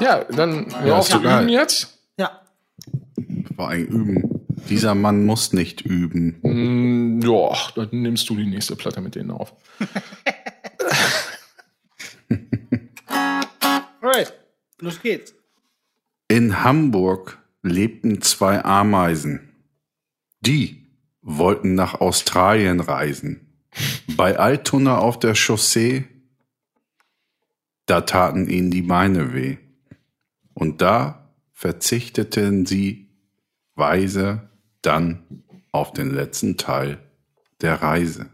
Ja, dann hör Ja, auf zu üben jetzt. Ja. Vor allem üben. Dieser Mann muss nicht üben. Mm, ja, dann nimmst du die nächste Platte mit denen auf. Alright. Los geht's. In Hamburg lebten zwei Ameisen. Die wollten nach Australien reisen. Bei Altona auf der Chaussee, da taten ihnen die Beine weh. Und da verzichteten sie weise dann auf den letzten Teil der Reise.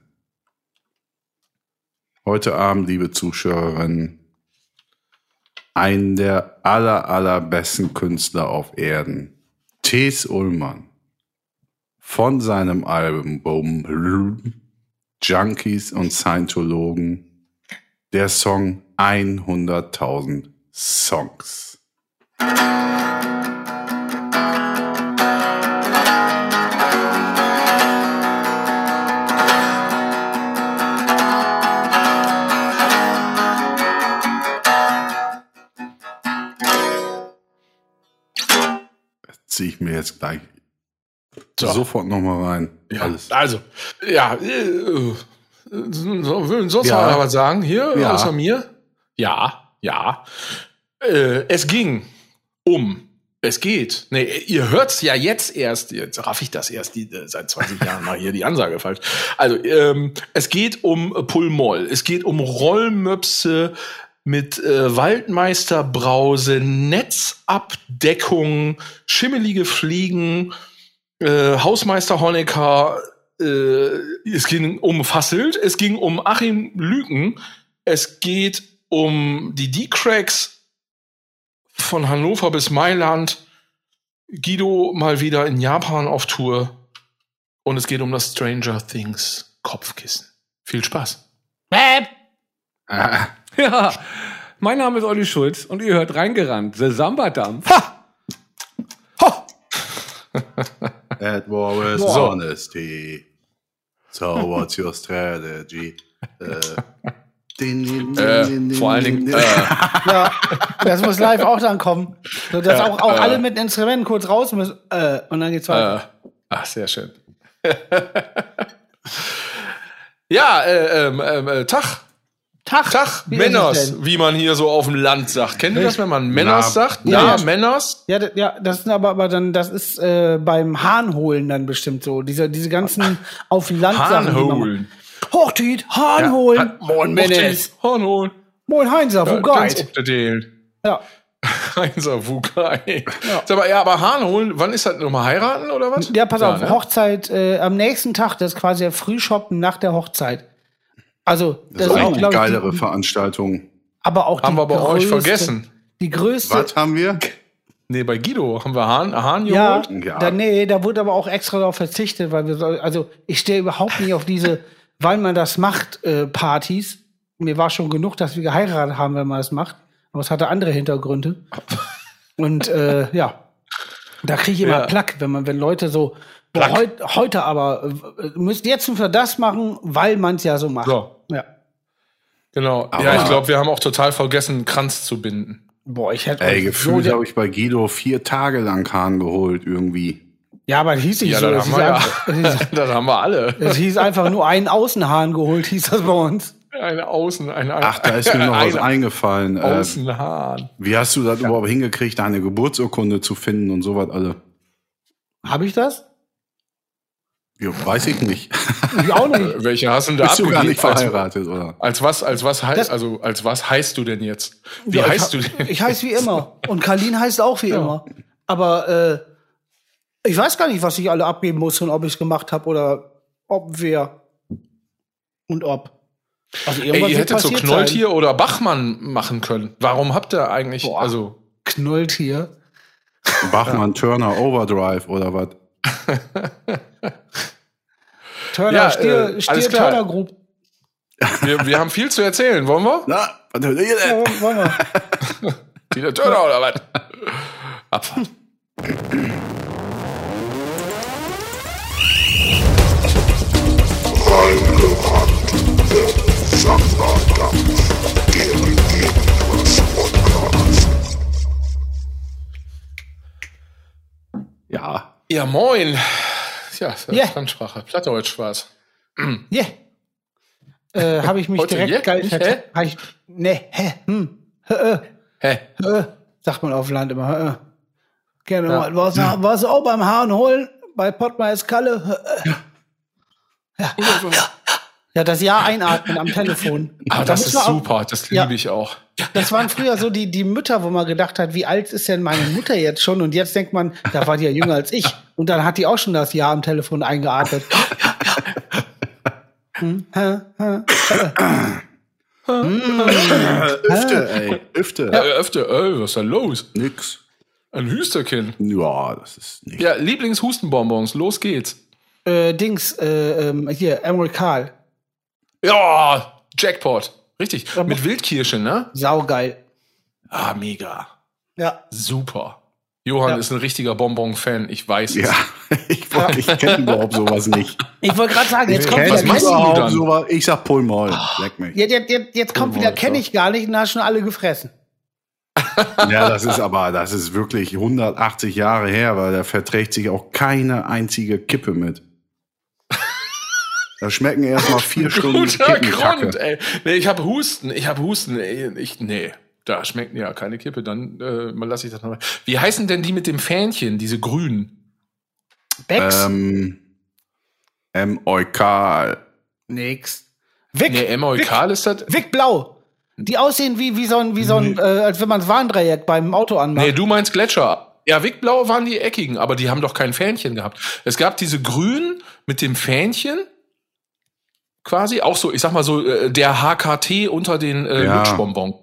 Heute Abend, liebe Zuschauerinnen, einen der aller, allerbesten Künstler auf Erden, Thes Ullmann, von seinem Album Junkies und Scientologen, der Song 100.000 Songs. Ziehe ich mir jetzt gleich So. sofort nochmal rein. Ja, Alles. also, ja, äh, so, will sonst Ja. was sagen hier, Ja. außer mir? Ja, ja. Äh, es ging um, es geht. Nee, ihr hört's ja jetzt erst, jetzt raff ich das erst die, äh, seit 20 Jahren mal hier die Ansage falsch. Also, ähm, es geht um Pullmoll, es geht um Rollmöpse mit äh, Waldmeisterbrause, Netzabdeckung, schimmelige Fliegen, äh, Hausmeister Honecker, äh, es ging um Fasselt, es ging um Achim Lüken, es geht um die D-Cracks von Hannover bis Mailand, Guido mal wieder in Japan auf Tour und es geht um das Stranger Things Kopfkissen. Viel Spaß. Bäb. Ah, Ja, mein Name ist Olli Schulz und ihr hört reingerannt, The Samba-Dampf. Ha! Ha! that was So. honesty. So what's your strategy? Äh, din, din, din, Äh, vor allen Dingen, din. äh, Ja, das muss live auch dann kommen. So, dass Ja, auch, auch äh. alle mit Instrumenten kurz raus müssen. Äh, und dann geht's weiter. Äh, ach, sehr schön. ja, äh, ähm, ähm, äh, Tag. Tag. Tag, Wie Männers, wie man hier so auf dem Land sagt. Kennt ihr das, wenn man Männers Na, sagt? ja, Ja, ja. Männers. Ja, ja, das ist aber, aber dann, das ist äh, beim Hahn holen dann bestimmt so. Diese, diese ganzen auf dem Land Hahnholen. Hochtit, Hahn holen. Moin, Männers. Hahnholen. Moin Heinzer, wo geht's? abgedehlt. Ja. Heinzer Wukai. Sag mal, ja, aber Hahn holen, wann ist das nochmal heiraten oder was? Ja, pass auf, ne? Hochzeit äh, am nächsten Tag, das ist quasi der Frühshoppen nach der Hochzeit. Also, das, Das ist auch, ich, geilere die, Veranstaltung. aber auch Haben die wir bei euch größte- vergessen. Die größte. Was haben wir? Nee, bei Guido haben wir Hahn, Hahn Ja, geholt. Ja. Da, nee, da wurde aber auch extra darauf verzichtet, weil wir, soll- also ich stehe überhaupt nicht auf diese, weil man das macht, äh, Partys. Mir war schon genug, dass wir geheiratet haben, wenn man das macht. Aber es hatte andere Hintergründe. Und äh, ja, da kriege ich immer Ja. Plack, wenn man, wenn Leute so, boah, heut, heute aber äh, müsst jetzt müssen wir das machen, weil man es ja so macht. So. Ja. Genau. Aber- ja, ich glaube, wir haben auch total vergessen, einen Kranz zu binden. Boah, ich hätte Ey, so gefühlt der- habe ich bei Guido vier Tage lang Hahn geholt, irgendwie. Ja, aber das hieß nicht Ja, so. das Es haben hieß, wir ja. einfach, hieß, das haben wir alle. es hieß einfach nur einen Außenhahn geholt, hieß das bei uns. Eine Außen, eine Ach, da ist mir noch was eingefallen. Äh, Außenhahn. wie hast du das überhaupt hingekriegt, deine Geburtsurkunde zu finden und sowas alle? Habe ich das? Ja, weiß ich nicht. Ich auch nicht. Welche hast du denn da Bist du gar nicht verheiratet, oder? als was, als was heißt, Das- also als was heißt du denn jetzt? Wie Ja, heißt du ich, denn? Ich heiße wie immer. Und Karlin heißt auch wie immer. Aber äh, ich weiß gar nicht, was ich alle abgeben muss und ob ich es gemacht habe oder ob wer und ob. Also Ey, irgendwas ihr hättet so Knolltier oder Bachmann machen können. Warum habt ihr eigentlich, Boah. also, sein. Knolltier. Bachmann Turner Overdrive oder was? Turner, Ja, Stier, äh, Stier. Turner Group. wir, wir haben viel zu erzählen, wollen wir? Na, was hört ihr Ja, denn? wollen wir. Wieder Turner oder was? Abfahrt. Ja. Ja, moin. Ja, das yeah. Fremdsprache. Plattdeutsch war's. Yeah. Äh, habe ich mich direkt yeah? geil vertan. Hä? Ich, nee, hä? Hm. Hä? Äh. Hä? Äh. Sagt man auf Land immer. Hä? Äh. Gerne ja. mal. War's, ja. war's auch beim Hahn holen? Bei Pottmeier Kalle? Ja. Hä, äh. Ja. ja, das Ja einatmen am Telefon. Ah, Da das ist auch- super. Das Ja. liebe ich auch. Das waren früher so die, die Mütter, wo man gedacht hat, wie alt ist denn meine Mutter jetzt schon? Und jetzt denkt man, da war die ja jünger als ich. Und dann hat die auch schon das Ja am Telefon eingeatmet. Hm, hä, hä, Öfte, ey. Öfte. Ja. Öfter, äh, was ist da los? Nix. Ein Hüsterchen. Ja, das ist nicht. Ja, Lieblingshustenbonbons, los geht's. Äh, Dings, äh, ähm, hier, Emerald Karl. Ja, Jackpot. Richtig. Mit Wildkirsche, ne? Saugeil. Ah, mega. Ja. Super. Johann Ja. ist ein richtiger Bonbon-Fan, ich weiß es. Ja, ich, ich kenne überhaupt sowas nicht. Ich wollte gerade sagen, jetzt Ich kommt wieder, meinst du dann? sowas. Ich sag Pol Moll. Leck mich. jetzt, jetzt, jetzt, jetzt kommt wieder, kenne ich gar nicht, und da schon alle gefressen. Ja, das ist aber, das ist wirklich 180 Jahre her, weil da verträgt sich auch keine einzige Kippe mit. Da schmecken erstmal vier Stunden Guter. Grund, ey. Nee, ich habe Husten, ich habe Husten, ey. Ich, nee, da schmeckt ja keine Kippe, dann äh, mal lasse ich das noch. Wie heißen denn die mit dem Fähnchen, diese grünen? Becks? Ähm, M. Eukal. Nix. Wick. Nee, Emma Eukal ist das? Wick Blau. Die aussehen wie, wie so ein, wie so ein, äh, als wenn man das Warndreieck beim Auto anmacht. Nee, du meinst Gletscher. Ja, Wickblau waren die eckigen, aber die haben doch kein Fähnchen gehabt. Es gab diese grünen mit dem Fähnchen. Quasi auch so, ich sag mal so, äh, der HKT unter den äh, Ja. Lutschbonbon.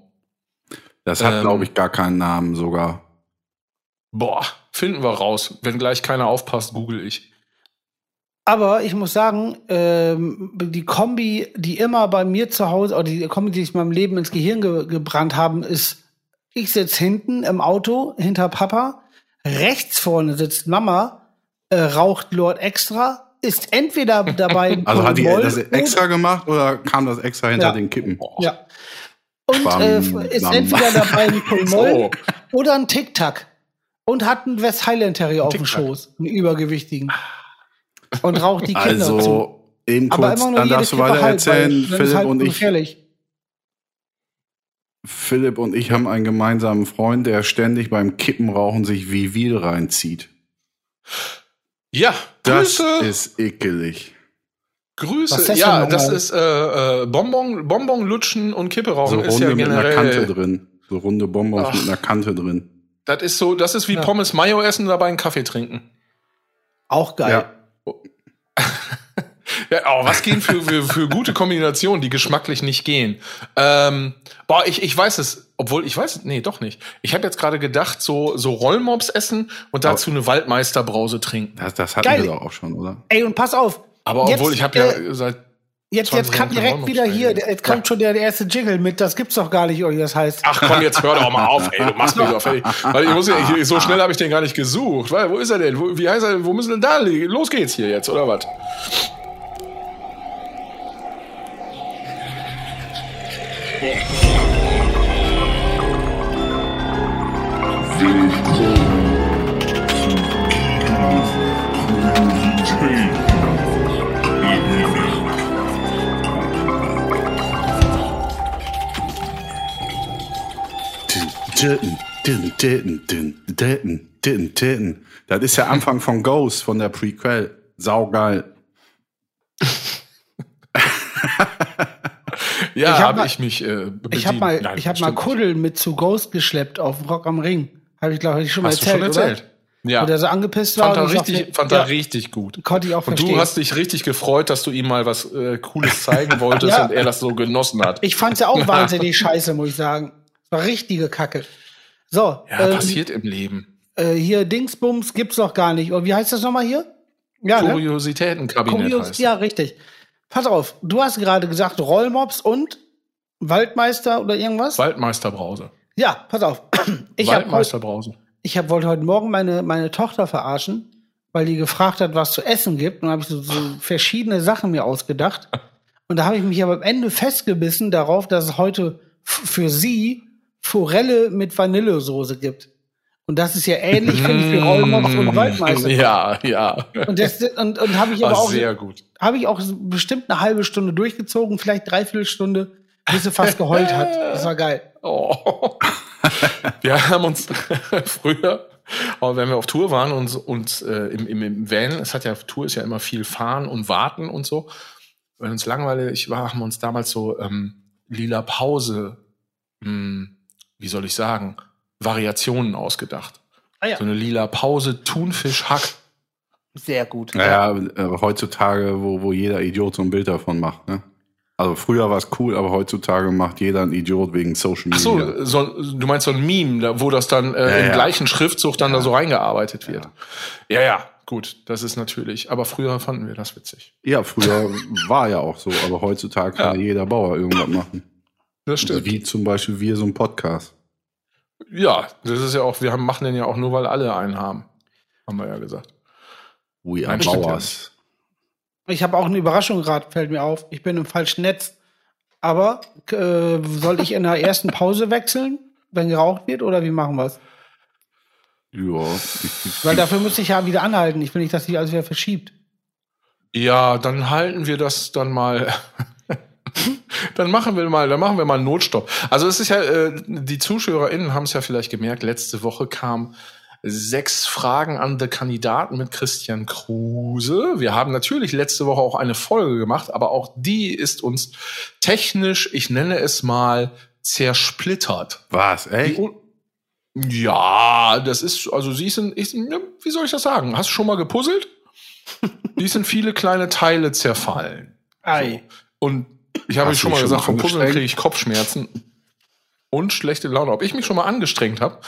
Das hat, Ähm, glaube ich, gar keinen Namen sogar. Boah, finden wir raus. Wenn gleich keiner aufpasst, google ich. Aber ich muss sagen, ähm, die Kombi, die immer bei mir zu Hause, oder die Kombi, die sich in meinem Leben ins Gehirn ge gebrannt haben, ist, ich sitz hinten im Auto hinter Papa, rechts vorne sitzt Mama, äh, raucht Lord Extra, ist entweder dabei Also hat die das extra gemacht oder kam das extra hinter Ja. den Kippen? Ja. Und Bam, äh, ist bam. entweder dabei ein Pulmoll So. oder ein Tic-Tac. Und hat einen West Highland Terrier auf dem. Schoß, einen übergewichtigen. Und raucht die Kinder zu. Also, eben Aber kurz, immer nur dann jede darfst du weiter halb, erzählen. Philipp halt und ich, gefährlich. Philipp und ich haben einen gemeinsamen Freund, der ständig beim Kippenrauchen sich wie Wiel reinzieht. Ja, Das Grüße. ist ekelig. Grüße. ist das Ja, das ist äh, äh, Bonbon, Bonbon lutschen und Kippe So rauchen ist runde ja mit einer Kante generell. drin. So runde Bonbons Ach. mit einer Kante drin. Das ist so, das ist wie Ja. Pommes Mayo essen und dabei einen Kaffee trinken. Auch geil. Ja. Ja, oh, was gehen für, für, für gute Kombinationen, die geschmacklich nicht gehen? Ähm, boah, ich, ich weiß es, obwohl ich weiß nee, doch nicht. Ich habe jetzt gerade gedacht, so, so Rollmops essen und dazu eine Waldmeisterbrause trinken. Das, das hatten Geil. wir doch auch schon, oder? Ey, und pass auf. Aber Jetzt, obwohl ich habe äh, ja seit Jetzt, 20 jetzt kann direkt wieder hier, jetzt kommt Ja. schon der, der erste Jingle mit, das gibt's doch gar nicht, oder wie das heißt. Ach komm, jetzt hör doch mal auf, ey, du machst mich doch fertig. Weil ich muss ja, ich, so schnell habe ich den gar nicht gesucht. Weil, wo ist er denn? Wo, wie heißt er denn? Wo müssen wir denn da liegen? Los geht's hier jetzt, oder was? Das ist der Anfang von Ghost, von der Prequel. Saugeil. Ja, Ich hab habe mal- ich mich äh, Ich habe mal, Nein, ich hab mal stimmt. Kuddel mit zu Ghost geschleppt auf Rock am Ring. Habe ich, glaube ich, schon mal Hast du erzählt, schon erzählt? oder? Ja. Wo der so angepisst war. Fand er und ich richtig, dachte, fand ja, er richtig gut. Konnte ich auch Und verstehen. du hast dich richtig gefreut, dass du ihm mal was äh, Cooles zeigen wolltest Ja. und er das so genossen hat. Ich fand's ja auch wahnsinnig scheiße, muss ich sagen. Es war richtige Kacke. So, Ja, ähm, passiert im Leben. äh, hier Dingsbums gibt's doch gar nicht. Und wie heißt das nochmal hier? Ja, ne? Kuriositätenkabinett Kurios, heißt. ja, richtig. Pass auf, du hast gerade gesagt Rollmops und Waldmeister oder irgendwas? Waldmeisterbrause. Ja, pass auf. Ich habe Waldmeisterbrause. ich hab, wollte heute Morgen meine, meine Tochter verarschen, weil die gefragt hat, was zu essen gibt. Und dann habe ich so, so verschiedene Sachen mir ausgedacht. Und da habe ich mich aber am Ende festgebissen darauf, dass es heute für sie Forelle mit Vanillesoße gibt. Und das ist ja ähnlich, finde ich, für Rollmops und Waldmeister. Ja, ja. Und, das, und, und habe ich aber War auch, sehr gut. habe ich auch bestimmt eine halbe Stunde durchgezogen, vielleicht dreiviertel Stunde, bis sie fast geheult hat. Das war geil. Oh. wir haben uns früher, aber wenn wir auf Tour waren und, und äh, im, im, im Van, es hat ja, Tour ist ja immer viel fahren und warten und so. Wenn uns langweilig war, haben wir uns damals so ähm, lila Pause, hm, wie soll ich sagen, Variationen ausgedacht. Ah ja. So eine lila Pause, Thunfisch, Hack. Sehr gut. Naja, äh, heutzutage, wo, wo jeder Idiot so ein Bild davon macht, ne? Also früher war es cool, aber heutzutage macht jeder ein Idiot wegen Social Ach Media. so, so, du meinst so ein Meme, wo das dann äh, Ja, im ja. gleichen Schriftzug dann da so reingearbeitet wird. Ja, ja, gut, das ist natürlich. Aber früher fanden wir das witzig. Ja, früher war ja auch so, aber heutzutage kann ja jeder Bauer irgendwas machen. Das stimmt. Wie zum Beispiel wir so ein Podcast. Ja, das ist ja auch, wir haben, machen den ja auch nur, weil alle einen haben. Haben wir ja gesagt. We are ja Bauers. Ich habe auch eine Überraschung gerade, fällt mir auf. Ich bin im falschen Netz. Aber äh, soll ich in der ersten Pause wechseln, wenn geraucht wird, oder wie machen wir es? Ja, Weil dafür müsste ich ja wieder anhalten. Ich will nicht, dass sich alles wieder verschiebt. Ja, dann halten wir das dann mal. dann machen wir mal, dann machen wir mal einen Notstopp. Also es ist ja, äh, die ZuschauerInnen haben es ja vielleicht gemerkt, letzte Woche kam sechs Fragen an die Kandidaten mit Christian Kruse. Wir haben natürlich letzte Woche auch eine Folge gemacht, aber auch die ist uns technisch, ich nenne es mal, zersplittert. was, echt? Ja, das ist, also sie sind, ich, wie soll ich das sagen? Hast du schon mal gepuzzelt? Die sind viele kleine Teile zerfallen. Ei. Und ich habe schon mal gesagt, vom Puzzeln kriege ich Kopfschmerzen und schlechte Laune. Ob ich mich schon mal angestrengt habe?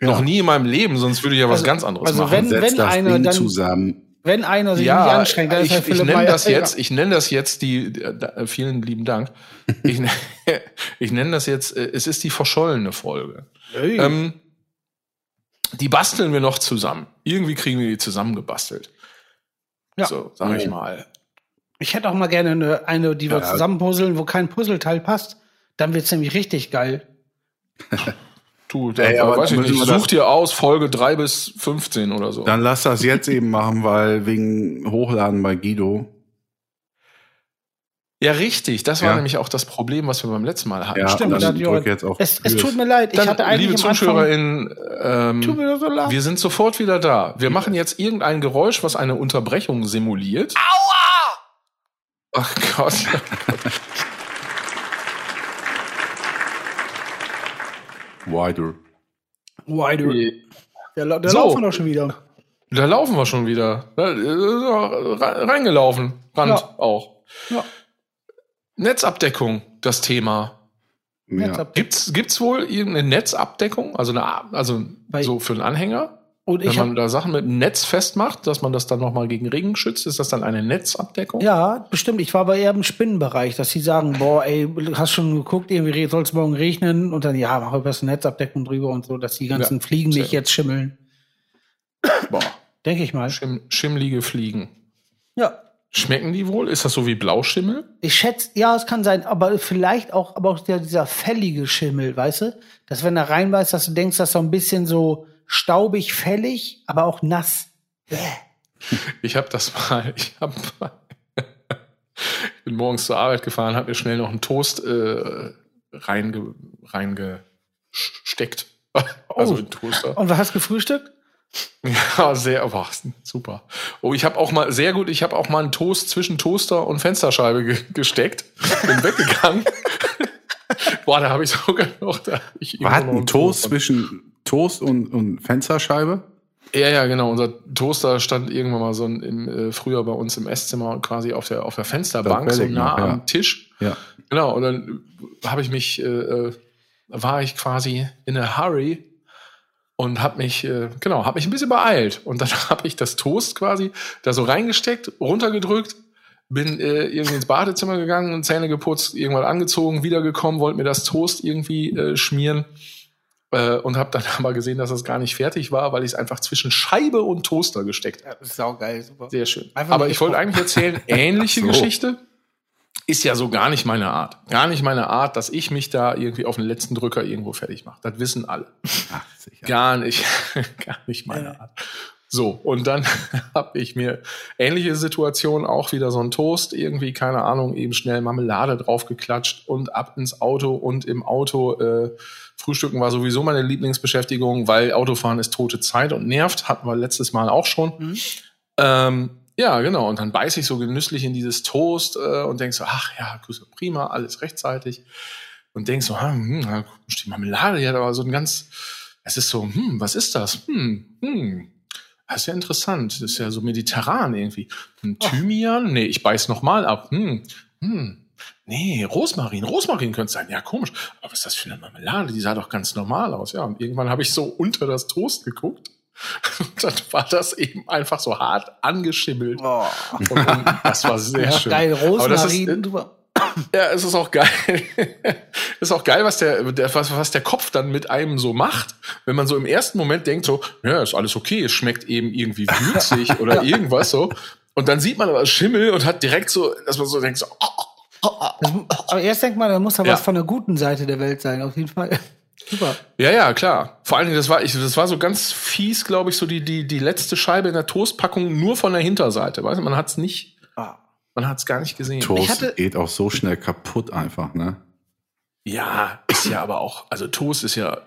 Ja. Noch nie in meinem Leben, sonst würde ich ja was Also- ganz anderes also machen. wenn- Setz das einer Ding dann- zusammen. Wenn einer sich nicht ja, anstrengt, dann ich, ist ja ich Philipp nenne das jetzt, ich nenne das jetzt die, da- vielen lieben Dank. Ich, ich nenne das jetzt, es ist die verschollene Folge. Ey. Ähm, die basteln wir noch zusammen. Irgendwie kriegen wir die zusammengebastelt. Ja. So, sag ich mal. Ich hätte auch mal gerne eine, eine die wir Ja. zusammenpuzzeln, wo kein Puzzleteil passt. Dann wird's nämlich richtig geil. Du, da, Ey, aber weiß ich nicht, such dir aus, Folge 3 bis 15 oder so. Dann lass das jetzt eben machen, weil wegen Hochladen bei Guido. ja, richtig. Das war Ja. nämlich auch das Problem, was wir beim letzten Mal hatten. Ja, Stimmt, dann drück jetzt auf Es, es tut mir leid, ich Dann, hatte eigentlich liebe ZuschauerInnen, ähm, so wir sind sofort wieder da. Wir machen jetzt irgendein Geräusch, was eine Unterbrechung simuliert. Aua! Ach Gott. Wider. Wider. Der, la- der So. laufen doch schon wieder. Da laufen wir schon wieder. Da, äh, re- Reingelaufen. Rand Ja. auch. Ja. Netzabdeckung, das Thema. Ja. Netzabdeckung. Gibt's, gibt's wohl irgendeine Netzabdeckung? Also, eine, also Bei- so für einen Anhänger? Und Wenn man hab, da Sachen mit dem Netz festmacht, dass man das dann nochmal gegen Regen schützt, ist das dann eine Netzabdeckung? ja, bestimmt. Ich war aber eher im Spinnenbereich, dass sie sagen, boah, ey, hast schon geguckt, irgendwie soll es morgen regnen und dann, ja, mach besser eine Netzabdeckung drüber und so, dass die ganzen Ja, Fliegen nicht jetzt schimmeln. Boah, Denke ich mal. Schimm, schimmlige Fliegen. Ja. Schmecken die wohl? Ist das so wie Blauschimmel? Ich schätze, ja, es kann sein, aber vielleicht auch, aber auch der, dieser fällige Schimmel, weißt du? Dass wenn er reinbeißt, dass du denkst, dass so ein bisschen so staubig, fällig, aber auch nass. Ich habe das mal, ich habe ich bin morgens zur Arbeit gefahren, habe mir schnell noch einen Toast äh, reinge, reingesteckt. Also Oh. in Toaster. Und was hast du gefrühstückt? Ja, sehr, boah, super. Oh, ich habe auch mal, sehr gut, ich habe auch mal einen Toast zwischen Toaster und Fensterscheibe ge gesteckt. Bin weggegangen. Boah, da habe ich sogar noch. Da hab ich ein einen Toast zwischen Toast und, und Fensterscheibe? Ja, ja, genau. Unser Toaster stand irgendwann mal so im, äh, früher bei uns im Esszimmer quasi auf der, auf der Fensterbank, so nah ja. am Tisch. Ja. Genau, und dann habe ich mich, äh, äh, war ich quasi in a hurry und habe mich, äh, genau, habe mich ein bisschen beeilt. Und dann habe ich das Toast quasi da so reingesteckt, runtergedrückt, bin äh, irgendwie ins Badezimmer gegangen Zähne geputzt, irgendwann angezogen, wiedergekommen, wollte mir das Toast irgendwie äh, schmieren äh, und habe dann aber gesehen, dass das gar nicht fertig war, weil ich es einfach zwischen Scheibe und Toaster gesteckt habe. Ja, das ist saugeil, super. Sehr schön. Einfach Aber ich wollte eigentlich erzählen, ähnliche so. Geschichte. Ist ja so gar nicht meine Art. Gar nicht meine Art, dass ich mich da irgendwie auf den letzten Drücker irgendwo fertig mache. Das wissen alle. Ach. Gar nicht, gar nicht meine Art. So, und dann habe ich mir ähnliche Situation, auch wieder so ein Toast, irgendwie, keine Ahnung, eben schnell Marmelade draufgeklatscht und ab ins Auto und im Auto äh, Frühstücken war sowieso meine Lieblingsbeschäftigung, weil Autofahren ist tote Zeit und nervt, hatten wir letztes Mal auch schon. Mhm. Ähm, ja, genau. Und dann beiß ich so genüsslich in dieses Toast äh, und denk so, ach ja, prima, alles rechtzeitig. Und denk so, hm, die Marmelade, die hat aber so ein ganz, es ist so, hm, was ist das? Hm, hm, das ist ja interessant. Das ist ja so mediterran irgendwie. Ein Thymian? Nee, ich beiß noch mal ab. Hm, hm. Nee, Rosmarin. Rosmarin könnte sein. Ja, komisch. Aber was ist das für eine Marmelade? Die sah doch ganz normal aus. Ja, und irgendwann habe ich so unter das Toast geguckt. Und dann war das eben einfach so hart angeschimmelt. Oh. Das war sehr Ja, schön. geil, Rosmarin. drüber. ja, es ist auch geil. ist auch geil, was der, der was, was der Kopf dann mit einem so macht, wenn man so im ersten Moment denkt so, ja, ist alles okay, es schmeckt eben irgendwie würzig oder irgendwas so. Und dann sieht man aber Schimmel und hat direkt so, dass man so denkt so, oh, aber erst denkt man, da muss da Ja. was von der guten Seite der Welt sein, auf jeden Fall. Super. ja, ja, klar. Vor allen Dingen, das war, ich, das war so ganz fies, glaube ich, so die, die, die letzte Scheibe in der Toastpackung nur von der Hinterseite. Weißt du, man hat's nicht, Ah. man hat's gar nicht gesehen. Toast hatte- geht auch so schnell kaputt einfach, ne? Ja, ist ja aber auch, also Toast ist ja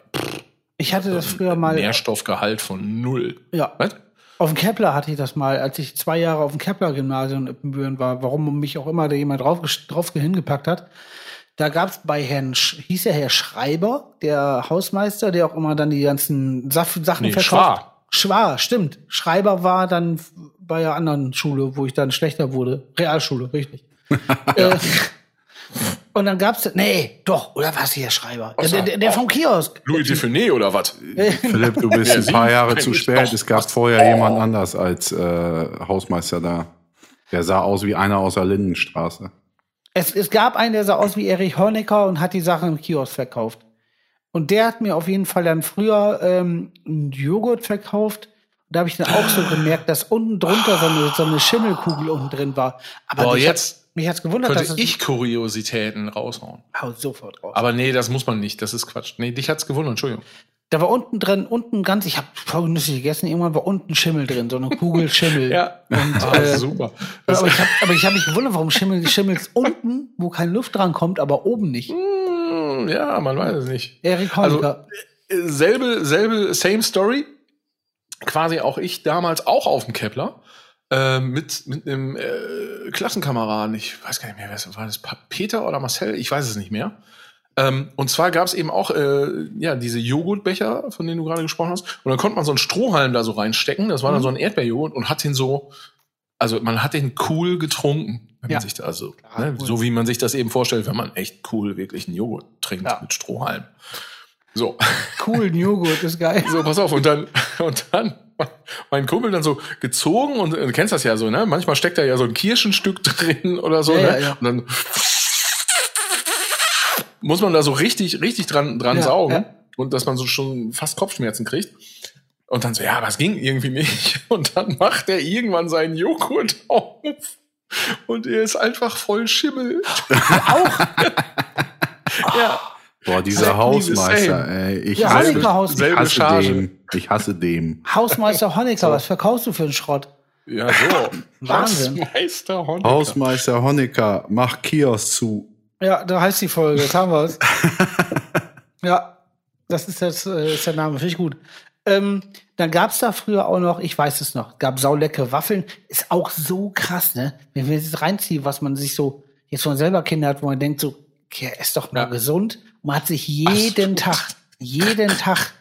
Ich hatte das früher mal. Nährstoffgehalt von null. Ja. Was? Auf dem Kepler hatte ich das mal, als ich zwei Jahre auf dem Kepler-Gymnasium in Ippenbüren war, warum mich auch immer da jemand drauf, drauf hingepackt hat. Da gab's bei Herrn, Sch hieß er Herr Schreiber, der Hausmeister, der auch immer dann die ganzen Saf Sachen Nee, verkauft. Schwar. Schwar, stimmt. Schreiber war dann bei der anderen Schule, wo ich dann schlechter wurde. Realschule, richtig. äh, und dann gab's, nee, doch, oder was hier, Schreiber? Der, der, der, der vom Kiosk. Louis Dufiné oder was? Philipp, du bist ein paar Jahre zu spät. Es gab vorher jemand anders als äh, Hausmeister da. Der sah aus wie einer aus der Lindenstraße. Es, es gab einen, der sah aus wie Erich Honecker und hat die Sachen im Kiosk verkauft. Und der hat mir auf jeden Fall dann früher ähm, einen Joghurt verkauft. Da habe ich dann auch so gemerkt, dass unten drunter so eine, so eine Schimmelkugel unten drin war. Aber Boah, jetzt hat, mich hat's gewundert, dass Könnte es ich Kuriositäten raushauen. haut sofort raus. Aber nee, das muss man nicht. Das ist Quatsch. Nee, dich hat's gewundert. Entschuldigung. Da war unten drin, unten ganz, ich habe Nüsse gegessen, irgendwann war unten Schimmel drin, so eine Kugel Schimmel. Ja. Und, Ah, äh, super. Das, aber ich habe hab mich gewundert, warum Schimmel, Schimmels unten, wo keine Luft dran kommt, aber oben nicht. Hm, ja, man weiß es nicht. Erik Also, Honecker. äh, selbe, selbe, same Story. Quasi auch ich damals auch auf dem Kepler. Äh, mit, mit einem äh, Klassenkameraden, ich weiß gar nicht mehr, wer es war, das Peter oder Marcel, ich weiß es nicht mehr. Ähm, und zwar gab es eben auch äh, ja diese Joghurtbecher, von denen du gerade gesprochen hast. Und dann konnte man so einen Strohhalm da so reinstecken. Das war dann so ein Erdbeerjoghurt und hat den so, also man hat den cool getrunken, wenn Ja. man sich da, also Klar, ne, cool. so wie man sich das eben vorstellt, wenn man echt cool wirklich einen Joghurt trinkt Ja. mit Strohhalm. So, Coolen Joghurt ist geil. so pass auf und dann und dann mein Kumpel dann so gezogen und äh, du kennst das ja so, ne? Manchmal steckt da ja so ein Kirschenstück drin oder so, Ja, ne? ja, ja. Und dann muss man da so richtig, richtig dran, dran saugen und dass man so schon fast Kopfschmerzen kriegt. Und dann so, ja, aber es ging irgendwie nicht. Und dann macht er irgendwann seinen Joghurt auf. Und er ist einfach voll Schimmel. Auch. ja. Boah, dieser Hausmeister, ey. Ich, Ja, hasse, Honecker ich selbe hasse Charge. dem. Ich hasse dem. Hausmeister Honecker, was verkaufst du für einen Schrott? Ja, so. Wahnsinn. Hausmeister Honecker. Hausmeister Honecker, mach Kiosk zu. Ja, da heißt die Folge, jetzt haben wir es. ja, das ist, das, äh, ist der Name, finde ich gut. Ähm, dann gab's da früher auch noch, ich weiß es noch, gab sauleckere Waffeln. Ist auch so krass, ne? Wenn wir jetzt reinziehen, was man sich so, jetzt von selber Kinder hat, wo man denkt so, okay, ist doch mal Ja. gesund. Man hat sich jeden Tag, jeden Tag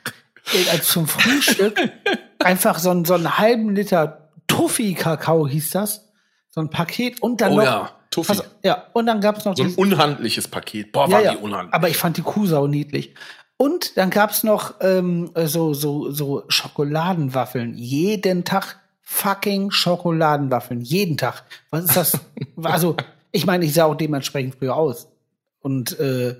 äh, als zum Frühstück einfach so, einen- so einen halben Liter Tuffy-Kakao hieß das. So ein Paket und dann Oh noch. ja, Tuffy. Pass- ja, und dann gab's noch So ein unhandliches Paket. Boah, war die unhandlich. aber ich fand die Kuh sau niedlich. Und dann gab's noch ähm, so, so, so Schokoladenwaffeln. Jeden Tag fucking Schokoladenwaffeln. Jeden Tag. Was ist das? also, ich meine, ich sah auch dementsprechend früher aus. Und, äh,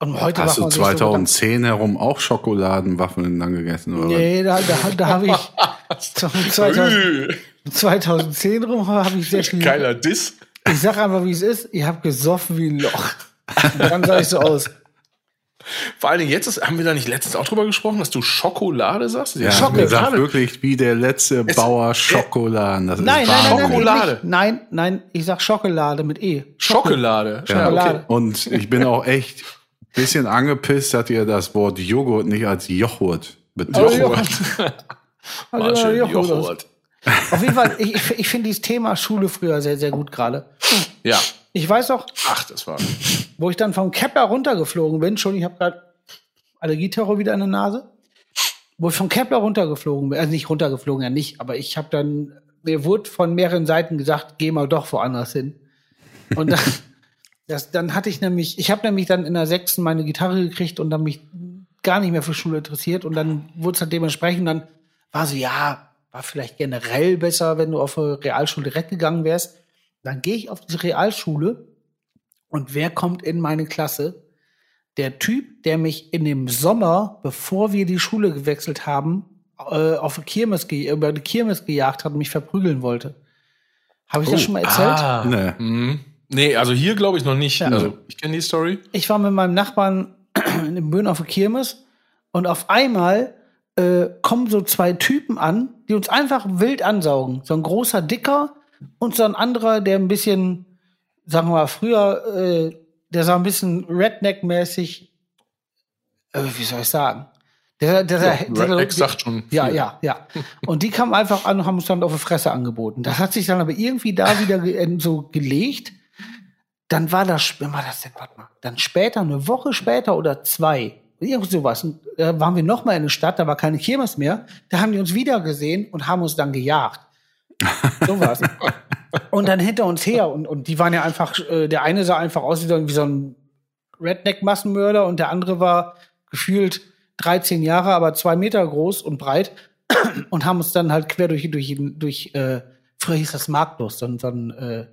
und heute Hast du man sich so Gedanken- 2010 herum auch Schokoladenwaffeln dann gegessen? Oder? Nee, da, da, da habe ich 2000, Ü, 2010 rum habe ich sehr viel. Geiler Diss. Ich sag einfach, wie es ist. Ich habe gesoffen wie ein Loch. Und dann sah ich so aus. Vor allen Dingen jetzt ist, haben wir da nicht letztens auch drüber gesprochen, dass du Schokolade sagst? Ja, Schokolade. sagt wirklich wie der letzte Bauer Schokoladen. Das Nein, ist nein, nein, Schokolade. Nein, nein, ich sag Schokolade mit E. Schokolade. Ja, Schokolade. Und ich bin auch echt bisschen angepisst, dass ihr das Wort Joghurt nicht als Joghurt betont. Joghurt. Also, War schön, Joghurt. Joghurt. Auf jeden Fall, ich, ich- finde dieses Thema Schule früher sehr, sehr gut gerade. Ja. Ich weiß auch, Ach, das war. wo ich dann vom Kepler runtergeflogen bin, schon, ich habe gerade Allergieterror wieder in der Nase, wo ich vom Kepler runtergeflogen bin, also nicht runtergeflogen, ja nicht, aber ich habe dann, mir wurde von mehreren Seiten gesagt, geh mal doch woanders hin. Und dann, das, dann hatte ich nämlich, ich habe nämlich dann in der sechsten meine Gitarre gekriegt und dann mich gar nicht mehr für Schule interessiert und dann wurde es halt dementsprechend, dann war so, ja, war vielleicht generell besser, wenn du auf eine Realschule direkt gegangen wärst. Dann gehe ich auf diese Realschule und wer kommt in meine Klasse? Der Typ, der mich in dem Sommer, bevor wir die Schule gewechselt haben, äh, auf die Kirmes, ge- über die Kirmes gejagt hat und mich verprügeln wollte. Habe ich das schon mal erzählt? Ah. Nee. Mhm. Nee, also hier glaube ich noch nicht. Ja. Also ich kenne die Story. Ich war mit meinem Nachbarn in Böen auf der Kirmes und auf einmal äh, kommen so zwei Typen an, die uns einfach wild ansaugen. So ein großer Dicker und so ein anderer, der ein bisschen, sagen wir mal, früher, äh, der sah ein bisschen Redneck-mäßig, äh, wie soll ich sagen? Der, der, der, der, Redneck sagt schon. ja, viel. ja, ja. Und die kamen einfach an und haben uns dann auf die Fresse angeboten. Das hat sich dann aber irgendwie da wieder ge äh, so gelegt. Dann war das, wann war das denn, warte mal, dann später, eine Woche später oder zwei, irgend sowas, und, äh, waren wir noch mal in der Stadt, da war keine Kirmes mehr, da haben die uns wieder gesehen und haben uns dann gejagt. So war's. und dann hinter uns her und, und die waren ja einfach, äh, der eine sah einfach aus wie so, ein- Redneck-Massenmörder und der andere war gefühlt 13 Jahre, aber zwei Meter groß und breit und haben uns dann halt quer durch, durch, durch äh, früher hieß das Marktlos, so, ein- so ein, äh,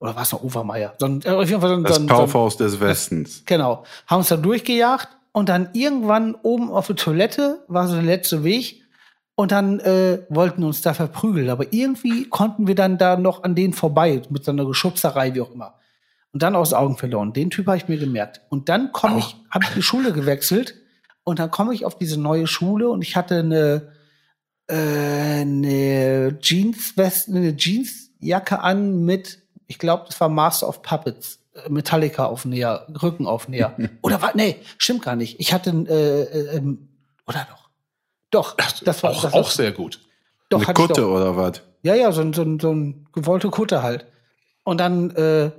oder war es noch Overmeier? So ein, äh, auf jeden Fall ein, Das ein, Kaufhaus des Westens. Genau. Haben uns da durchgejagt und dann irgendwann oben auf der Toilette war so der letzte Weg und dann äh, wollten uns da verprügeln. Aber irgendwie konnten wir dann da noch an denen vorbei mit so einer Geschubserei, wie auch immer. Und dann aus Augen verloren. Den Typ habe ich mir gemerkt. Und dann komme ich, habe ich die Schule gewechselt und dann komme ich auf diese neue Schule und ich hatte eine, äh, eine Jeansweste, eine Jeansjacke an mit, ich glaube, das war Master of Puppets. äh, Metallica-Aufnäher, Rückenaufnäher. Oder was? Nee, stimmt gar nicht. Ich hatte, äh, äh, ähm, oder doch? Doch, das war auch, das auch war, sehr gut. doch, Eine Kutte doch. oder was? Ja, ja, so, ein- so, so ein gewollte Kutte halt. Und dann, äh,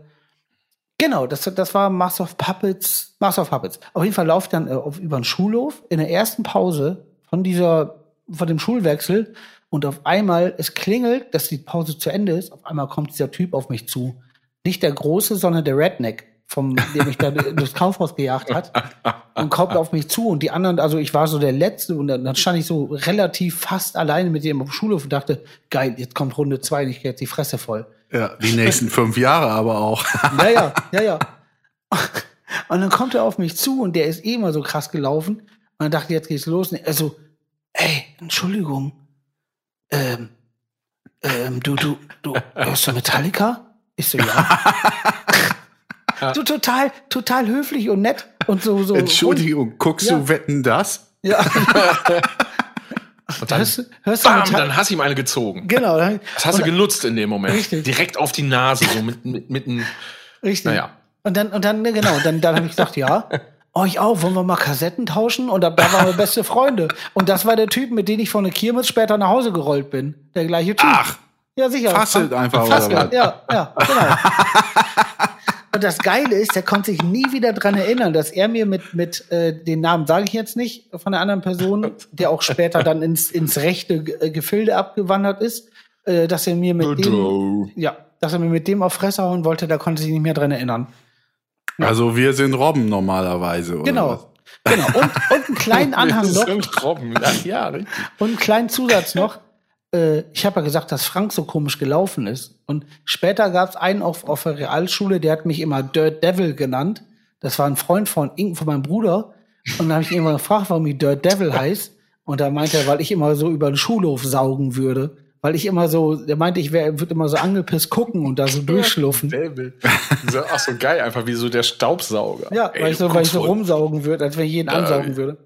genau, das, das war Master of Puppets, Master of Puppets. Auf jeden Fall laufe dann äh, auf, über den Schulhof in der ersten Pause von dieser, von dem Schulwechsel und auf einmal, es klingelt, dass die Pause zu Ende ist, auf einmal kommt dieser Typ auf mich zu. Nicht der Große, sondern der Redneck, vom, der mich da durchs Kaufhaus gejagt hat und kommt auf mich zu und die anderen, also ich war so der Letzte und dann, dann stand ich so relativ fast alleine mit dem auf Schulhof und dachte, geil, jetzt kommt Runde zwei, ich krieg jetzt die Fresse voll. Ja, die nächsten fünf Jahre aber auch. Ja, ja, ja, ja. Und dann kommt er auf mich zu und der ist eh immer so krass gelaufen. Und dann dachte ich, jetzt geht's los. Und Also, ey, Entschuldigung. Ähm, ähm, du, du, du, hörst du Metallica? Ich so, ja. so total, total höflich und nett und so, so. Entschuldigung, guckst Ja. du Wetten das? Ja. Und dann, Hörst, du- hörst du bam, dann hast du ihm eine gezogen. Genau. Dann, Das hast du genutzt in dem Moment. Richtig. Direkt auf die Nase, so mit, mit, mit einem, Richtig. naja. Und dann, und dann, ne, genau, dann, dann habe ich gesagt, ja, euch auch, wollen wir mal Kassetten tauschen? Und da, da waren wir beste Freunde. Und das war der Typ, mit dem ich von der Kirmes später nach Hause gerollt bin. Der gleiche Typ. Ach, ja, sicher. fasselt einfach, oder Fasselt, was? ja, ja, genau. Und das Geile ist, der konnte sich nie wieder dran erinnern, dass er mir mit, mit äh, den Namen sage ich jetzt nicht von einer anderen Person, der auch später dann ins, ins rechte äh, Gefilde abgewandert ist, äh, dass er mir mit dem, ja, dass er mir mit dem auf Fresse hauen wollte, da konnte sich nicht mehr dran erinnern. Also wir sind Robben normalerweise, oder was? Genau. Genau. Und, und einen kleinen Anhang Das noch sind Robben. Ja, ja, richtig. und einen kleinen Zusatz noch. Äh, ich habe ja gesagt, dass Frank so komisch gelaufen ist. Und später gab es einen auf, auf der Realschule, der hat mich immer Dirt Devil genannt. Das war ein Freund von, von meinem Bruder. Und dann habe ich ihn immer gefragt, warum ich Dirt Devil heißt. Und da meinte er, weil ich immer so über den Schulhof saugen würde. Weil ich immer so, der meinte, ich würde immer so angepisst gucken und da so durchschluffen. Ach so geil, einfach wie so der Staubsauger. Ja, Ey, weil ich so, weil ich so rumsaugen würde, als wenn ich jeden Ja, ansaugen würde.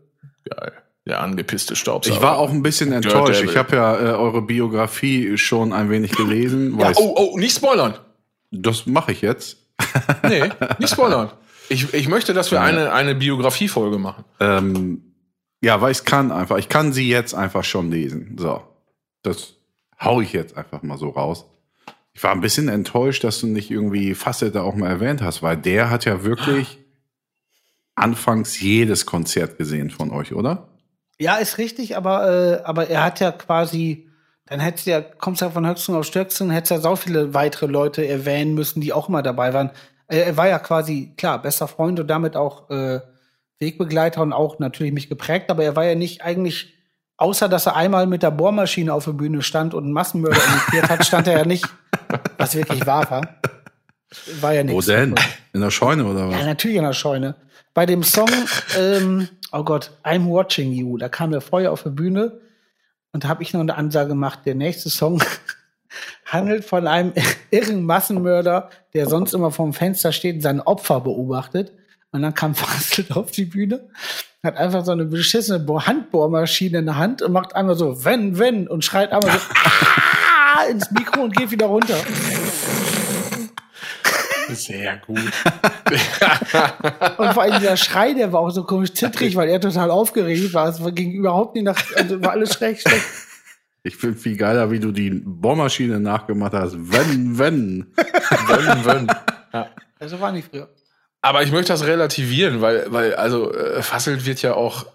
Geil. Der angepisste Staubsauger. Ich war auch ein bisschen enttäuscht. Ich habe ja äh, eure Biografie schon ein wenig gelesen. Ja, oh, oh, nicht spoilern. Das mache ich jetzt. Nee, nicht spoilern. Ich, ich möchte, dass wir eine, eine Biografiefolge machen. Ähm, ja, weil ich kann einfach. Ich kann sie jetzt einfach schon lesen. So, das hau ich jetzt einfach mal so raus. Ich war ein bisschen enttäuscht, dass du nicht irgendwie Facette auch mal erwähnt hast, weil der hat ja wirklich anfangs jedes Konzert gesehen von euch, oder? Ja, ist richtig, aber, äh, aber er hat ja quasi, dann hättest ja, kommst ja von Höchsten auf Stöcksten, hättest ja so viele weitere Leute erwähnen müssen, die auch immer dabei waren. Er war ja quasi, klar, bester Freund und damit auch äh, Wegbegleiter und auch natürlich mich geprägt, aber er war ja nicht eigentlich, außer dass er einmal mit der Bohrmaschine auf der Bühne stand und einen Massenmörder imitiert hat, stand er ja nicht, was wirklich wahr war. War ja Wo nichts. denn? In der Scheune oder was? Ja, natürlich in der Scheune. Bei dem Song, ähm, oh Gott, I'm Watching You, da kam der vorher auf der Bühne und da habe ich noch eine Ansage gemacht. Der nächste Song handelt von einem irren Massenmörder, der sonst immer vorm Fenster steht und sein Opfer beobachtet. Und dann kam Fastelt auf die Bühne, hat einfach so eine beschissene Bo- Handbohrmaschine in der Hand und macht einmal so, wenn, wenn, und schreit einmal so, ah, ins Mikro und geht wieder runter. Sehr gut. Und vor allem dieser Schrei, der war auch so komisch zittrig, weil er total aufgeregt war. Es ging überhaupt nicht nach, also war alles schlecht, schlecht. Ich finde viel geiler, wie du die Bohrmaschine nachgemacht hast. Wenn, wenn. Wön, wön. Also war nicht früher. Aber ich möchte das relativieren, weil, weil also äh, Fasselt wird ja auch,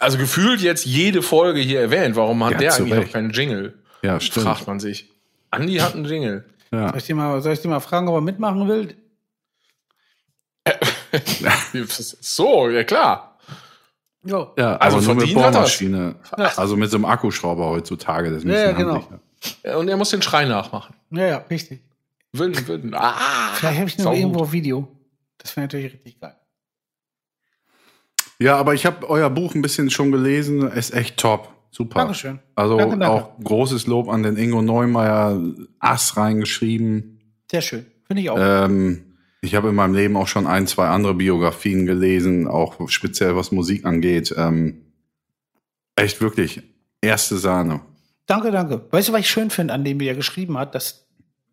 also gefühlt jetzt jede Folge hier erwähnt. Warum hat Ja, der eigentlich noch keinen Jingle? Ja, stimmt. Fragt man sich. Andi hat einen Jingle. Ja. Soll ich, dir mal, soll ich dir mal fragen, ob er mitmachen will? so, ja klar. Ja. Ja, Also nur mit. Bohrmaschine. Also mit so einem Akkuschrauber heutzutage. Das ist Ja, ja, genau. handlicher. Und er muss den Schrei nachmachen. Ja, ja, richtig. Wün, wün. Ah, Vielleicht habe ich noch irgendwo ein Video. Das wäre natürlich richtig geil. Ja, aber ich habe euer Buch ein bisschen schon gelesen. Ist echt top. Super. Dankeschön. Also Danke, danke. auch großes Lob an den Ingo Neumeier. Ass reingeschrieben. Sehr schön. Finde ich auch. Ähm, ich habe in meinem Leben auch schon ein, zwei andere Biografien gelesen, auch speziell was Musik angeht. Ähm, echt wirklich erste Sahne. Danke, danke. Weißt du, was ich schön finde an dem, wie er geschrieben hat, dass,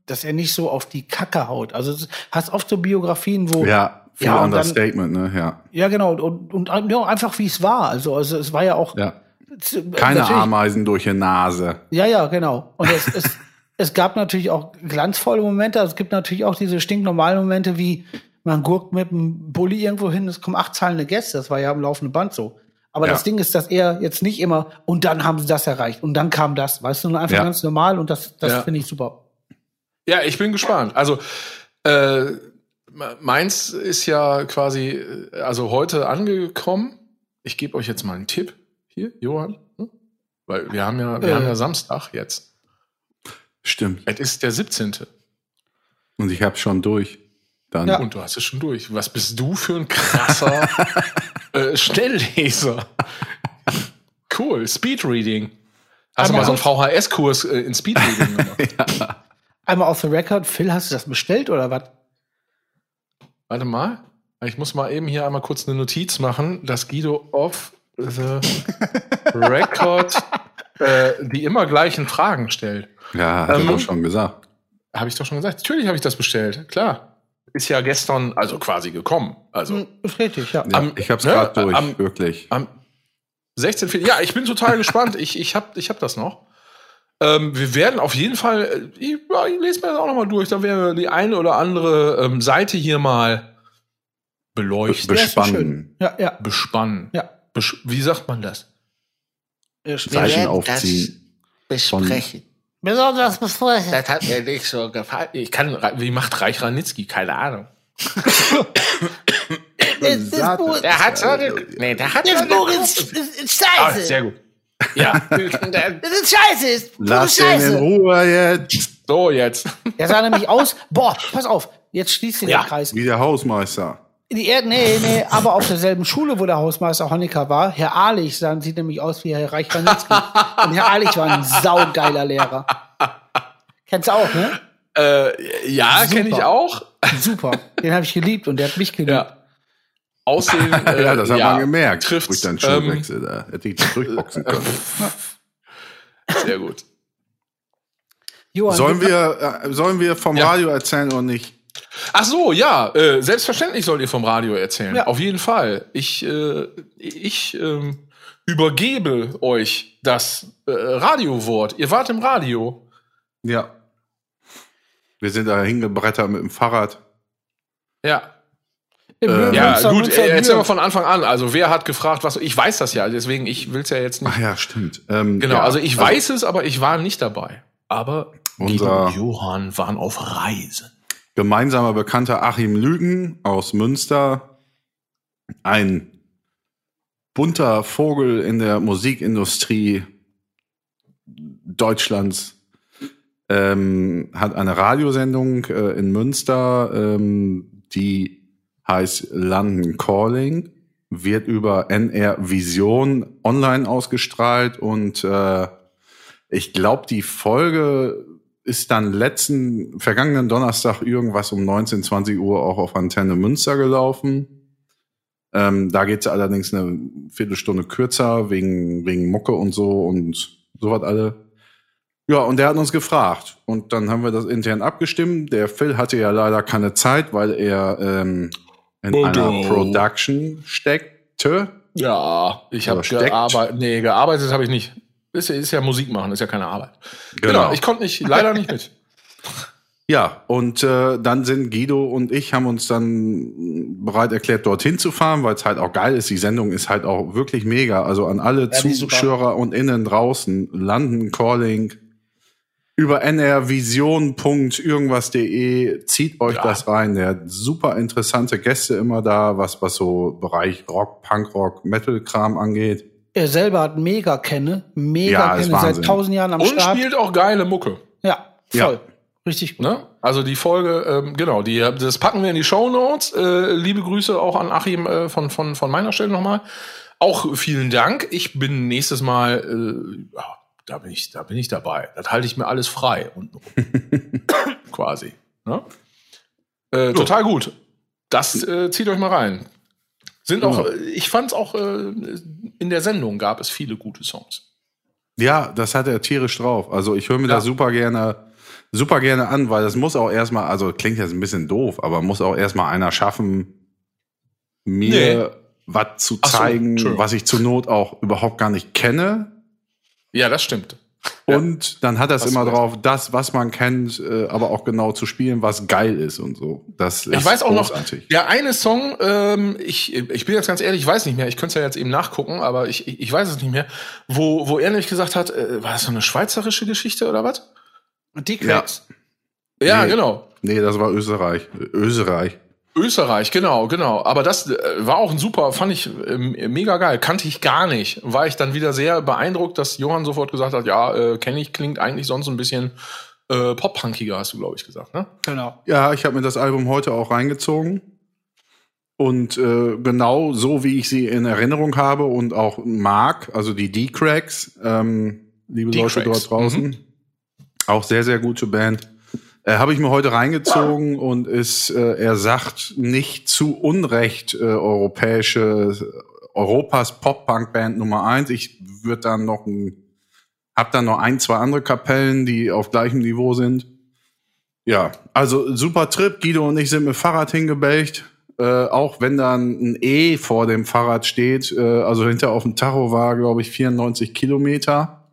dass er nicht so auf die Kacke haut. Also du hast oft so Biografien, wo Ja, viel Ja, und dann- Understatement, ne? Ja. Ja, genau. Und, und, und ja, einfach wie es war. Also, also es war ja auch. ja. z- Keine Ameisen durch die Nase. Ja, ja, genau. Und es, es, es gab natürlich auch glanzvolle Momente. Also es gibt natürlich auch diese stinknormalen Momente, wie man gurkt mit dem Bulli irgendwo hin, es kommen acht zahlende Gäste. Das war ja am laufenden Band so. Aber Ja. das Ding ist, dass er jetzt nicht immer, und dann haben sie das erreicht, und dann kam das. Weißt du, nur einfach Ja. ganz normal und das, das Ja. finde ich super. Ja, ich bin gespannt. Also äh, meins ist ja quasi äh, also heute angekommen. Ich gebe euch jetzt mal einen Tipp hier, Johann, hm? weil wir haben ja wir Äh. haben ja Samstag jetzt. Stimmt. Es ist der 17. Und ich habe schon durch. Dann. Ja. Und du hast es schon durch. Was bist du für ein krasser äh, Schnellleser? Cool, Speedreading. Hast du Aber mal so einen VHS-Kurs äh, in Speedreading gemacht? Einmal off the record, Phil, hast du das bestellt oder was? Warte mal. Ich muss mal eben hier einmal kurz eine Notiz machen, dass Guido off the record äh, die immer gleichen Fragen stellt. Ja, hat Ähm, er doch schon gesagt. Habe ich doch schon gesagt. Natürlich habe ich das bestellt. Klar. Ist ja gestern also quasi gekommen. Also Hm, Ist richtig, ja. Ja, am- ich habe es ne, gerade durch, am- wirklich. am 16. Fe- Ja, ich bin total gespannt. Ich, ich habe ich hab das noch. Ähm, wir werden auf jeden Fall, äh, ich, ja, ich lese mir das auch noch mal durch, dann werden wir die eine oder andere ähm, Seite hier mal beleuchten, Bespannen. Ja, ja, bespannen. ja. Besch wie sagt man das? Zeichen werden aufziehen. besprechen. Besonders besprechen. Das hat mir nicht so gefallen. Ich kann, wie macht Reich Ranitzky? Keine Ahnung. Der hat so eine, nee, der hat so Das eine, Buch ist, ist, ist Ah, scheiße. sehr gut. Ja, der, Das ist scheiße. Ist pure Lass ihn in scheiße. Ruhe jetzt. so jetzt. Er sah nämlich aus, boah, pass auf, jetzt schließt sich Ja. der Kreis. Wie der Hausmeister. Die er nee, nee, aber auf derselben Schule, wo der Hausmeister Honecker war, Herr Ahlich, sah- sieht nämlich aus wie Herr Reich-Ranitzky. Und Herr Ahlich war ein saugeiler Lehrer. Kennst du auch, ne? Äh, ja, kenne ich auch. Super. Den habe ich geliebt und der hat mich geliebt. Ja. Aussehen. Äh, ja, das hat man gemerkt. Trifft Durch deinen ähm, Schulwechsel, da hätte ich das durchboxen können. Sehr gut. Johann, Sollen wir, äh, sollen wir vom Ja. Radio erzählen oder nicht? Ach so, ja, äh, selbstverständlich sollt ihr vom Radio erzählen. Ja. Auf jeden Fall. Ich, äh, ich ähm, übergebe euch das äh, Radiowort. Ihr wart im Radio. Ja. Wir sind da hingebrettert mit dem Fahrrad. Ja. Äh, Höhenmünster, Ja, gut, Münster, äh, erzähl mal von Anfang an. Also, wer hat gefragt, was. Ich weiß das ja, deswegen, ich will's ja jetzt nicht. Ach ja, stimmt. Ähm, Genau, ja, also ich weiß es, aber ich war nicht dabei. Aber Unser- und Johann waren auf Reisen. gemeinsamer Bekannter Achim Lügen aus Münster, ein bunter Vogel in der Musikindustrie Deutschlands, ähm, hat eine Radiosendung äh, in Münster, ähm, die heißt London Calling, wird über NR Vision online ausgestrahlt und äh, ich glaube, die Folge ist dann letzten, vergangenen Donnerstag irgendwas um 19, 20 Uhr auch auf Antenne Münster gelaufen. Ähm, da geht's allerdings eine Viertelstunde kürzer, wegen, wegen Mucke und so und sowas alle. Ja, und der hat uns gefragt. Und dann haben wir das intern abgestimmt. Der Phil hatte ja leider keine Zeit, weil er ähm, in Oh, einer. Production steckte. Ja, ich habe gearbeitet. Nee, gearbeitet habe ich nicht. Ist, ja- ist ja Musik machen, ist ja keine Arbeit. Genau, Genau. ich konnte nicht, leider nicht mit. Ja, und äh, dann sind Guido und ich haben uns dann bereit erklärt, dorthin zu fahren, weil es halt auch geil ist. Die Sendung ist halt auch wirklich mega. Also an alle super. Zuschauer und innen draußen, London Calling über nrvision.irgendwas.de, zieht euch Ja. das rein. Der hat super interessante Gäste immer da, was, was so Bereich Rock, Punkrock, Metal-Kram angeht. Er selber hat mega Kenne, mega Ja, Kenne, seit tausend Jahren am Und Start. spielt auch geile Mucke. Ja, Ja. voll. Richtig gut. Ne? Also die Folge, ähm, genau, die, das packen wir in die Show Notes. Äh, liebe Grüße auch an Achim äh, von, von, von meiner Stelle nochmal. Auch vielen Dank. Ich bin nächstes Mal, äh, ja, da bin ich, da bin ich dabei. Das halte ich mir alles frei und quasi. Ne? Äh, total gut. Das äh, zieht euch mal rein. Sind auch, Genau. äh, ich fand es auch äh, in der Sendung gab es viele gute Songs. Ja, das hat er tierisch drauf. Also ich höre mir Ja. das super gerne, super gerne an, weil das muss auch erstmal, also klingt jetzt ein bisschen doof, aber muss auch erstmal einer schaffen, mir was zu Ach so, zeigen, Entschuldigung. was ich zur Not auch überhaupt gar nicht kenne. Ja, das stimmt. Ja. Und dann hat das Hast immer drauf, das, was man kennt, äh, aber auch genau zu spielen, was geil ist und so. Das ist Ich weiß auch noch, großartig. der eine Song, ähm, ich, ich bin jetzt ganz ehrlich, ich weiß nicht mehr, ich könnte es ja jetzt eben nachgucken, aber ich, ich, weiß es nicht mehr, wo, wo er nämlich gesagt hat, äh, war das so eine schweizerische Geschichte oder was? Die Ja. Cracks. Ja, Nee. genau. Nee, das war Österreich. Österreich. Österreich, genau, genau. Aber das äh, war auch ein super, fand ich ähm, mega geil. Kannte ich gar nicht. War ich dann wieder sehr beeindruckt, dass Johann sofort gesagt hat, ja, äh, kenne ich, klingt eigentlich sonst ein bisschen äh, pop-punkiger, hast du, glaube ich, gesagt, ne? Genau. Ja, ich habe mir das Album heute auch reingezogen. Und äh, genau so, wie ich sie in Erinnerung habe und auch mag, also die D-Cracks, ähm, liebe Leute dort draußen, auch sehr, sehr gute Band, äh, habe ich mir heute reingezogen und ist, äh, er sagt, nicht zu Unrecht äh, europäische, Europas Pop-Punk-Band Nummer eins. Ich würde dann noch ein, hab dann noch ein, zwei andere Kapellen, die auf gleichem Niveau sind. Ja, also super Trip. Guido und ich sind mit Fahrrad hingebelcht. Äh, auch wenn dann ein E vor dem Fahrrad steht, äh, also hinter auf dem Tacho war, glaube ich, 94 Kilometer.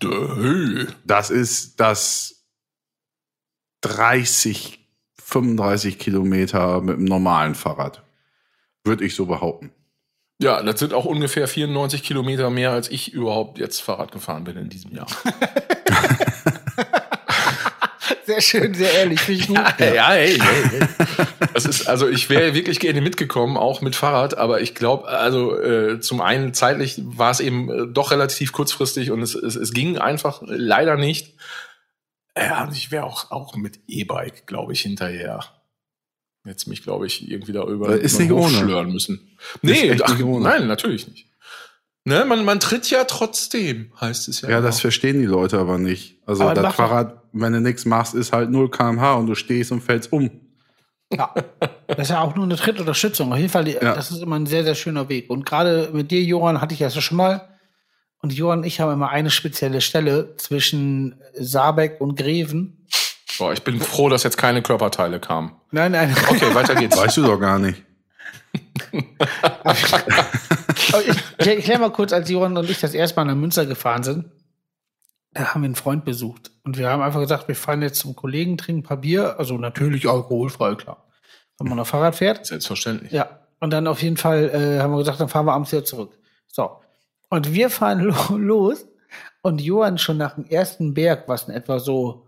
Dö. Das ist das 30, 35 Kilometer mit einem normalen Fahrrad. Würde ich so behaupten. Ja, das sind auch ungefähr 94 Kilometer mehr, als ich überhaupt jetzt Fahrrad gefahren bin in diesem Jahr. Sehr schön, sehr ehrlich. Finde ich gut. ja, hey, hey, hey. Das ist, also ich wäre wirklich gerne mitgekommen, auch mit Fahrrad, aber ich glaube, also äh, zum einen zeitlich war es eben äh, doch relativ kurzfristig und es, es, es ging einfach leider nicht. Ja, und ich wäre auch, auch mit E-Bike, glaube ich, hinterher. jetzt mich, glaube ich, irgendwie da über Äh, ist nicht ohne. schlören müssen. Nee, echt ach, nicht ohne. nein, natürlich nicht. Ne, man, man tritt ja trotzdem, heißt es ja. Ja, immer. das verstehen die Leute aber nicht. Also Aber das mach- Fahrrad, wenn du nichts machst, ist halt 0 kmh und du stehst und fällst um. Ja. Das ist ja auch nur eine Trittunterstützung. Auf jeden Fall, die, Ja. das ist immer ein sehr, sehr schöner Weg. Und gerade mit dir, Johann, hatte ich das ja schon mal. Und Johann und ich haben immer eine spezielle Stelle zwischen Saarbeck und Greven. Boah, ich bin froh, dass jetzt keine Körperteile kamen. Nein, nein. Okay, weiter geht's. Weißt du doch gar nicht. Ich ich erkläre mal kurz, als Johann und ich das erste Mal nach Münster gefahren sind, da haben wir einen Freund besucht. Und wir haben einfach gesagt, wir fahren jetzt zum Kollegen, trinken ein paar Bier, also natürlich alkoholfrei, klar. Wenn man noch Fahrrad fährt. Selbstverständlich. Ja. Und dann auf jeden Fall äh, haben wir gesagt, dann fahren wir abends wieder zurück. So. Und wir fahren lo los und Johann schon nach dem ersten Berg, was in etwa so,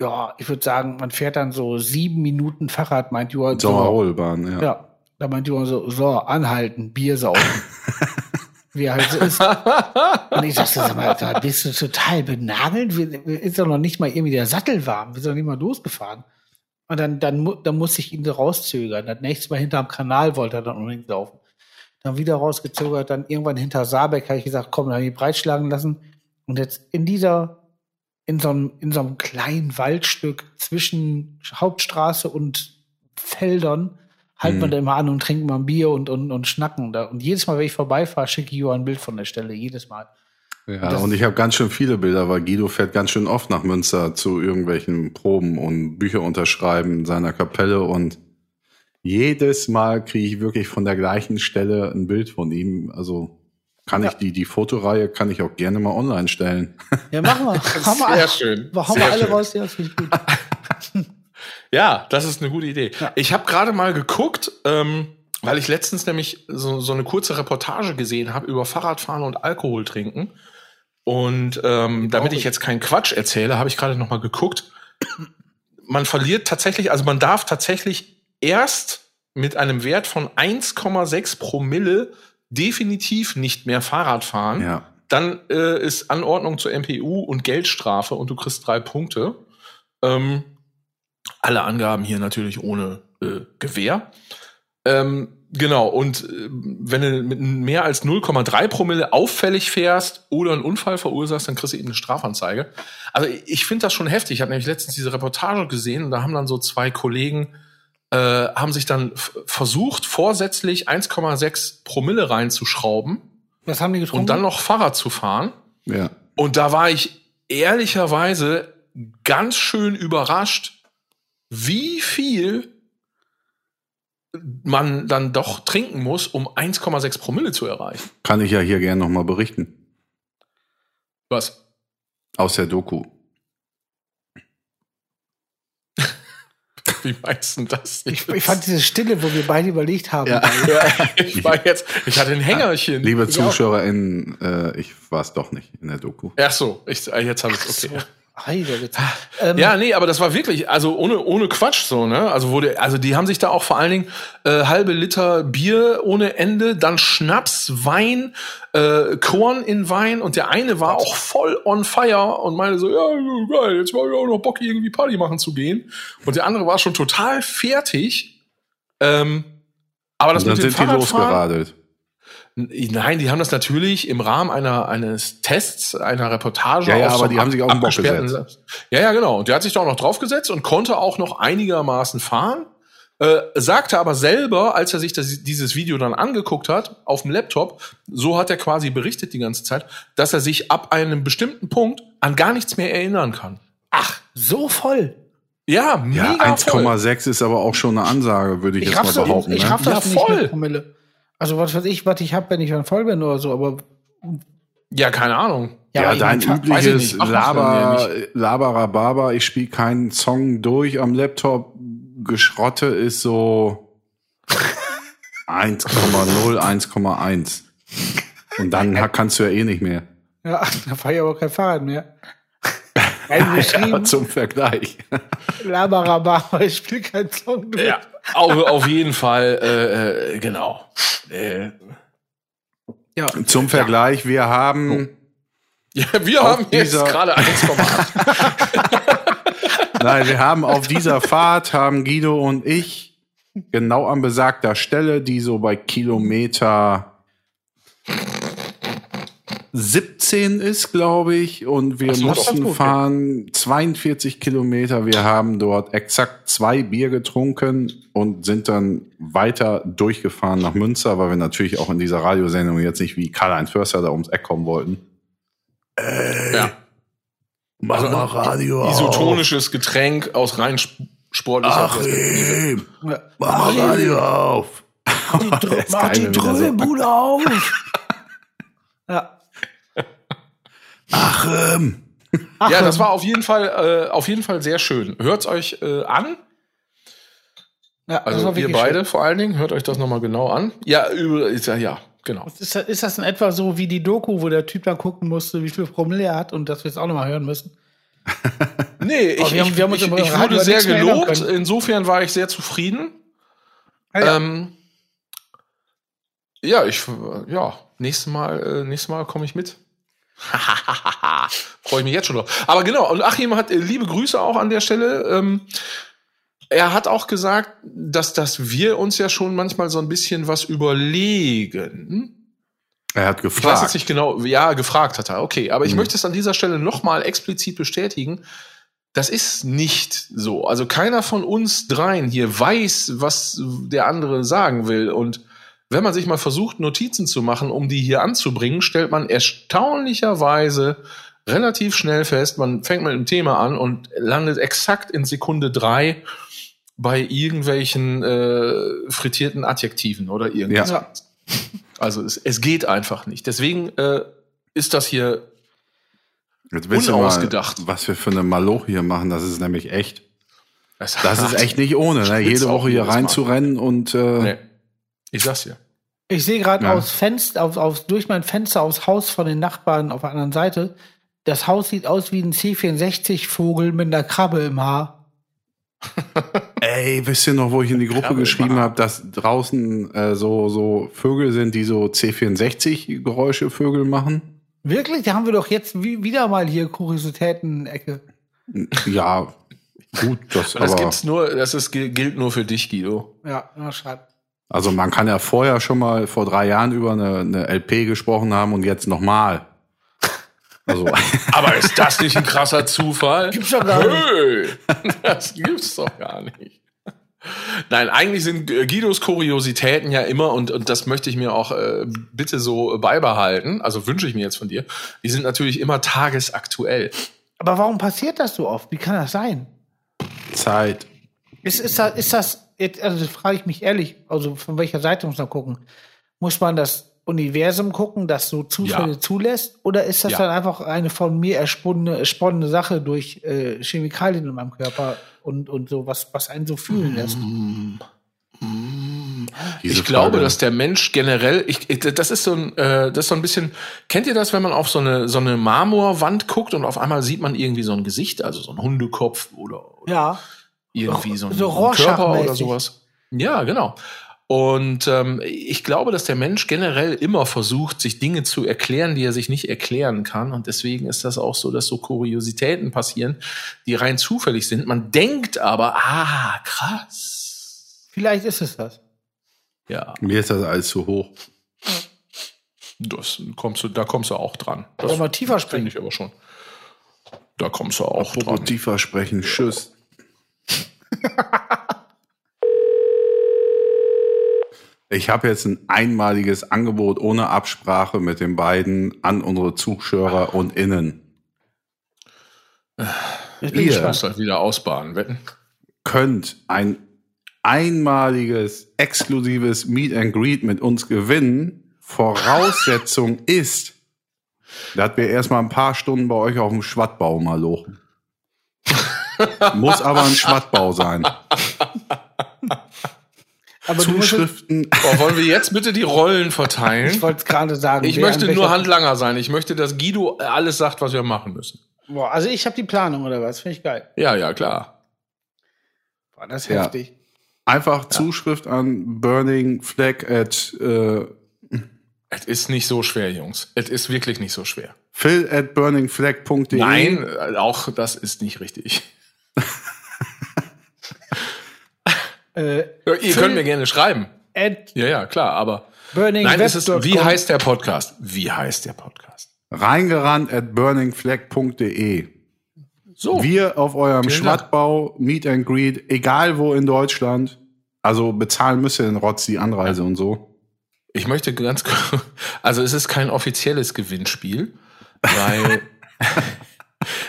ja, ich würde sagen, man fährt dann so sieben Minuten Fahrrad, meint Johann. so, Sommerrollbahn, ja. ja, da meint Johann so, so, anhalten, Bier saufen. Wie er halt so ist. Und ich dachte, sag mal, da bist du total benagelt. Ist doch noch nicht mal irgendwie der Sattel warm. Wir sind doch nicht mal losgefahren. Und dann, dann, dann musste ich ihn so rauszögern. Das nächste Mal hinterm Kanal wollte er dann unbedingt laufen. Dann wieder rausgezögert, dann irgendwann hinter Saarbeck habe ich gesagt, komm, dann habe ich breitschlagen lassen. Und jetzt in dieser, in so einem, in so einem kleinen Waldstück zwischen Hauptstraße und Feldern halten wir Mhm. da immer an und trinken mal ein Bier und, und, und schnacken da. Und jedes Mal, wenn ich vorbeifahre, schicke ich Johann ein Bild von der Stelle. Jedes Mal. Ja, Das- und ich habe ganz schön viele Bilder, weil Guido fährt ganz schön oft nach Münster zu irgendwelchen Proben und Bücher unterschreiben in seiner Kapelle und jedes Mal kriege ich wirklich von der gleichen Stelle ein Bild von ihm. Also kann ich die, die Fotoreihe kann ich auch gerne mal online stellen. Ja, machen wir. Haben Sehr schön. Haben Sehr wir alle schön. raus, ja, finde ich gut. Ja, das ist eine gute Idee. Ja. Ich habe gerade mal geguckt, ähm, weil ich letztens nämlich so, so eine kurze Reportage gesehen habe über Fahrradfahren und Alkohol trinken. Und ähm, damit ich jetzt keinen Quatsch erzähle, habe ich gerade noch mal geguckt. Man verliert tatsächlich, also man darf tatsächlich erst mit einem Wert von 1,6 Promille definitiv nicht mehr Fahrrad fahren. Ja. Dann äh, ist Anordnung zur MPU und Geldstrafe und du kriegst drei Punkte. Ähm, alle Angaben hier natürlich ohne äh, Gewähr. Ähm, genau, und äh, wenn du mit mehr als 0,3 Promille auffällig fährst oder einen Unfall verursachst, dann kriegst du eben eine Strafanzeige. Also ich finde das schon heftig. Ich habe nämlich letztens diese Reportage gesehen und da haben dann so zwei Kollegen äh, haben sich dann versucht, vorsätzlich 1,6 Promille reinzuschrauben Was haben die getrunken? und dann noch Fahrrad zu fahren. Ja. Und da war ich ehrlicherweise ganz schön überrascht, wie viel man dann doch trinken muss, um 1,6 Promille zu erreichen. Kann ich ja hier gerne nochmal berichten. Was? Aus der Doku. Wie meinst du das? ich, ich fand diese Stille, wo wir beide überlegt haben. ja, ich war jetzt, ich hatte ein Hängerchen. Liebe. ZuschauerInnen, äh, ich war es doch nicht in der Doku. Ach so, ich, äh, jetzt habe ich es okay. Heidewitzka. Ähm, Ja, nee, aber das war wirklich, also ohne, ohne Quatsch so, ne? Also wurde, also die haben sich da auch vor allen Dingen äh, halbe Liter Bier ohne Ende, dann Schnaps, Wein, äh, Korn in Wein und der eine war auch voll on fire und meinte so, ja, geil, jetzt war ich auch noch Bock, irgendwie Party machen zu gehen. Und der andere war schon total fertig. Ähm, aber das Und dann mit dem sind die losgeradelt. Nein, die haben das natürlich im Rahmen einer, eines Tests, einer Reportage. Ja, ja, aber die haben sich auf den Bock abgesperrten gesetzt. Sa- Ja, ja, genau. Und der hat sich da auch noch draufgesetzt und konnte auch noch einigermaßen fahren. Äh, sagte aber selber, als er sich das, dieses Video dann angeguckt hat, auf dem Laptop, so hat er quasi berichtet die ganze Zeit, dass er sich ab einem bestimmten Punkt an gar nichts mehr erinnern kann. Ach, so voll. Ja, Ja, mega voll. 1,6 ist aber auch schon eine Ansage, würde ich, Ich jetzt mal behaupten. ich ne? raff das Ja, nicht voll. Also was weiß ich, was ich hab, wenn ich dann voll bin oder so, aber Ja, keine Ahnung. Ja, ich dein übliches Laber, Laberababa, ich spiele keinen Song durch am Laptop, Geschrotte ist so 1,0, 1,1. Und dann kannst du ja eh nicht mehr. ja, da fahre ich aber kein Fahrrad mehr. Aber zum Vergleich. Labarababa, ich spiele keinen Song durch. Ja, auf, auf jeden Fall, äh, äh, genau. Äh, ja, Zum Vergleich, wir haben, Ja, wir haben jetzt gerade 1,8. nein, wir haben auf dieser Fahrt, haben Guido und ich genau an besagter Stelle, die so bei Kilometer 17 ist, glaube ich, und wir so, mussten gut, fahren 42 Kilometer. Wir haben dort exakt zwei Bier getrunken und sind dann weiter durchgefahren nach Münster, weil wir natürlich auch in dieser Radiosendung jetzt nicht wie Karl-Heinz Förster da ums Eck kommen wollten. Ja. Mach mal Radio Isotonisches Getränk aus rein sp- sportlicher Perspektive. Ja. Mach mal Radio auf. Ist mach die Dröhnbude auf. ja. Achim. Ja, das war auf jeden Fall, äh, auf jeden Fall sehr schön. Hört's euch äh, an. ja Also wirklich beide schön. vor allen Dingen, hört euch das nochmal genau an. Ja, über, ist ja, ja, genau. Ist das, ist das in etwa so wie die Doku, wo der Typ dann gucken musste, wie viel Promille er hat und dass wir es auch nochmal hören müssen? Nee, ich, wir haben- ich, wir ich, ich wurde sehr gelobt. Insofern war ich sehr zufrieden. Ah, Ja, ja. ähm, ja ich, ja, nächstes Mal, äh, nächstes Mal komme ich mit. Freue ich mich jetzt schon drauf. Aber genau, und Achim hat äh, liebe Grüße auch an der Stelle. Ähm, er hat auch gesagt, dass, dass wir uns ja schon manchmal so ein bisschen was überlegen. Er hat Ich weiß jetzt gefragt. nicht genau, ja, gefragt hat er, okay. Aber ich Mhm. möchte es an dieser Stelle nochmal explizit bestätigen. Das ist nicht so. Also keiner von uns dreien hier weiß, was der andere sagen will. Und wenn man sich mal versucht, Notizen zu machen, um die hier anzubringen, stellt man erstaunlicherweise relativ schnell fest, man fängt mit einem Thema an und landet exakt in Sekunde drei bei irgendwelchen äh, frittierten Adjektiven oder irgendwas. Ja. Also es, es geht einfach nicht. Deswegen äh, ist das hier Jetzt ihr mal, unausgedacht. was wir für eine Maloche hier machen. Das ist nämlich echt. Das, Das ist echt nicht ohne, ne? Jede Woche hier reinzurennen und äh, Nee. Ich sag's dir. Ich sehe gerade Ja. aus Fenster, auf, auf, durch mein Fenster aufs Haus von den Nachbarn auf der anderen Seite. Das Haus sieht aus wie ein C64-Vogel mit einer Krabbe im Haar. ey, wisst ihr noch, wo ich in die Gruppe Krabbe geschrieben habe, dass draußen äh, so, so Vögel sind, die so C64-Geräusche Vögel machen? Wirklich? Da haben wir doch jetzt wie, wieder mal hier Kuriositäten-Ecke. Ja, gut, das, Das aber. gibt's nur, das ist, gilt nur für dich, Guido. Ja, na, schade. Also man kann ja vorher schon mal vor drei Jahren über eine, eine LP gesprochen haben und jetzt nochmal. Also, Aber ist das nicht ein krasser Zufall? Gibt's doch gar nicht. Hey, das gibt's doch gar nicht. Nein, eigentlich sind Guidos Kuriositäten ja immer, und, und das möchte ich mir auch äh, bitte so beibehalten, also wünsche ich mir jetzt von dir, die sind natürlich immer tagesaktuell. Aber warum passiert das so oft? Wie kann das sein? Zeit. Ist, ist das, ist das, also frage ich mich ehrlich, also von welcher Seite muss man gucken? Muss man das Universum gucken, das so Zufälle Ja. zulässt? Oder ist das Ja. dann einfach eine von mir ersponnene, ersponnene Sache durch äh, Chemikalien in meinem Körper und, und so, was, was einen so fühlen lässt? Diese ich glaube, dass der Mensch generell, ich, ich, das ist so ein, äh, das ist so ein bisschen, kennt ihr das, wenn man auf so eine, so eine Marmorwand guckt und auf einmal sieht man irgendwie so ein Gesicht, also so ein Hundekopf oder, oder Ja. Irgendwie so ein, So so ein Körper oder sowas. Ja, genau. Und ähm, ich glaube, dass der Mensch generell immer versucht, sich Dinge zu erklären, die er sich nicht erklären kann. Und deswegen ist das auch so, dass so Kuriositäten passieren, die rein zufällig sind. Man denkt aber, ah, krass. Vielleicht ist es das. Ja, Mir ist das alles zu hoch. das kommst du, da kommst du auch dran. Das wir tiefer finde sprechen? ich aber schon. Da kommst du auch Apropos dran. tiefer sprechen. Tschüss. Ich habe jetzt ein einmaliges Angebot ohne Absprache mit den beiden an unsere Zuschauer und Innen. Jetzt bin Ihr. ich Ich das wieder ausbaden, wetten. Könnt ein einmaliges, exklusives Meet and Greet mit uns gewinnen. Voraussetzung ist, dass wir erstmal ein paar Stunden bei euch auf dem Schwattbau mal lochen. Muss aber ein Schwattbau sein. Aber du musst, Zuschriften. Oh, wollen wir jetzt bitte die Rollen ich verteilen? wollte es gerade sagen. Ich möchte nur Handlanger sein. Ich möchte, dass Guido alles sagt, was wir machen müssen. Boah, also ich habe die Planung oder was? Finde ich geil. Ja, ja, klar. Boah, das Ja. heftig. Einfach Zuschrift an Burning Flag at äh, Es ist nicht so schwer, Jungs. Es ist wirklich nicht so schwer. phil at burningflag.de. Nein, äh, auch das ist nicht richtig. Äh, Ja, ihr könnt mir gerne schreiben. Ja, ja, klar, aber burning nein, es ist, wie web.com. heißt der Podcast? Wie heißt der Podcast? Reingerannt at burningflag.de. So, Wir auf eurem Vielen Dank. Schwattbau, Meet and Greet, egal wo in Deutschland. Also bezahlen müsst ihr den Rotz die Anreise und so. ich möchte ganz kurz, also es ist kein offizielles Gewinnspiel, weil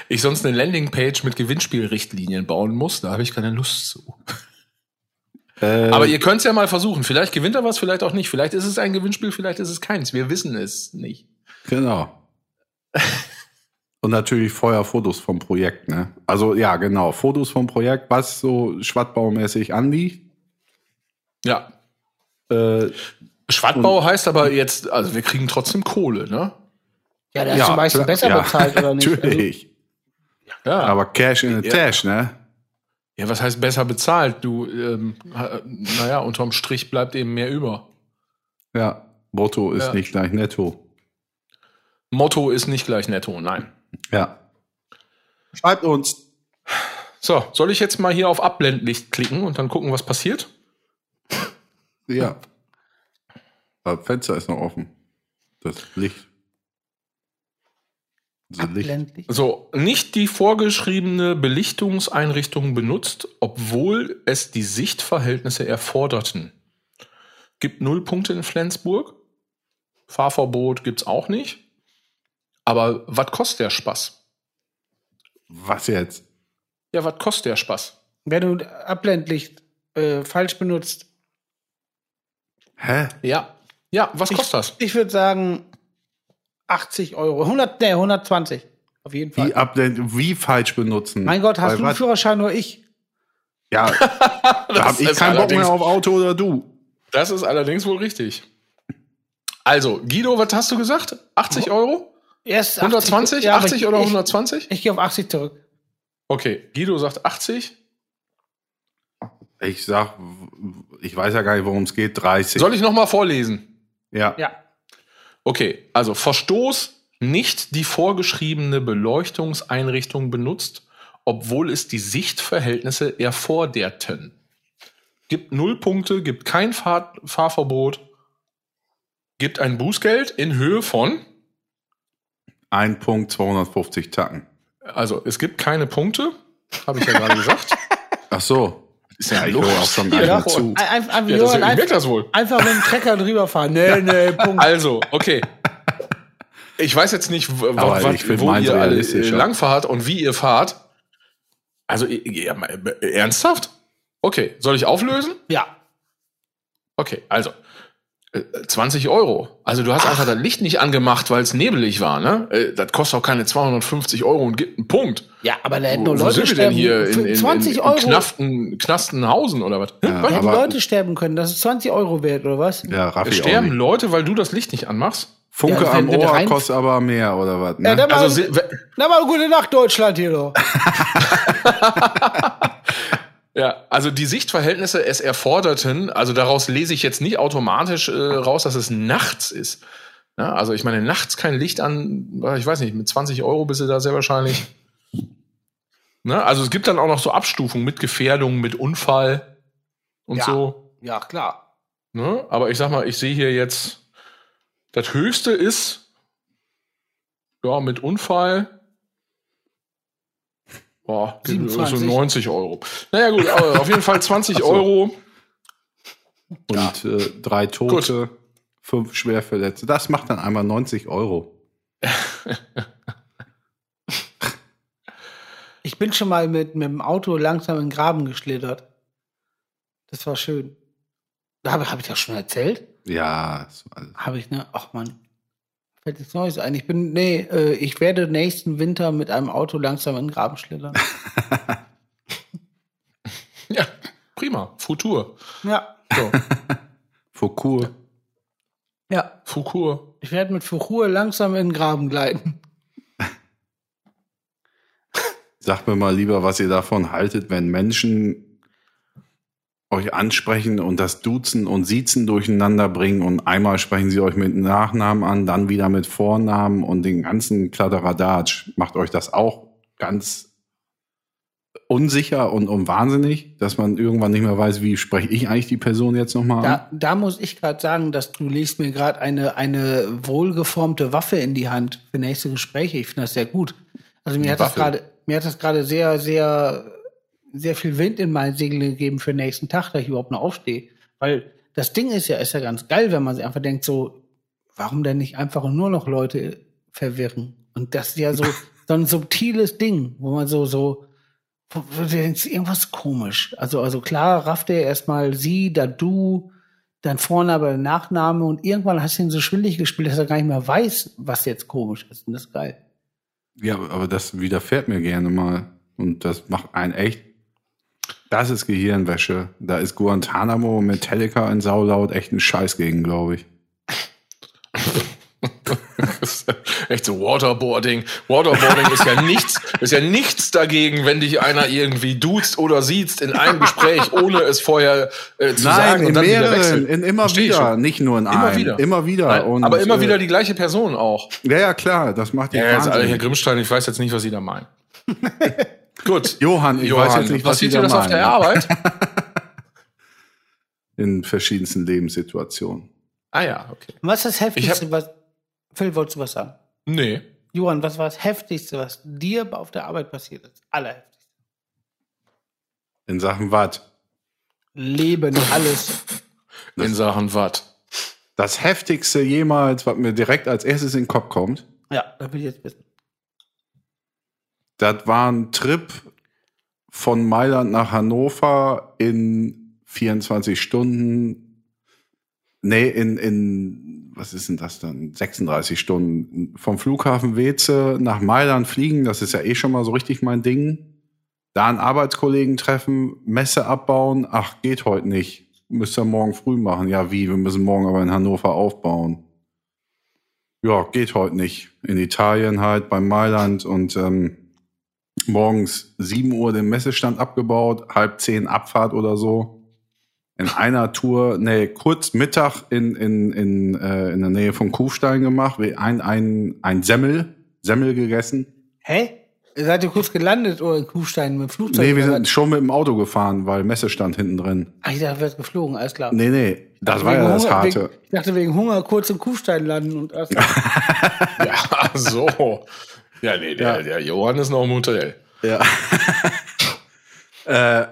ich sonst eine Landingpage mit Gewinnspielrichtlinien bauen muss. Da habe ich keine Lust zu. Äh, Aber ihr könnt es ja mal versuchen. Vielleicht gewinnt er was, vielleicht auch nicht. Vielleicht ist es ein Gewinnspiel, vielleicht ist es keins. Wir wissen es nicht. Genau. Und natürlich vorher Fotos vom Projekt, ne? Also ja, genau, Fotos vom Projekt, was so schwattbaumäßig anliegt. Ja. Äh, Schwattbau heißt aber jetzt, also wir kriegen trotzdem Kohle, ne? Ja, der ist ja, Beispiel klar, besser ja, bezahlt, oder nicht? Also, Natürlich. Ja. Aber Cash in the Ja. Tash, ne? ja, was heißt besser bezahlt? Du, ähm, naja, unterm Strich bleibt eben mehr über. Ja. Brutto ist Ja. nicht gleich netto. Motto ist nicht gleich netto, nein. Ja. Schreibt uns. So, soll ich jetzt mal hier auf Abblendlicht klicken und dann gucken, was passiert? Ja. Das Fenster ist noch offen. Das Licht. Abblendlich. So, nicht die vorgeschriebene Belichtungseinrichtung benutzt, obwohl es die Sichtverhältnisse erforderten. Gibt null Punkte in Flensburg. Fahrverbot gibt's auch nicht. Aber was kostet der Spaß? Was jetzt? Ja, was kostet der Spaß? Wenn du Abblendlicht äh, falsch benutzt, Hä? Ja. Ja, was kostet das? ich würde sagen 80 Euro. 100, nee, 120. Auf jeden Fall. Wie abblenden, wie falsch benutzen? mein Gott, hast Weil du einen Führerschein oder ich? Ja, da Das hab ich ist keinen Bock mehr allerdings- auf Auto oder du. Das ist allerdings wohl richtig. Also, Guido, was hast du gesagt? 80 Euro? Erst 120? ja, aber 80 ich, oder ich, 120? Ich gehe auf 80 zurück. Okay, Guido sagt 80. Ich sag, ich weiß ja gar nicht, worum es geht. 30. Soll ich noch mal vorlesen? ja. Ja. Okay, also Verstoß nicht die vorgeschriebene Beleuchtungseinrichtung benutzt, obwohl es die Sichtverhältnisse erforderten. Gibt null Punkte, gibt kein Fahr Fahrverbot, gibt ein Bußgeld in Höhe von, Ein Punkt 250 Tacken. also es gibt keine Punkte, habe ich ja gerade gesagt. Ach so. Ist Ja, ich höre auch schon Ja, einfach zu. Ein- ein- Ja, das, einfach, das wohl. einfach mit dem Trecker drüber fahren. Nee, nee, Punkt. Also, okay. Ich weiß jetzt nicht, wo meins ihr alle äh, lang fahrt und wie ihr fahrt. Also, ja, äh, ernsthaft? Okay, soll ich auflösen? Ja. Okay, also 20 Euro. Also du hast einfach das Licht nicht angemacht, weil es nebelig war, ne? Äh, Das kostet auch keine 250 Euro und gibt einen Punkt. Ja, aber da hätten Wo, nur Leute sind wir denn sterben hier? In, für in, in, 20 in Euro. Knaften, Knastenhausen oder was? Hä? Ja? Da hätten Leute sterben können. Das ist 20 Euro wert, oder was? Ja, Raffi auch Sterben. Leute, weil du das Licht nicht anmachst? Funke Ja, am Ohr rein- kostet aber mehr, oder was? Ne? Ja, dann mal, Also, we- dann mal gute Nacht, Deutschland hier doch. Ja, also die Sichtverhältnisse es erforderten, also daraus lese ich jetzt nicht automatisch äh, raus, dass es nachts ist. Ja, also ich meine, nachts kein Licht an, ich weiß nicht, mit 20 Euro bist du da sehr wahrscheinlich. Ne? Also es gibt dann auch noch so Abstufungen mit Gefährdung, mit Unfall und Ja. so. Ja, klar. Ne? Aber ich sag mal, ich sehe hier jetzt, das höchste ist, ja, mit Unfall, boah, so 27. 90 Euro. Naja, gut, auf jeden Fall 20 Euro. Und äh, drei Tote, fünf Schwerverletzte. Das macht dann einmal 90 Euro. Ich bin schon mal mit, mit dem Auto langsam in den Graben geschlittert. Das war schön. Habe hab ich das schon erzählt? Ja, Habe ich, ne? Ach man. Fällt jetzt Neues ein. Ich bin, nee, äh, ich werde nächsten Winter mit einem Auto langsam in den Graben schlittern. Ja, prima. Futur. ja. So, Foucault. Ja. Fukur. Ich werde mit Fuchur langsam in den Graben gleiten. Sagt mir mal lieber, was ihr davon haltet, wenn Menschen euch ansprechen und das Duzen und Siezen durcheinander bringen und einmal sprechen sie euch mit Nachnamen an, dann wieder mit Vornamen und den ganzen Kladderadatsch. Macht euch das auch ganz unsicher und, und wahnsinnig, dass man irgendwann nicht mehr weiß, wie spreche ich eigentlich die Person jetzt nochmal an. Da, da muss ich gerade sagen, dass du legst mir gerade eine, eine wohlgeformte Waffe in die Hand für nächste Gespräche. Ich finde das sehr gut. Also mir hat das gerade, mir hat das gerade sehr, sehr, sehr viel Wind in meinen Segeln gegeben für den nächsten Tag, dass ich überhaupt noch aufstehe. Weil das Ding ist ja, ist ja ganz geil, wenn man sich einfach denkt, so, warum denn nicht einfach nur noch Leute verwirren? Und das ist ja so, so ein subtiles Ding, wo man so, so, wo wo du denkst, irgendwas komisch. Also, also klar, rafft er erstmal sie, dann du, dann Vorname, dann Nachname und irgendwann hast du ihn so schwindig gespielt, dass er gar nicht mehr weiß, was jetzt komisch ist. Und das ist geil. Ja, aber das widerfährt mir gerne mal. Und das macht einen echt. Das ist Gehirnwäsche. Da ist Guantanamo Metallica in Saulaut echt ein Scheiß gegen, glaube ich. Echt so Waterboarding. Waterboarding ist ja nichts, ist ja nichts dagegen, wenn dich einer irgendwie duzt oder sieht in einem Gespräch, ohne es vorher äh, zu sagen in und dann wieder mehreren, wechseln. in immer Versteh wieder, nicht nur in Immer einem. wieder. Immer wieder. Nein, und, aber immer äh, wieder die gleiche Person auch. Ja, ja, klar, das macht die Ja, jetzt, wahnsinnig. Herr Grimmstein, ich weiß jetzt nicht, was Sie da meinen. Gut. Johann, ich weiß jetzt nicht, was Sie passiert dir da das auf der meinen. Arbeit? In verschiedensten Lebenssituationen. ah ja, okay. Was ist das Heftigste, was, Phil, wolltest du was sagen? Nee. Johann, was war das Heftigste, was dir auf der Arbeit passiert ist? Allerheftigste. In Sachen Watt. Leben, alles. In Sachen was? Das heftigste jemals, was mir direkt als erstes in den Kopf kommt, Ja, da will ich jetzt wissen. Das war ein Trip von Mailand nach Hannover in 24 Stunden. Nee, in, in, was ist denn das dann? 36 Stunden. Vom Flughafen Weze nach Mailand fliegen, das ist ja eh schon mal so richtig mein Ding. Da einen Arbeitskollegen treffen, Messe abbauen. Ach, geht heute nicht. Müsst ihr morgen früh machen. Ja, wie? Wir müssen morgen aber in Hannover aufbauen. Ja, geht heute nicht. In Italien halt, bei Mailand und ähm, morgens 7 Uhr den Messestand abgebaut, halb zehn Abfahrt oder so. In einer Tour, nee, kurz Mittag in, in, in, äh, in der Nähe von Kufstein gemacht, wie ein, ein, ein Semmel, Semmel gegessen. Hä? Seid ihr kurz gelandet oder in Kufstein mit dem Flugzeug? Nee, wir sind schon mit dem Auto gefahren, weil Messestand hinten drin. Ach, ich dachte, wird geflogen, alles klar. Nee, nee, das war ja das Hunger- Harte. Wegen, ich dachte wegen Hunger kurz im Kufstein landen und erst. Ja, so. Ja, nee, der, Ja. der Johann ist noch im Hotel. Ja. äh,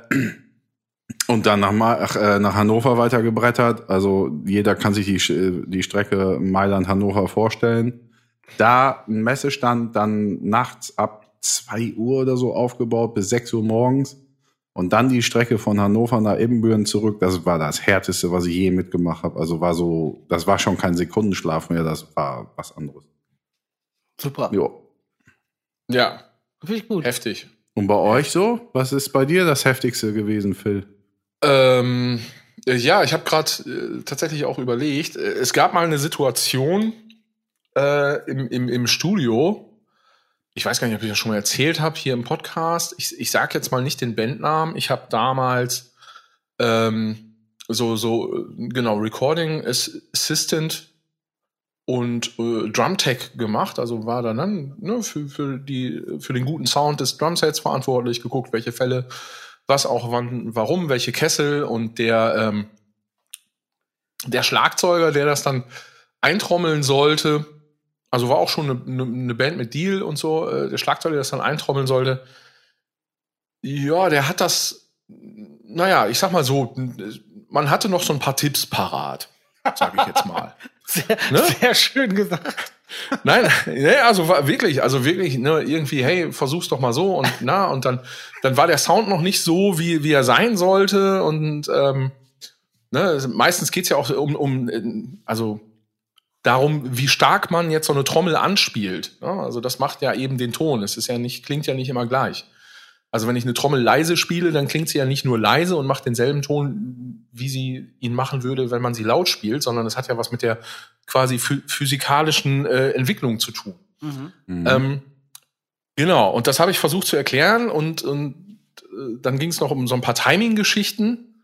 und dann nach, äh, nach Hannover weitergebrettert. Also jeder kann sich die, Sch- die Strecke Mailand-Hannover vorstellen. Da ein Messestand, dann nachts ab 2 Uhr oder so aufgebaut bis 6 Uhr morgens. Und dann die Strecke von Hannover nach Ebenbüren zurück. Das war das Härteste, was ich je mitgemacht habe. Also war so, das war schon kein Sekundenschlaf mehr, das war was anderes. Super. Jo. Ja, Finde ich gut. heftig. Und bei euch so? Was ist bei dir das Heftigste gewesen, Phil? Ähm, äh, ja, ich habe gerade äh, tatsächlich auch überlegt. äh, Es gab mal eine Situation äh, im, im, im Studio. Ich weiß gar nicht, ob ich das schon mal erzählt habe hier im Podcast. Ich, ich sage jetzt mal nicht den Bandnamen. Ich habe damals ähm, so so äh, genau Recording Ass- Assistant und äh, Drumtech gemacht. Also war dann, dann ne, für, für, die, für den guten Sound des Drumsets verantwortlich, geguckt, welche Fälle was auch wann, warum, welche Kessel und der, ähm, der Schlagzeuger, der das dann eintrommeln sollte, also war auch schon eine, eine, eine Band mit Deal und so, äh, der Schlagzeuger, der das dann eintrommeln sollte, ja, der hat das, naja, ich sag mal so, man hatte noch so ein paar Tipps parat, sag ich jetzt mal. Sehr, Ne? sehr schön gesagt. Nein, nee, also wirklich, also wirklich, ne, irgendwie, hey, versuch's doch mal so und na, und dann, dann war der Sound noch nicht so, wie, wie er sein sollte und ähm, ne, meistens geht's ja auch um, um, äh, also darum, wie stark man jetzt so eine Trommel anspielt. Ne? Also das macht ja eben den Ton. Es ist ja nicht, klingt ja nicht immer gleich. Also wenn ich eine Trommel leise spiele, dann klingt sie ja nicht nur leise und macht denselben Ton, wie sie ihn machen würde, wenn man sie laut spielt, sondern es hat ja was mit der quasi phy physikalischen äh, Entwicklung zu tun. Mhm. Ähm, genau, und das habe ich versucht zu erklären und, und äh, dann ging es noch um so ein paar Timing-Geschichten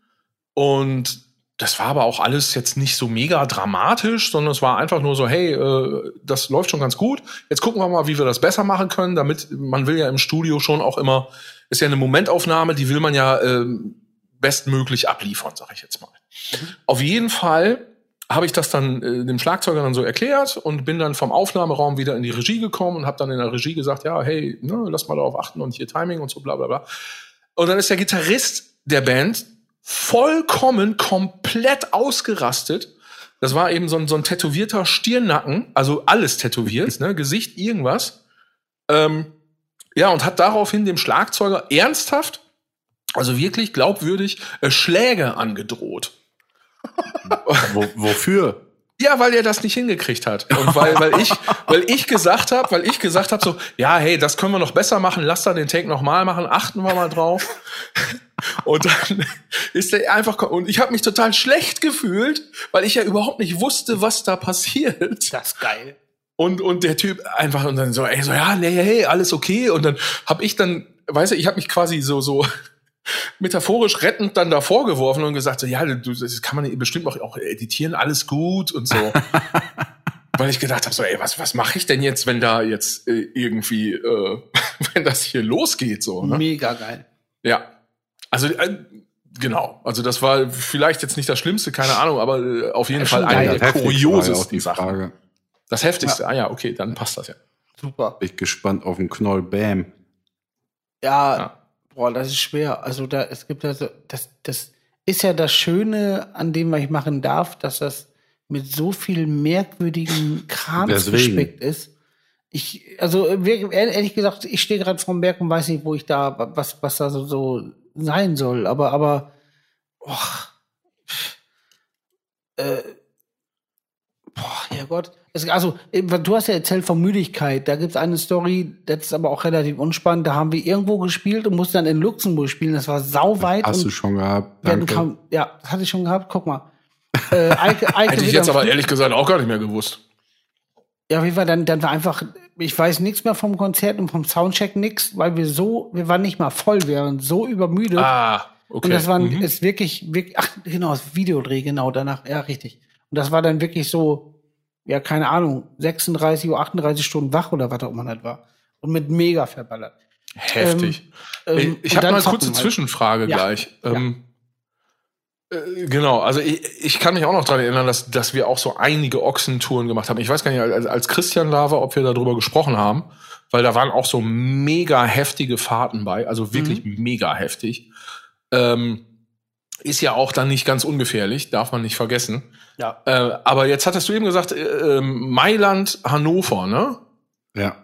und das war aber auch alles jetzt nicht so mega dramatisch, sondern es war einfach nur so, hey, äh, das läuft schon ganz gut. Jetzt gucken wir mal, wie wir das besser machen können, damit man will ja im Studio schon auch immer, ist ja eine Momentaufnahme, die will man ja ähm, bestmöglich abliefern, sag ich jetzt mal. Auf jeden Fall habe ich das dann äh, dem Schlagzeuger dann so erklärt und bin dann vom Aufnahmeraum wieder in die Regie gekommen und habe dann in der Regie gesagt, ja, hey, ne, lass mal darauf achten und hier Timing und so bla bla bla. Und dann ist der Gitarrist der Band vollkommen komplett ausgerastet. Das war eben so ein, so ein tätowierter Stirnnacken, also alles tätowiert, ne, Gesicht, irgendwas. Ähm, ja, und hat daraufhin dem Schlagzeuger ernsthaft, also wirklich glaubwürdig, äh, Schläge angedroht. Wo, wofür? Ja, weil er das nicht hingekriegt hat. Und weil, weil ich, weil ich gesagt habe, weil ich gesagt habe, so, ja, hey, das können wir noch besser machen, lass da den Take nochmal machen, achten wir mal drauf. Und dann ist er einfach, und ich habe mich total schlecht gefühlt, weil ich ja überhaupt nicht wusste, was da passiert. Das ist geil. Und, und der Typ einfach und dann so, ey, so, ja, nee, hey, alles okay. Und dann hab ich dann, weißt du, ich habe mich quasi so, so metaphorisch rettend dann davor geworfen und gesagt, so, ja, du, das kann man bestimmt auch, auch editieren, alles gut und so. Weil ich gedacht habe, so, ey, was, was mache ich denn jetzt, wenn da jetzt äh, irgendwie, äh, wenn das hier losgeht, so, ne? Mega geil. Ja. Also, äh, genau. Also, das war vielleicht jetzt nicht das Schlimmste, keine Ahnung, aber äh, auf jeden Ja, Fall eine der kuriosesten Sachen. Das heftigste, ah ja, okay, dann passt das ja. Super. Bin ich gespannt auf den Knoll Bam. Ja, Ja. boah, das ist schwer. Also da, es gibt also, das, das ist ja das Schöne an dem, was ich machen darf, dass das mit so viel merkwürdigen Kram gespickt ist. Ich, also ehrlich gesagt, ich stehe gerade vom Berg und weiß nicht, wo ich da, was, was da so, so sein soll. Aber, aber, och, äh, boah, Herrgott. Es, also, äh, du hast ja erzählt von Müdigkeit. Da gibt's eine Story, das ist aber auch relativ unspannend. Da haben wir irgendwo gespielt und mussten dann in Luxemburg spielen. Das war sauweit. Hast du schon gehabt? Danke. kaum, ja, das hatte ich schon gehabt. Guck mal. Äh, Eike, Eike Hätte ich jetzt aber ehrlich gesagt auch gar nicht mehr gewusst. Ja, wie war dann, dann war einfach, ich weiß nichts mehr vom Konzert und vom Soundcheck nix, weil wir so, wir waren nicht mal voll, wir waren so übermüdet. Ah, okay. Und das war Mhm. ist wirklich, wirklich, ach, genau, das Videodreh, genau, danach, ja, richtig. Und das war dann wirklich so, ja, keine Ahnung, 36 oder 38 Stunden wach oder was auch immer das war. Und mit mega verballert. Heftig. Ähm, Ey, ich und habe mal eine kurze halt. Zwischenfrage Ja. gleich. Ähm, äh, genau, also ich, ich kann mich auch noch daran erinnern, dass, dass wir auch so einige Ochsentouren gemacht haben. Ich weiß gar nicht, als, als Christian da war, ob wir darüber gesprochen haben, weil da waren auch so mega heftige Fahrten bei, also wirklich Mhm. mega heftig. Ähm, ist ja auch dann nicht ganz ungefährlich, darf man nicht vergessen. Ja. Äh, aber jetzt hattest du eben gesagt, äh, ähm, Mailand, Hannover, ne? Ja.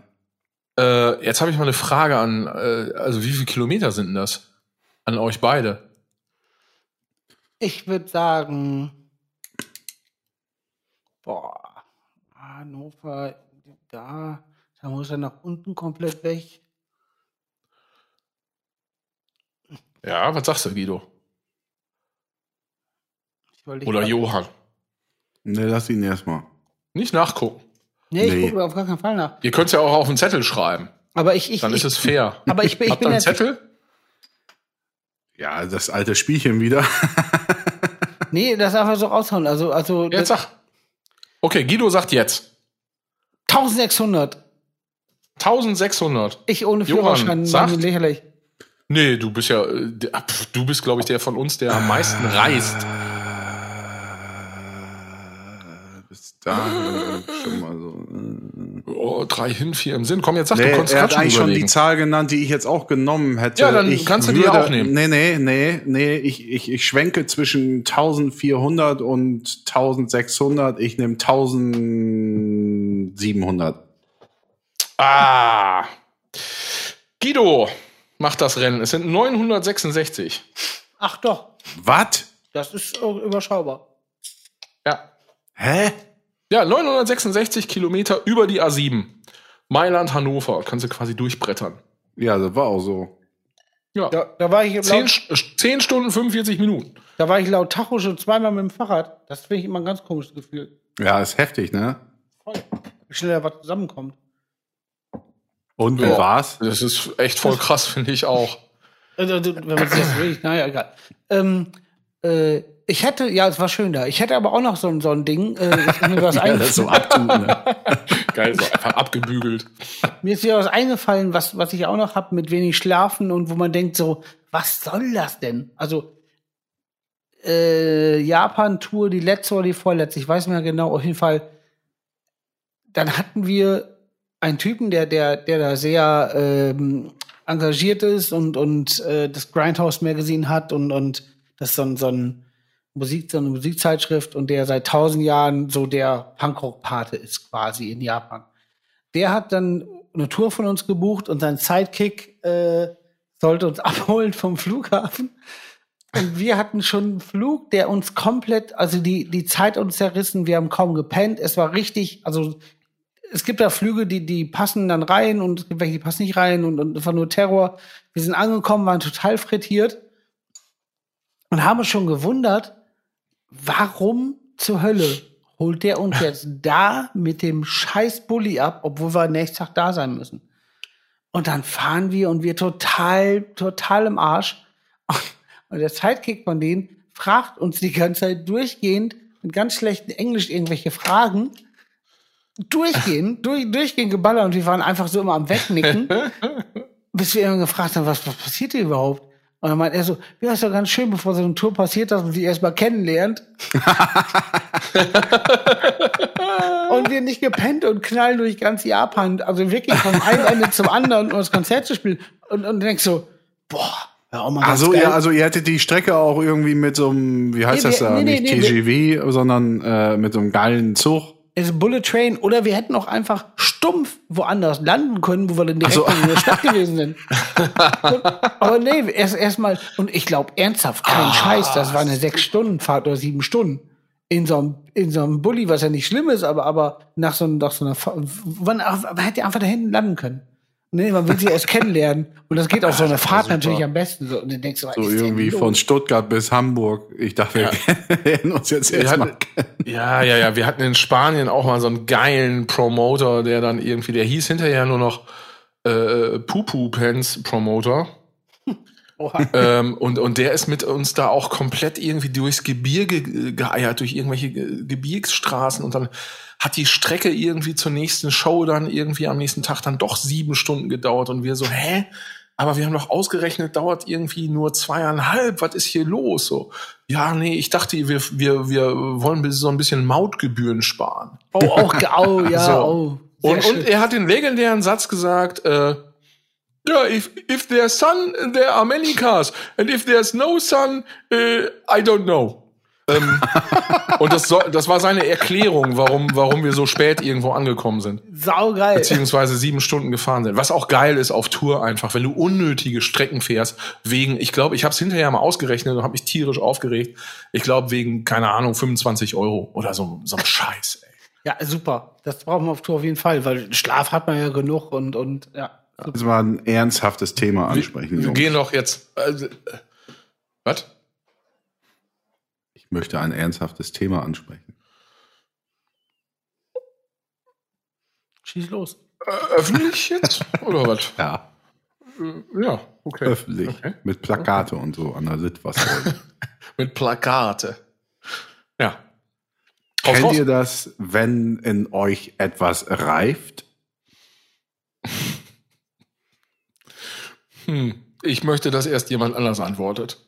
Äh, jetzt habe ich mal eine Frage an, äh, also wie viele Kilometer sind denn das? An euch beide? Ich würde sagen, boah, Hannover, da, da muss er nach unten komplett weg. Ja, was sagst du, Guido? Ich Oder grad. Johann? Ne, lass ihn erstmal. Nicht nachgucken. Nee, ich Nee. gucke auf gar keinen Fall nach. Ihr könnt es ja auch auf einen Zettel schreiben. Aber ich, ich, Dann ich, ist es fair. aber ich bin, ich Habt bin ihr einen jetzt, Zettel? Ja, das alte Spielchen wieder. nee, das einfach so raushauen. Also, also, Jetzt sag. Okay, Guido sagt jetzt. 1600. 1600. Ich ohne Führerschein, sag. Mann, lächerlich. Nee, du bist ja, äh, du bist, glaube ich, der von uns, der am meisten reist. Äh, dahin schon mal so. äh. Oh, drei hin, vier im Sinn. Komm, jetzt sag, Nee, du konntest er hat schon eigentlich schon die. Zahl genannt, die ich jetzt auch genommen hätte. Ja, dann ich kannst du die auch nehmen. Nee, nee, nee, nee. Ich, ich, ich schwenke zwischen 1400 und 1600. Ich nehme 1700. Ah. Guido macht das Rennen. Es sind 966. Ach doch, Was? das ist äh, überschaubar. Ja. Hä? Ja, 966 Kilometer über die A7. Mailand, Hannover. Kannst du quasi durchbrettern. Ja, das war auch so. Ja. Da, da, war ich Zehn, laut, St- zehn Stunden, 45 Minuten. da war ich laut Tacho schon zweimal mit dem Fahrrad. Das finde ich immer ein ganz komisches Gefühl. Ja, ist heftig, ne? Voll. Wie schnell da was zusammenkommt. Und wie Ja. war's? Das ist echt voll krass, finde ich auch. Also, wenn man sich das wirklich, naja, egal. Ähm, äh, ich hätte, ja, es war schön da. Ich hätte aber auch noch so, ein- so ein Ding. Äh, mir, was Ja, das so abtun. Ne? Geil, so einfach abgebügelt. mir ist wieder was eingefallen, was, was ich auch noch hab mit wenig Schlafen und wo man denkt so, was soll das denn? Also äh, Japan-Tour, die letzte oder die vorletzte, ich weiß nicht mehr genau, auf jeden Fall. Dann hatten wir einen Typen, der, der, der da sehr ähm, engagiert ist und, und äh, das Grindhouse Magazine hat und, und das ist so ein, so ein Musik, so eine Musikzeitschrift und der seit tausend Jahren so der Punkrock-Pate ist quasi in Japan. Der hat dann eine Tour von uns gebucht und sein Sidekick äh, sollte uns abholen vom Flughafen. Und wir hatten schon einen Flug, der uns komplett, also die, die Zeit uns zerrissen, wir haben kaum gepennt. Es war richtig, also es gibt da Flüge, die, die passen dann rein und es gibt welche, die passen nicht rein und, und einfach nur Terror. Wir sind angekommen, waren total frittiert und haben uns schon gewundert, warum zur Hölle holt der uns jetzt da mit dem scheiß Bulli ab, obwohl wir nächsten Tag da sein müssen. Und dann fahren wir und wir total, total im Arsch. Und der Sidekick von denen fragt uns die ganze Zeit durchgehend mit ganz schlechtem Englisch irgendwelche Fragen. Durchgehend, durch, durchgehend geballert und wir waren einfach so immer am Wegnicken, bis wir irgendwann gefragt haben, was, was passiert hier überhaupt? Und dann meint er so, ja, ist doch ganz schön, bevor so eine Tour passiert, dass man sie erstmal kennenlernt. und wir nicht gepennt und knallen durch ganz Japan, also wirklich vom einen Ende zum anderen, um das Konzert zu spielen. Und, und denkst so, boah, ja, Also, ja, also ihr hättet die Strecke auch irgendwie mit so einem, wie heißt Nee, das da, nee, nee, nicht TGV, sondern äh, mit so einem geilen Zug. Ist ein Bullet Train oder wir hätten auch einfach stumpf woanders landen können, wo wir dann direkt so. in der Stadt gewesen sind. Und, aber nee, erst erstmal und ich glaube ernsthaft, kein Scheiß, das war eine sechs Stunden Fahrt oder sieben Stunden in so einem in so einem Bulli, was ja nicht schlimm ist, aber aber nach so, nach so einer Fa- man, man hätte einfach da hinten landen können. Nee, man will sie erst kennenlernen und das geht auf so einer Fahrt natürlich am besten so und dann denkst du, So irgendwie von Stuttgart bis Hamburg. Ich dachte, wir kennen uns jetzt Wir erstmal. hatten, ja, ja, ja. Wir hatten in Spanien auch mal so einen geilen Promoter, der dann irgendwie, der hieß hinterher nur noch äh, Pupu Pants Promoter. Ähm, und, und der ist mit uns da auch komplett irgendwie durchs Gebirge ge- geeiert, durch irgendwelche Ge- Gebirgsstraßen und dann hat die Strecke irgendwie zur nächsten Show dann irgendwie am nächsten Tag dann doch sieben Stunden gedauert und wir so, hä? Aber wir haben doch ausgerechnet, dauert irgendwie nur zweieinhalb. Was ist hier los? So, ja, nee, ich dachte, wir, wir, wir wollen so ein bisschen Mautgebühren sparen. Oh, auch ge- oh, ja, So. oh. Und, schön. und er hat den legendären Satz gesagt, äh, ja, if, if there's sun, there are many cars. And if there's no sun, äh, I don't know. ähm, und das, soll, das war seine Erklärung, warum, warum wir so spät irgendwo angekommen sind. saugeil. Beziehungsweise sieben Stunden gefahren sind. Was auch geil ist auf Tour einfach, wenn du unnötige Strecken fährst, wegen, ich glaube, ich habe es hinterher mal ausgerechnet und habe mich tierisch aufgeregt. Ich glaube, wegen, keine Ahnung, 25 Euro oder so, so ein Scheiß, ey. Ja, super. Das brauchen wir auf Tour auf jeden Fall, weil Schlaf hat man ja genug und, und ja. Das war ein ernsthaftes Thema ansprechen. Wir Jungs. gehen doch jetzt. Also, äh, was? Ich möchte ein ernsthaftes Thema ansprechen. Schieß los. Äh, öffentlich jetzt? Oder was? Ja. Ja, okay. Öffentlich. Okay. Mit Plakate und so an der Litfaßsäule. Mit Plakate. Ja. Kennt ihr das, wenn in euch etwas reift? Hm. Ich möchte, dass erst jemand anders antwortet.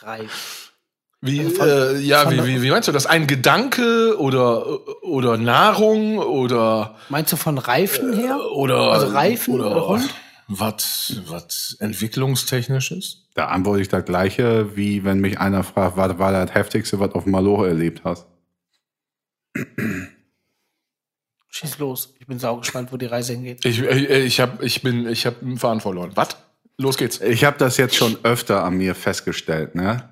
Reif. Wie, Also von- äh, ja, wie, wie, wie meinst du das? Ein Gedanke oder, oder Nahrung oder, Meinst du von Reifen her? oder, Also Reifen oder oder Hund? was, was entwicklungstechnisches? Da antworte ich das gleiche, wie wenn mich einer fragt, was war das Heftigste, was du auf Maloche erlebt hast? Schieß los. Ich bin saugespannt, wo die Reise hingeht. Ich, ich, ich hab, ich bin, ich habe einen Faden verloren. Was? Los geht's. Ich habe das jetzt schon öfter an mir festgestellt, ne?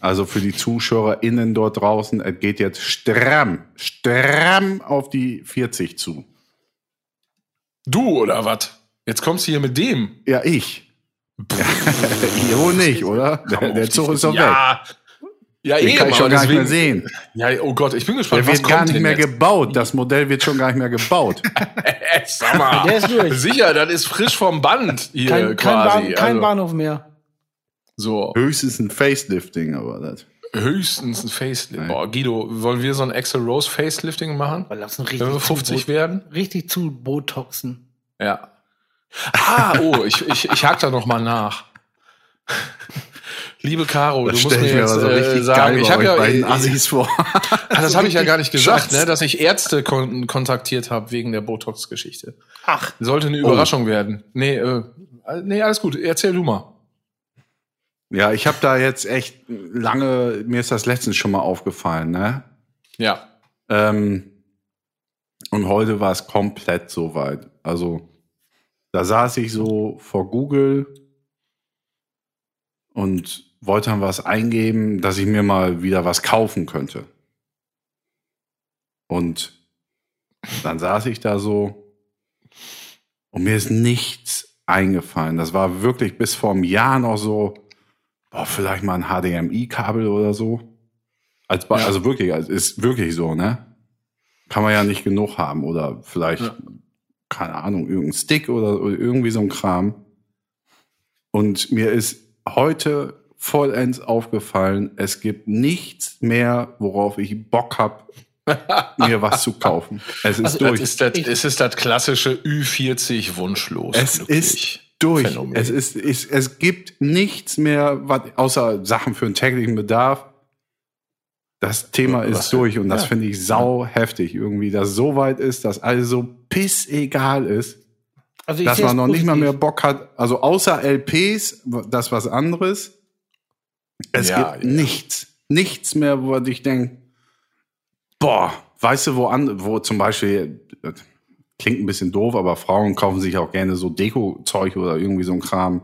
Also für die ZuschauerInnen dort draußen, es geht jetzt stramm, stramm auf die 40 zu. Du oder was? Jetzt kommst du hier mit dem. Ja, ich. Jo nicht, oder? Der, der Zug ist doch weg. Ja. Den eben, kann ich schon aber gar nicht mehr sehen. Ja, oh Gott, ich bin gespannt, Der was wird gar kommt nicht denn mehr jetzt? gebaut. Das Modell wird schon gar nicht mehr gebaut. Äh, Sag mal, Der ist durch. Sicher, das ist frisch vom Band hier Kein, kein, quasi. Bahn, kein also, Bahnhof mehr. So, Höchstens ein Facelifting, aber das. höchstens ein Facelift. Boah, Guido, wollen wir so ein Axel Rose Facelifting machen? Wir lassen Wenn wir 50 zu, werden? richtig zu Botoxen. Ja. Ah, oh, ich, ich, ich hake da noch mal nach. Liebe Caro, Das du musst mir ich mir jetzt aber so äh, richtig sagen, geil ich habe ja, beiden äh, Assis vor. Ah, das habe ich ja gar nicht gesagt, Schatz. ne, dass ich Ärzte kon kontaktiert habe wegen der Botox-Geschichte. Ach, Sollte eine Überraschung werden. Nee, äh, nee, alles gut. Erzähl du mal. Ja, ich habe da jetzt echt lange, mir ist das letztens schon mal aufgefallen, ne? Ja. Ähm, und heute war es komplett soweit. Also, da saß ich so vor Google und wollte dann was eingeben, dass ich mir mal wieder was kaufen könnte. Und dann saß ich da so und mir ist nichts eingefallen. Das war wirklich bis vor einem Jahr noch so, boah, vielleicht mal ein HDMI-Kabel oder so. Als, Ja. Also wirklich, ist wirklich so, ne? Kann man ja nicht genug haben oder vielleicht, Ja. keine Ahnung, irgendein Stick oder, oder irgendwie so ein Kram. Und mir ist heute vollends aufgefallen, es gibt nichts mehr, worauf ich Bock hab, mir was zu kaufen. Es ist Also, durch. Das ist das, es ist das klassische Ü40 wunschlos. Es glücklich ist durch. Phänomen. Es, ist, es, es gibt nichts mehr, was, außer Sachen für den täglichen Bedarf. Das Thema Was ist für- durch und das ja. finde ich sau heftig irgendwie, dass so weit ist, dass alles so pissegal ist, also dass man es noch nicht mal mehr positiv. Bock hat. Also außer LPs, das was anderes. Es Ja, gibt ja. nichts, nichts mehr, wo ich denke, boah, weißt du, wo, an, wo zum Beispiel, klingt ein bisschen doof, aber Frauen kaufen sich auch gerne so Deko-Zeug oder irgendwie so ein Kram.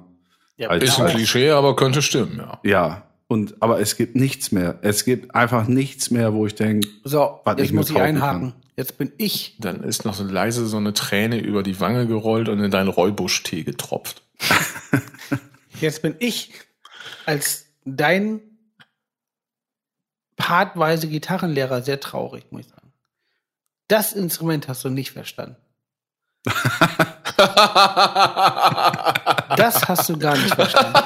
Ja, als- Ist ein als- Klischee, aber könnte stimmen, ja. Ja, und aber es gibt nichts mehr. Es gibt einfach nichts mehr, wo ich denke, So, was jetzt ich muss ich einhaken. Jetzt bin ich. Dann ist noch so leise so eine Träne über die Wange gerollt und in deinen Räubusch-Tee getropft. Jetzt bin ich als dein partweise Gitarrenlehrer sehr traurig, muss ich sagen. Das Instrument hast du nicht verstanden. Das hast du gar nicht verstanden.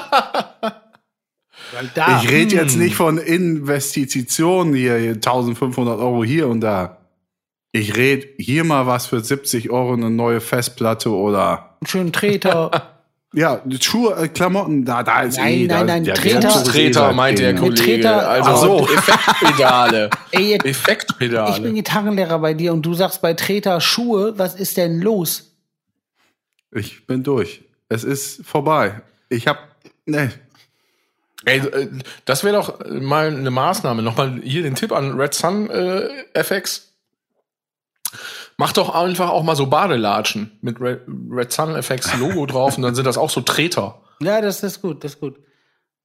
Weil da, ich rede jetzt hm. nicht von Investitionen hier, hier 1500 Euro hier und da. Ich rede hier mal was für 70 Euro eine neue Festplatte oder einen schönen Treter. Ja, Schuhe, äh, Klamotten, da, da ist Nein, eh, nein, nein, der Treter- Treter seit meint der Kollege. Treter- Also so. Effektpedale. Ey, jetzt, ich bin Effektpedale. Gitarrenlehrer bei dir und du sagst bei Treter Schuhe, was ist denn los? Ich bin durch. Es ist vorbei. Ich hab, ne, Ey, äh, das wäre doch mal eine Maßnahme. Nochmal hier den Tipp an Red Sun äh, FX. Mach doch einfach auch mal so Badelatschen mit Red, Red Sun FX Logo drauf und dann sind das auch so Treter. Ja, das ist gut, das ist gut.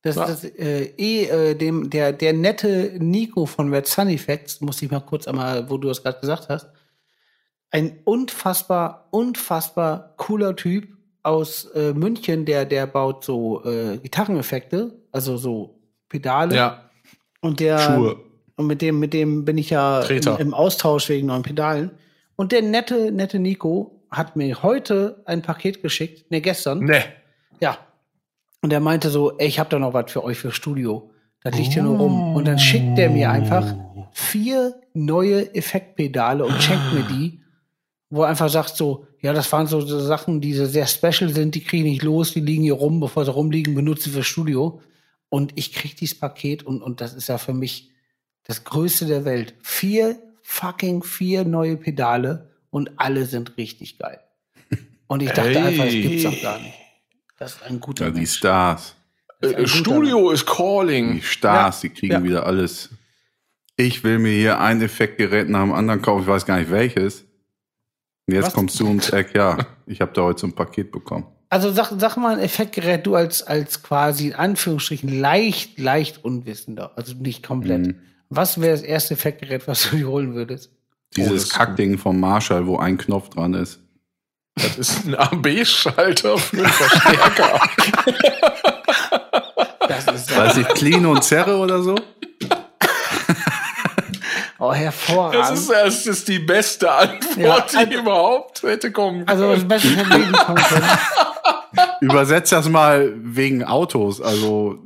Das, Ja. das äh, eh, äh, dem, der, der nette Nico von Red Sun Effects, muss ich mal kurz einmal, wo du das gerade gesagt hast, ein unfassbar, unfassbar cooler Typ aus äh, München, der, der baut so äh, Gitarreneffekte, also so Pedale. Ja. Und der Schuhe. und mit dem, mit dem bin ich ja im, im Austausch wegen neuen Pedalen. Und der nette, nette Nico hat mir heute ein Paket geschickt, ne, gestern. Ne. Ja. Und er meinte so, ey, ich habe da noch was für euch für Studio. Das liegt hier nur rum. Und dann schickt er mir einfach vier neue Effektpedale und schenkt mir die, wo er einfach sagt so, ja, das waren so, Sachen, die so sehr special sind, die kriege ich nicht los, die liegen hier rum, bevor sie rumliegen, benutze sie für Studio. Und ich krieg dieses Paket und, und das ist ja für mich das Größte der Welt. Vier fucking vier neue Pedale und alle sind richtig geil. Und ich dachte Ey. einfach, das gibt's doch gar nicht. Das ist ein guter ja, die Mensch. Stars. Das ist Äh, Studio ist Die calling. Stars, die kriegen Ja. wieder alles. Ich will mir hier ein Effektgerät nach dem anderen kaufen, ich weiß gar nicht welches. Und jetzt Was? kommst du ums Eck, ja. Ich habe da heute so ein Paket bekommen. Also sag, sag mal ein Effektgerät, du als, als quasi in Anführungsstrichen leicht, leicht unwissender, also nicht komplett. Mhm. Was wäre das erste Effektgerät, was du dir holen würdest? Dieses das- Kackding vom Marshall, wo ein Knopf dran ist. Das ist ein AB-Schalter für einen Verstärker. Das ist Weiß ich, Clean und Zerre oder so? oh, hervorragend. Das ist, das ist die beste Antwort, Ja, also- die überhaupt hätte kommen also das können. Beste vom Leben kommen können. Übersetzt das mal wegen Autos. Also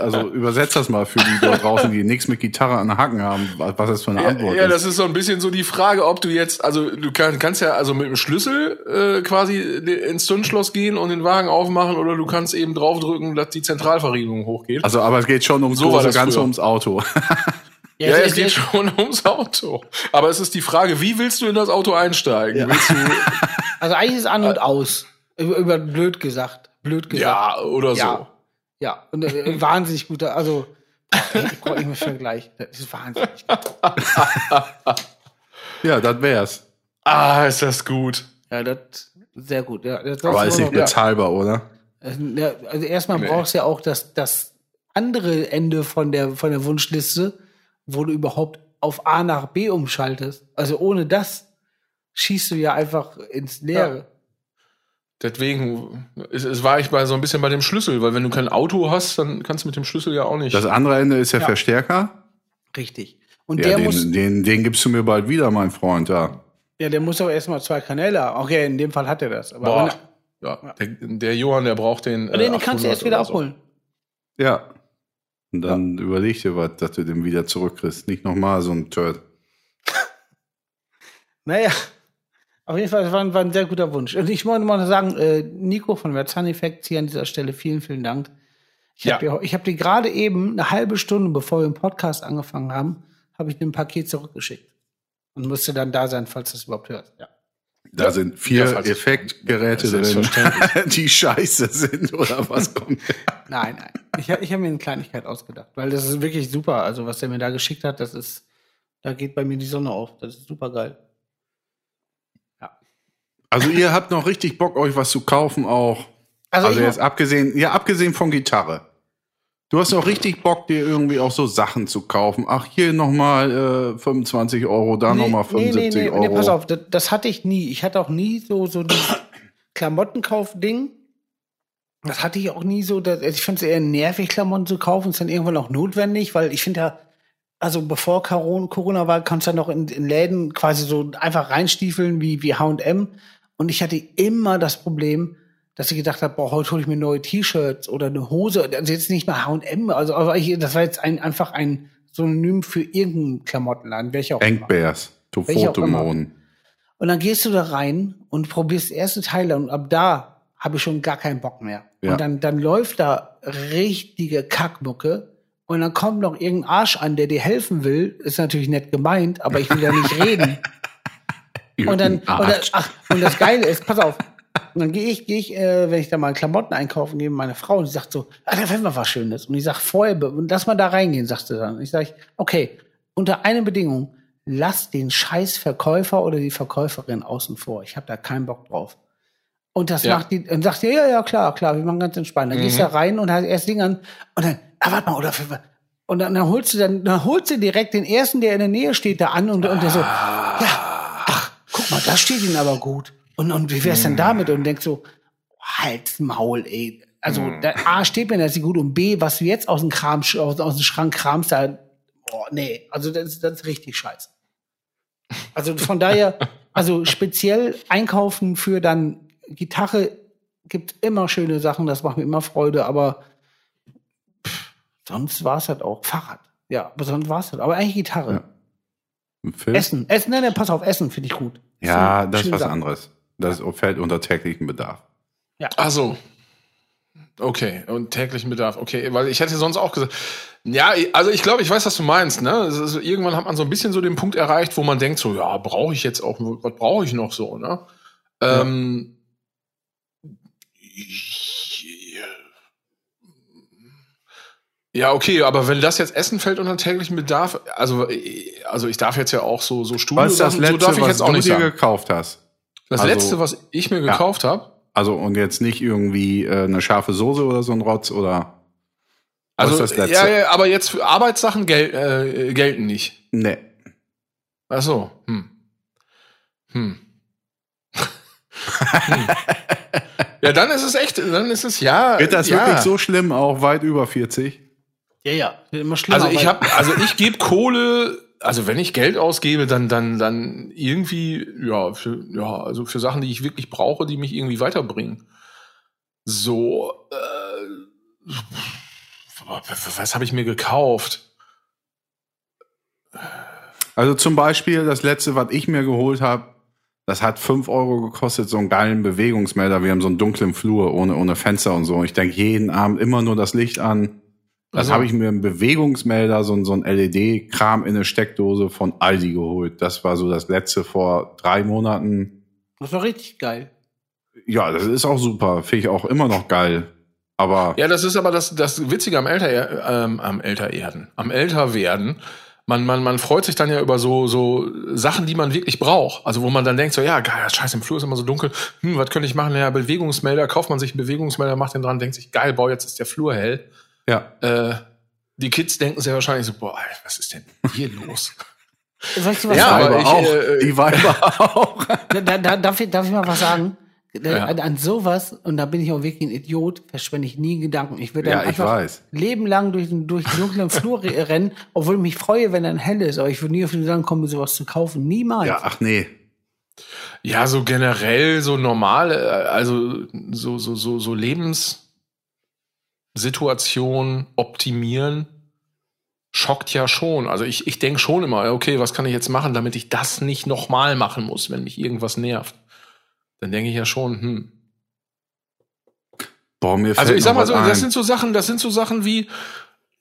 also übersetzt das mal für die dort draußen, die nichts mit Gitarre an den Haken haben, was das für eine Antwort ja, ist. das ist so ein bisschen so die Frage, ob du jetzt, also du kann, kannst ja also mit dem Schlüssel äh, quasi ins Zündschloss gehen und den Wagen aufmachen oder du kannst eben draufdrücken, dass die Zentralverriegelung hochgeht. Also, aber es geht schon ums So das Ganze früher. ums Auto. ja, es geht schon ums Auto. Aber es ist die Frage, wie willst du in das Auto einsteigen? Willst du, Also eigentlich ist es an und aus. Über, über blöd gesagt. Blöd gesagt. ja, oder so. Ja. Ja, und äh, wahnsinnig guter, also ich brauche mehr Vergleich. Das ist wahnsinnig gut. ja, das wär's. Ah, ist das gut. Ja, das sehr gut. Ja, das Aber ist nicht bezahlbar, oder? Also, ja, also erstmal Nee. brauchst du ja auch das, das andere Ende von der, von der Wunschliste, wo du überhaupt auf A nach B umschaltest. Also ohne das schießt du ja einfach ins Leere. Deswegen es, es war ich bei so ein bisschen bei dem Schlüssel, weil wenn du kein Auto hast, dann kannst du mit dem Schlüssel ja auch nicht. Das andere Ende ist der Ja. Verstärker. Richtig. Und Ja, der den, muss, den, den gibst du mir bald wieder, mein Freund. Ja. ja, der muss auch erstmal zwei Kanäle haben. Okay, in dem Fall hat er das. Aber Boah. wenn- Ja, der, der Johann, der braucht den. aber den kannst du 800 erst wieder so. abholen. ja. Und dann überleg dir was, dass du den wieder zurückkriegst. Nicht nochmal so ein Turd. Naja, auf jeden Fall, das war, ein- war ein sehr guter Wunsch. Und ich wollte mal sagen, äh, Nico von Verzahn Effects hier an dieser Stelle, vielen, vielen Dank. Ich Ja. habe dir, hab dir gerade eben, eine halbe Stunde bevor wir den Podcast angefangen haben, habe ich dir ein Paket zurückgeschickt. Und musste dann da sein, falls du es überhaupt hörst. Ja. Da Ja. sind vier Ja, Effektgeräte drin, die scheiße sind oder was kommt. Nein, nein. Ich, hab- ich habe mir eine Kleinigkeit ausgedacht, weil das ist wirklich super. Also, was der mir da geschickt hat, das ist, da geht bei mir die Sonne auf. Das ist super geil. Also ihr habt noch richtig Bock, euch was zu kaufen auch. Also, Also jetzt abgesehen, ja, abgesehen von Gitarre. Du hast noch richtig Bock, dir irgendwie auch so Sachen zu kaufen. Ach, hier nochmal äh, 25 Euro, da Nee, nochmal 75 nee, nee, Euro. Nee, pass auf, das, das hatte ich nie. Ich hatte auch nie so, so dieses Klamottenkauf-Ding. Das hatte ich auch nie so. Das, also ich finde es eher nervig, Klamotten zu kaufen. Ist dann irgendwann auch notwendig, weil ich finde ja, also bevor Corona, Corona war, kannst du ja noch in, in Läden quasi so einfach reinstiefeln wie, wie H&M. Und ich hatte immer das Problem, dass ich gedacht habe, boah, heute hole ich mir neue T-Shirts oder eine Hose. Also jetzt nicht mal H&M, also aber ich, das war jetzt ein, einfach ein Synonym für irgendeinen Klamottenladen, welcher auch immer. Enkbärs, du Welche auch immer. Fotomon. Und dann gehst du da rein und probierst erste Teil und ab da habe ich schon gar keinen Bock mehr. Ja. Und dann, dann läuft da richtige Kackmucke und dann kommt noch irgendein Arsch an, der dir helfen will. Ist natürlich nett gemeint, aber ich will da nicht reden. Und dann, und, Arsch. ach, und das Geile ist, pass auf, und dann gehe ich, gehe ich, äh, wenn ich da mal Klamotten einkaufen gehe, meine Frau, und die sagt so, ah, da fällt mir was Schönes. Und ich sag vorher, lass mal da reingehen, sagt sie dann. Ich sag, okay, unter einer Bedingung, lass den scheiß Verkäufer oder die Verkäuferin außen vor. Ich habe da keinen Bock drauf. Und das Ja. macht die, und sagt die, ja, ja, klar, klar, wir machen ganz entspannt. Dann gehst du da rein und hast erst Ding an, und dann, ah, warte mal, oder, und dann, dann holst du dann, dann holst du direkt den ersten, der in der Nähe steht, da an und, und der so, ja, ach, guck mal, das steht ihnen aber gut. Und, und wie wär's denn damit? Und denkst so, halt's Maul, ey. Also, da, A, steht mir das nicht gut und B, was du jetzt aus dem Kram, aus, aus dem Schrank kramst, da, oh, nee, also das, ist- das ist richtig scheiße. Also von daher, also speziell einkaufen für dann Gitarre gibt immer schöne Sachen, das macht mir immer Freude, aber pff, sonst war's halt auch Fahrrad. Ja, aber sonst war's halt. Aber eigentlich Gitarre. Ja. Film? Essen, Essen, nein, nein, pass auf, Essen finde ich gut. Ja, So, das ist was Sachen. anderes. Das fällt unter täglichen Bedarf. Ach so. Okay, und täglichen Bedarf. Okay, weil ich hätte sonst auch gesagt, ja, also ich glaube, ich weiß, was du meinst. Ne? Ist, irgendwann hat man so ein bisschen so den Punkt erreicht, wo man denkt, so, ja, brauche ich jetzt auch, was brauche ich noch so? Ne? Ähm, ja, okay, aber wenn das jetzt Essen fällt unter täglichen Bedarf, also, äh, also ich darf jetzt ja auch so, so Studio Was ist das so Letzte, darf ich was jetzt auch du nicht dir sagen. gekauft hast? Das also- letzte, was ich mir gekauft habe, Also und jetzt nicht irgendwie äh, eine scharfe Soße oder so ein Rotz oder Was also das Letzte? ja, ja, aber jetzt für Arbeitssachen gel äh, gelten nicht. nee. Ach so. Hm. Hm. hm. Ja, dann ist es echt, dann ist es ja. Wird das ja. wirklich so schlimm, auch weit über 40? Ja, ja, wird immer schlimmer. Also ich habe, also ich gebe Kohle, also wenn ich Geld ausgebe, dann dann dann irgendwie ja für ja also für Sachen, die ich wirklich brauche, die mich irgendwie weiterbringen. So äh, was habe ich mir gekauft? Also zum Beispiel das letzte, was ich mir geholt habe, das hat 5 Euro gekostet, so einen geilen Bewegungsmelder. Wir haben so einen dunklen Flur ohne, ohne Fenster und so. Ich denke jeden Abend immer nur das Licht an. Das Also. habe ich mir einen Bewegungsmelder, so, ein- so ein LED-Kram in eine Steckdose von Aldi geholt. Das war so das letzte vor drei Monaten. Das war richtig geil. Ja, das ist auch super. Finde ich auch immer noch geil. Aber Ja, das ist aber das, das Witzige am älter, ähm, am Ältererden, am Älterwerden. Man, man, man freut sich dann ja über so, so Sachen, die man wirklich braucht. Also wo man dann denkt, so, ja, geil, scheiße, im Flur ist immer so dunkel. Hm, was könnte ich machen? Ja, Bewegungsmelder, kauft man sich einen Bewegungsmelder, macht den dran, denkt sich, geil, boah, jetzt ist der Flur hell. Ja, Äh, die Kids denken sich wahrscheinlich so, boah, was ist denn hier los? Soll ich dir was Ja, sagen? aber ich, auch. äh, die Weiber auch. Da, da, da, darf, ich, darf ich mal was sagen? Da- Ja. An, an sowas, und da bin ich auch wirklich ein Idiot, verschwende ich nie Gedanken. Ich würde Ja, einfach weiß. Leben lang durch den, durch den dunklen Flur re- rennen, obwohl ich mich freue, wenn dann hell ist. Aber ich würde nie auf den Gedanken kommen, sowas zu kaufen. Niemals. Ja, ach nee. Ja, so generell, so normal, äh, also so, so, so, so Lebenssituation optimieren, schockt ja schon. Also ich, ich denke schon immer, okay, was kann ich jetzt machen, damit ich das nicht nochmal machen muss, wenn mich irgendwas nervt. Dann denke ich ja schon, hm. Boah, mir fällt Also ich sag mal so, was das ein. sind so Sachen, das sind so Sachen wie,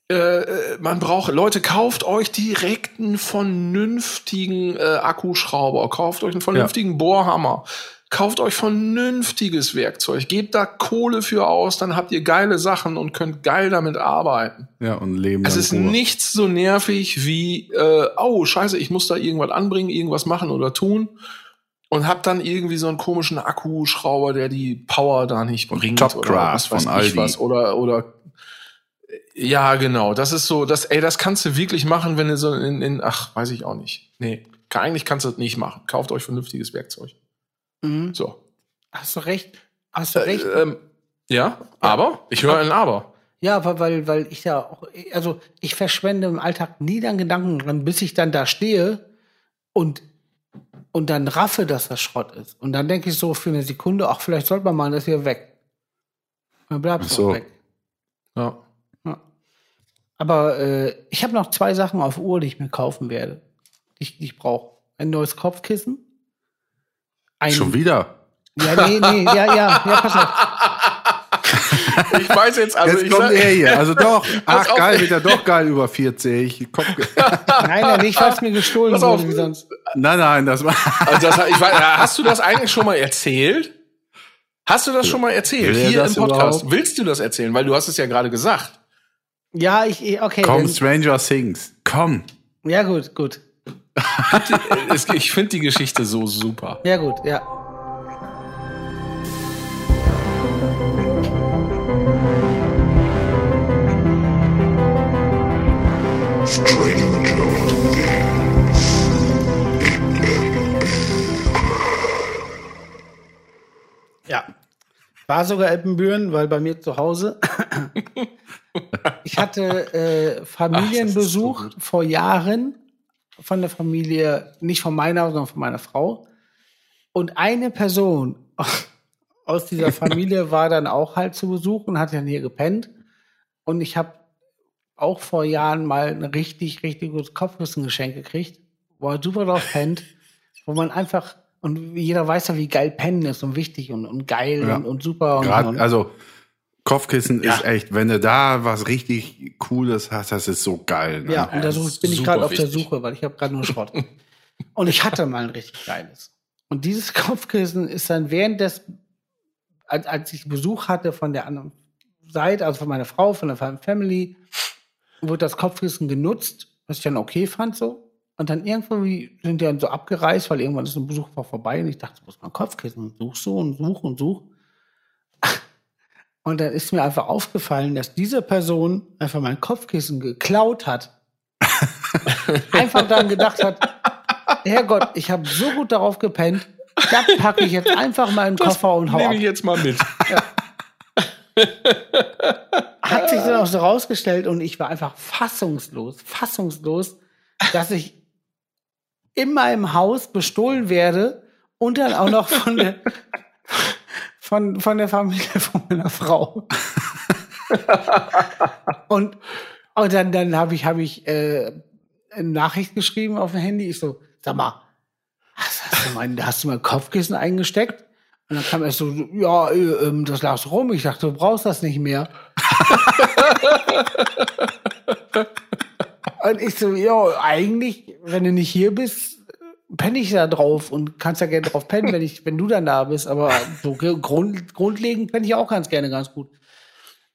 äh, man braucht, Leute, kauft euch direkt einen vernünftigen äh, Akkuschrauber, kauft euch einen vernünftigen Bohrhammer, kauft euch vernünftiges Werkzeug, gebt da Kohle für aus, dann habt ihr geile Sachen und könnt geil damit arbeiten. Ja, und Leben Es ist Ruhe. nichts so nervig wie, äh, oh, scheiße, ich muss da irgendwas anbringen, irgendwas machen oder tun. Und hab dann irgendwie so einen komischen Akkuschrauber, der die Power da nicht bringt. Oder was weiß von Aldi. was. Oder, oder, ja, genau. Das ist so, das, ey, das kannst du wirklich machen, wenn du so in, in ach, weiß ich auch nicht. Nee, kann- eigentlich kannst du das nicht machen. Kauft euch vernünftiges Werkzeug. Mhm. So. Hast du recht. Hast du recht. Äh, ähm, ja, aber, ich höre ein Aber. Ja, weil, weil ich ja auch, also ich verschwende im Alltag nie dann Gedanken dran, bis ich dann da stehe und, und dann raffe, dass das Schrott ist. Und dann denke ich so für eine Sekunde, ach, vielleicht sollte man mal das hier weg. Dann bleibt es so. weg. Ja. Ja. Aber äh, ich habe noch zwei Sachen auf Uhr, die ich mir kaufen werde, die ich, die ich brauche. Ein neues Kopfkissen. Ein, Schon wieder. Ja, nee, nee, ja, ja, ja, pass auf. Ich weiß jetzt, also Jetzt ich kommt sag, er hier. Also doch. Ach, auf, geil, wird er doch geil über 40. Kopf Nein, nein, nicht, weil es mir gestohlen Pass auf. wie sonst. nein, nein, das war. Also das, ich weiß, hast du das eigentlich schon mal erzählt? Hast du das schon mal erzählt? Will er Hier im Podcast. überhaupt? Willst du das erzählen? Weil du hast es ja gerade gesagt. Ja, ich, ich- okay. Komm, Stranger Things. Komm. Ja, gut, gut. Es- ich finde die Geschichte so super. Ja, gut, ja. Ja. War sogar Eppenbüren, weil bei mir zu Hause. ich hatte äh, Familienbesuch Ach, so vor Jahren von der Familie, nicht von meiner, sondern von meiner Frau. Und eine Person aus dieser Familie war dann auch halt zu Besuch und hat dann hier gepennt. Und ich habe auch vor Jahren mal ein richtig, richtig gutes Kopfkissengeschenk gekriegt, wo er super drauf pennt, wo man einfach, und jeder weiß ja, wie geil Pennen ist und wichtig und, und geil Ja. und, und super. Und, Grad, und, also Kopfkissen Ja. ist echt, wenn du da was richtig Cooles hast, das ist so geil. Ne? ja, und da bin ich gerade auf der. Suche, weil ich habe gerade nur Schrott. und ich hatte mal ein richtig geiles. Und dieses Kopfkissen ist dann während des, als, als ich Besuch hatte von der anderen Seite, also von meiner Frau, von der Family, wurde das Kopfkissen genutzt, was ich dann okay fand so. Und dann irgendwie sind die dann so abgereist, weil irgendwann ist ein Besuch vorbei und ich dachte, wo ist mein Kopfkissen? Und such so und such und such. Und dann ist mir einfach aufgefallen, dass diese Person einfach mein Kopfkissen geklaut hat. einfach dann gedacht hat, Herrgott, ich habe so gut darauf gepennt, das packe ich jetzt einfach mal in den Koffer und hau Nehme ab. ich jetzt mal mit. Hat sich dann auch so rausgestellt und ich war einfach fassungslos, fassungslos, dass ich in meinem Haus bestohlen werde und dann auch noch von der, von, von der Familie von meiner Frau. und, und dann, dann habe ich, hab ich äh, eine Nachricht geschrieben auf dem Handy. Ich so, sag mal, hast, hast, du, mein, hast du mein Kopfkissen eingesteckt? Und dann kam er so, ja, äh, ähm, das lag so rum. Ich dachte, du brauchst das nicht mehr. und ich so, ja, eigentlich, wenn du nicht hier bist, penne ich da drauf und kannst ja gerne drauf pennen, wenn ich, wenn du dann da bist. Aber so grund, grundlegend penne ich auch ganz gerne ganz gut.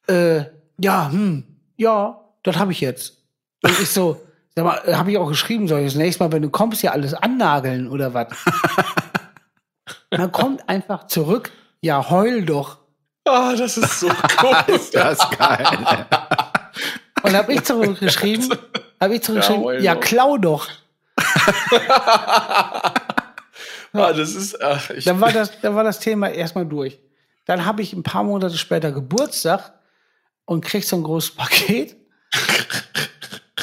Äh, ja, hm, ja, das habe ich jetzt. Und ich so, sag mal, habe ich auch geschrieben, soll ich das nächste Mal, wenn du kommst, hier alles annageln oder was? Man kommt einfach zurück, ja, heul doch. Ah, das ist so cool. Das ist geil. Und habe ich zurückgeschrieben, habe ich zurückgeschrieben, Ja, ja, klau doch. ah, das ist, ach, Dann war das, dann war das Thema erstmal durch. Dann habe ich ein paar Monate später Geburtstag und krieg so ein großes Paket.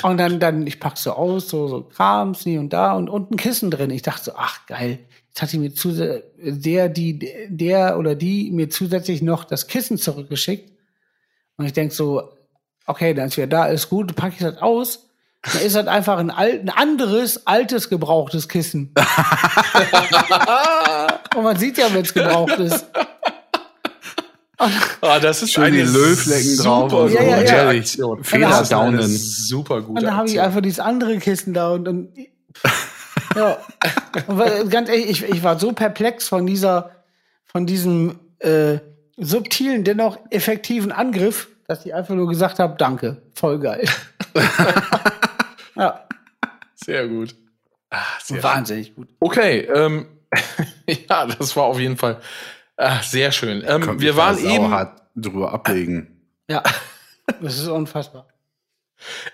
Und dann, dann, ich pack so aus, so, so Krams, hier und da und, ein Kissen drin. Ich dachte so, ach geil. Jetzt hat die mir zu, der, die, der oder die mir zusätzlich noch das Kissen zurückgeschickt. Und ich denk so, okay, dann ist wieder da, ist gut, pack ich das aus. Dann ist das einfach ein, alt, ein anderes, altes, gebrauchtes Kissen. und man sieht ja, wenn es gebraucht ist. ah, das ist Schön eine die Löwflecken drauf super Ja, ja, ja. Aktion. Downen. Super gute Und dann habe ich einfach dieses andere Kissen da und, und ja. Und ganz ehrlich, ich, ich war so perplex von dieser, von diesem äh, subtilen, dennoch effektiven Angriff, dass ich einfach nur gesagt habe, danke, voll geil. Ja, Sehr gut. Ah, sehr wahnsinnig gut. Okay, ähm, ja, das war auf jeden Fall ah, sehr schön. Ähm, wir waren eben, sauhart drüber ablegen. Ja, das ist unfassbar.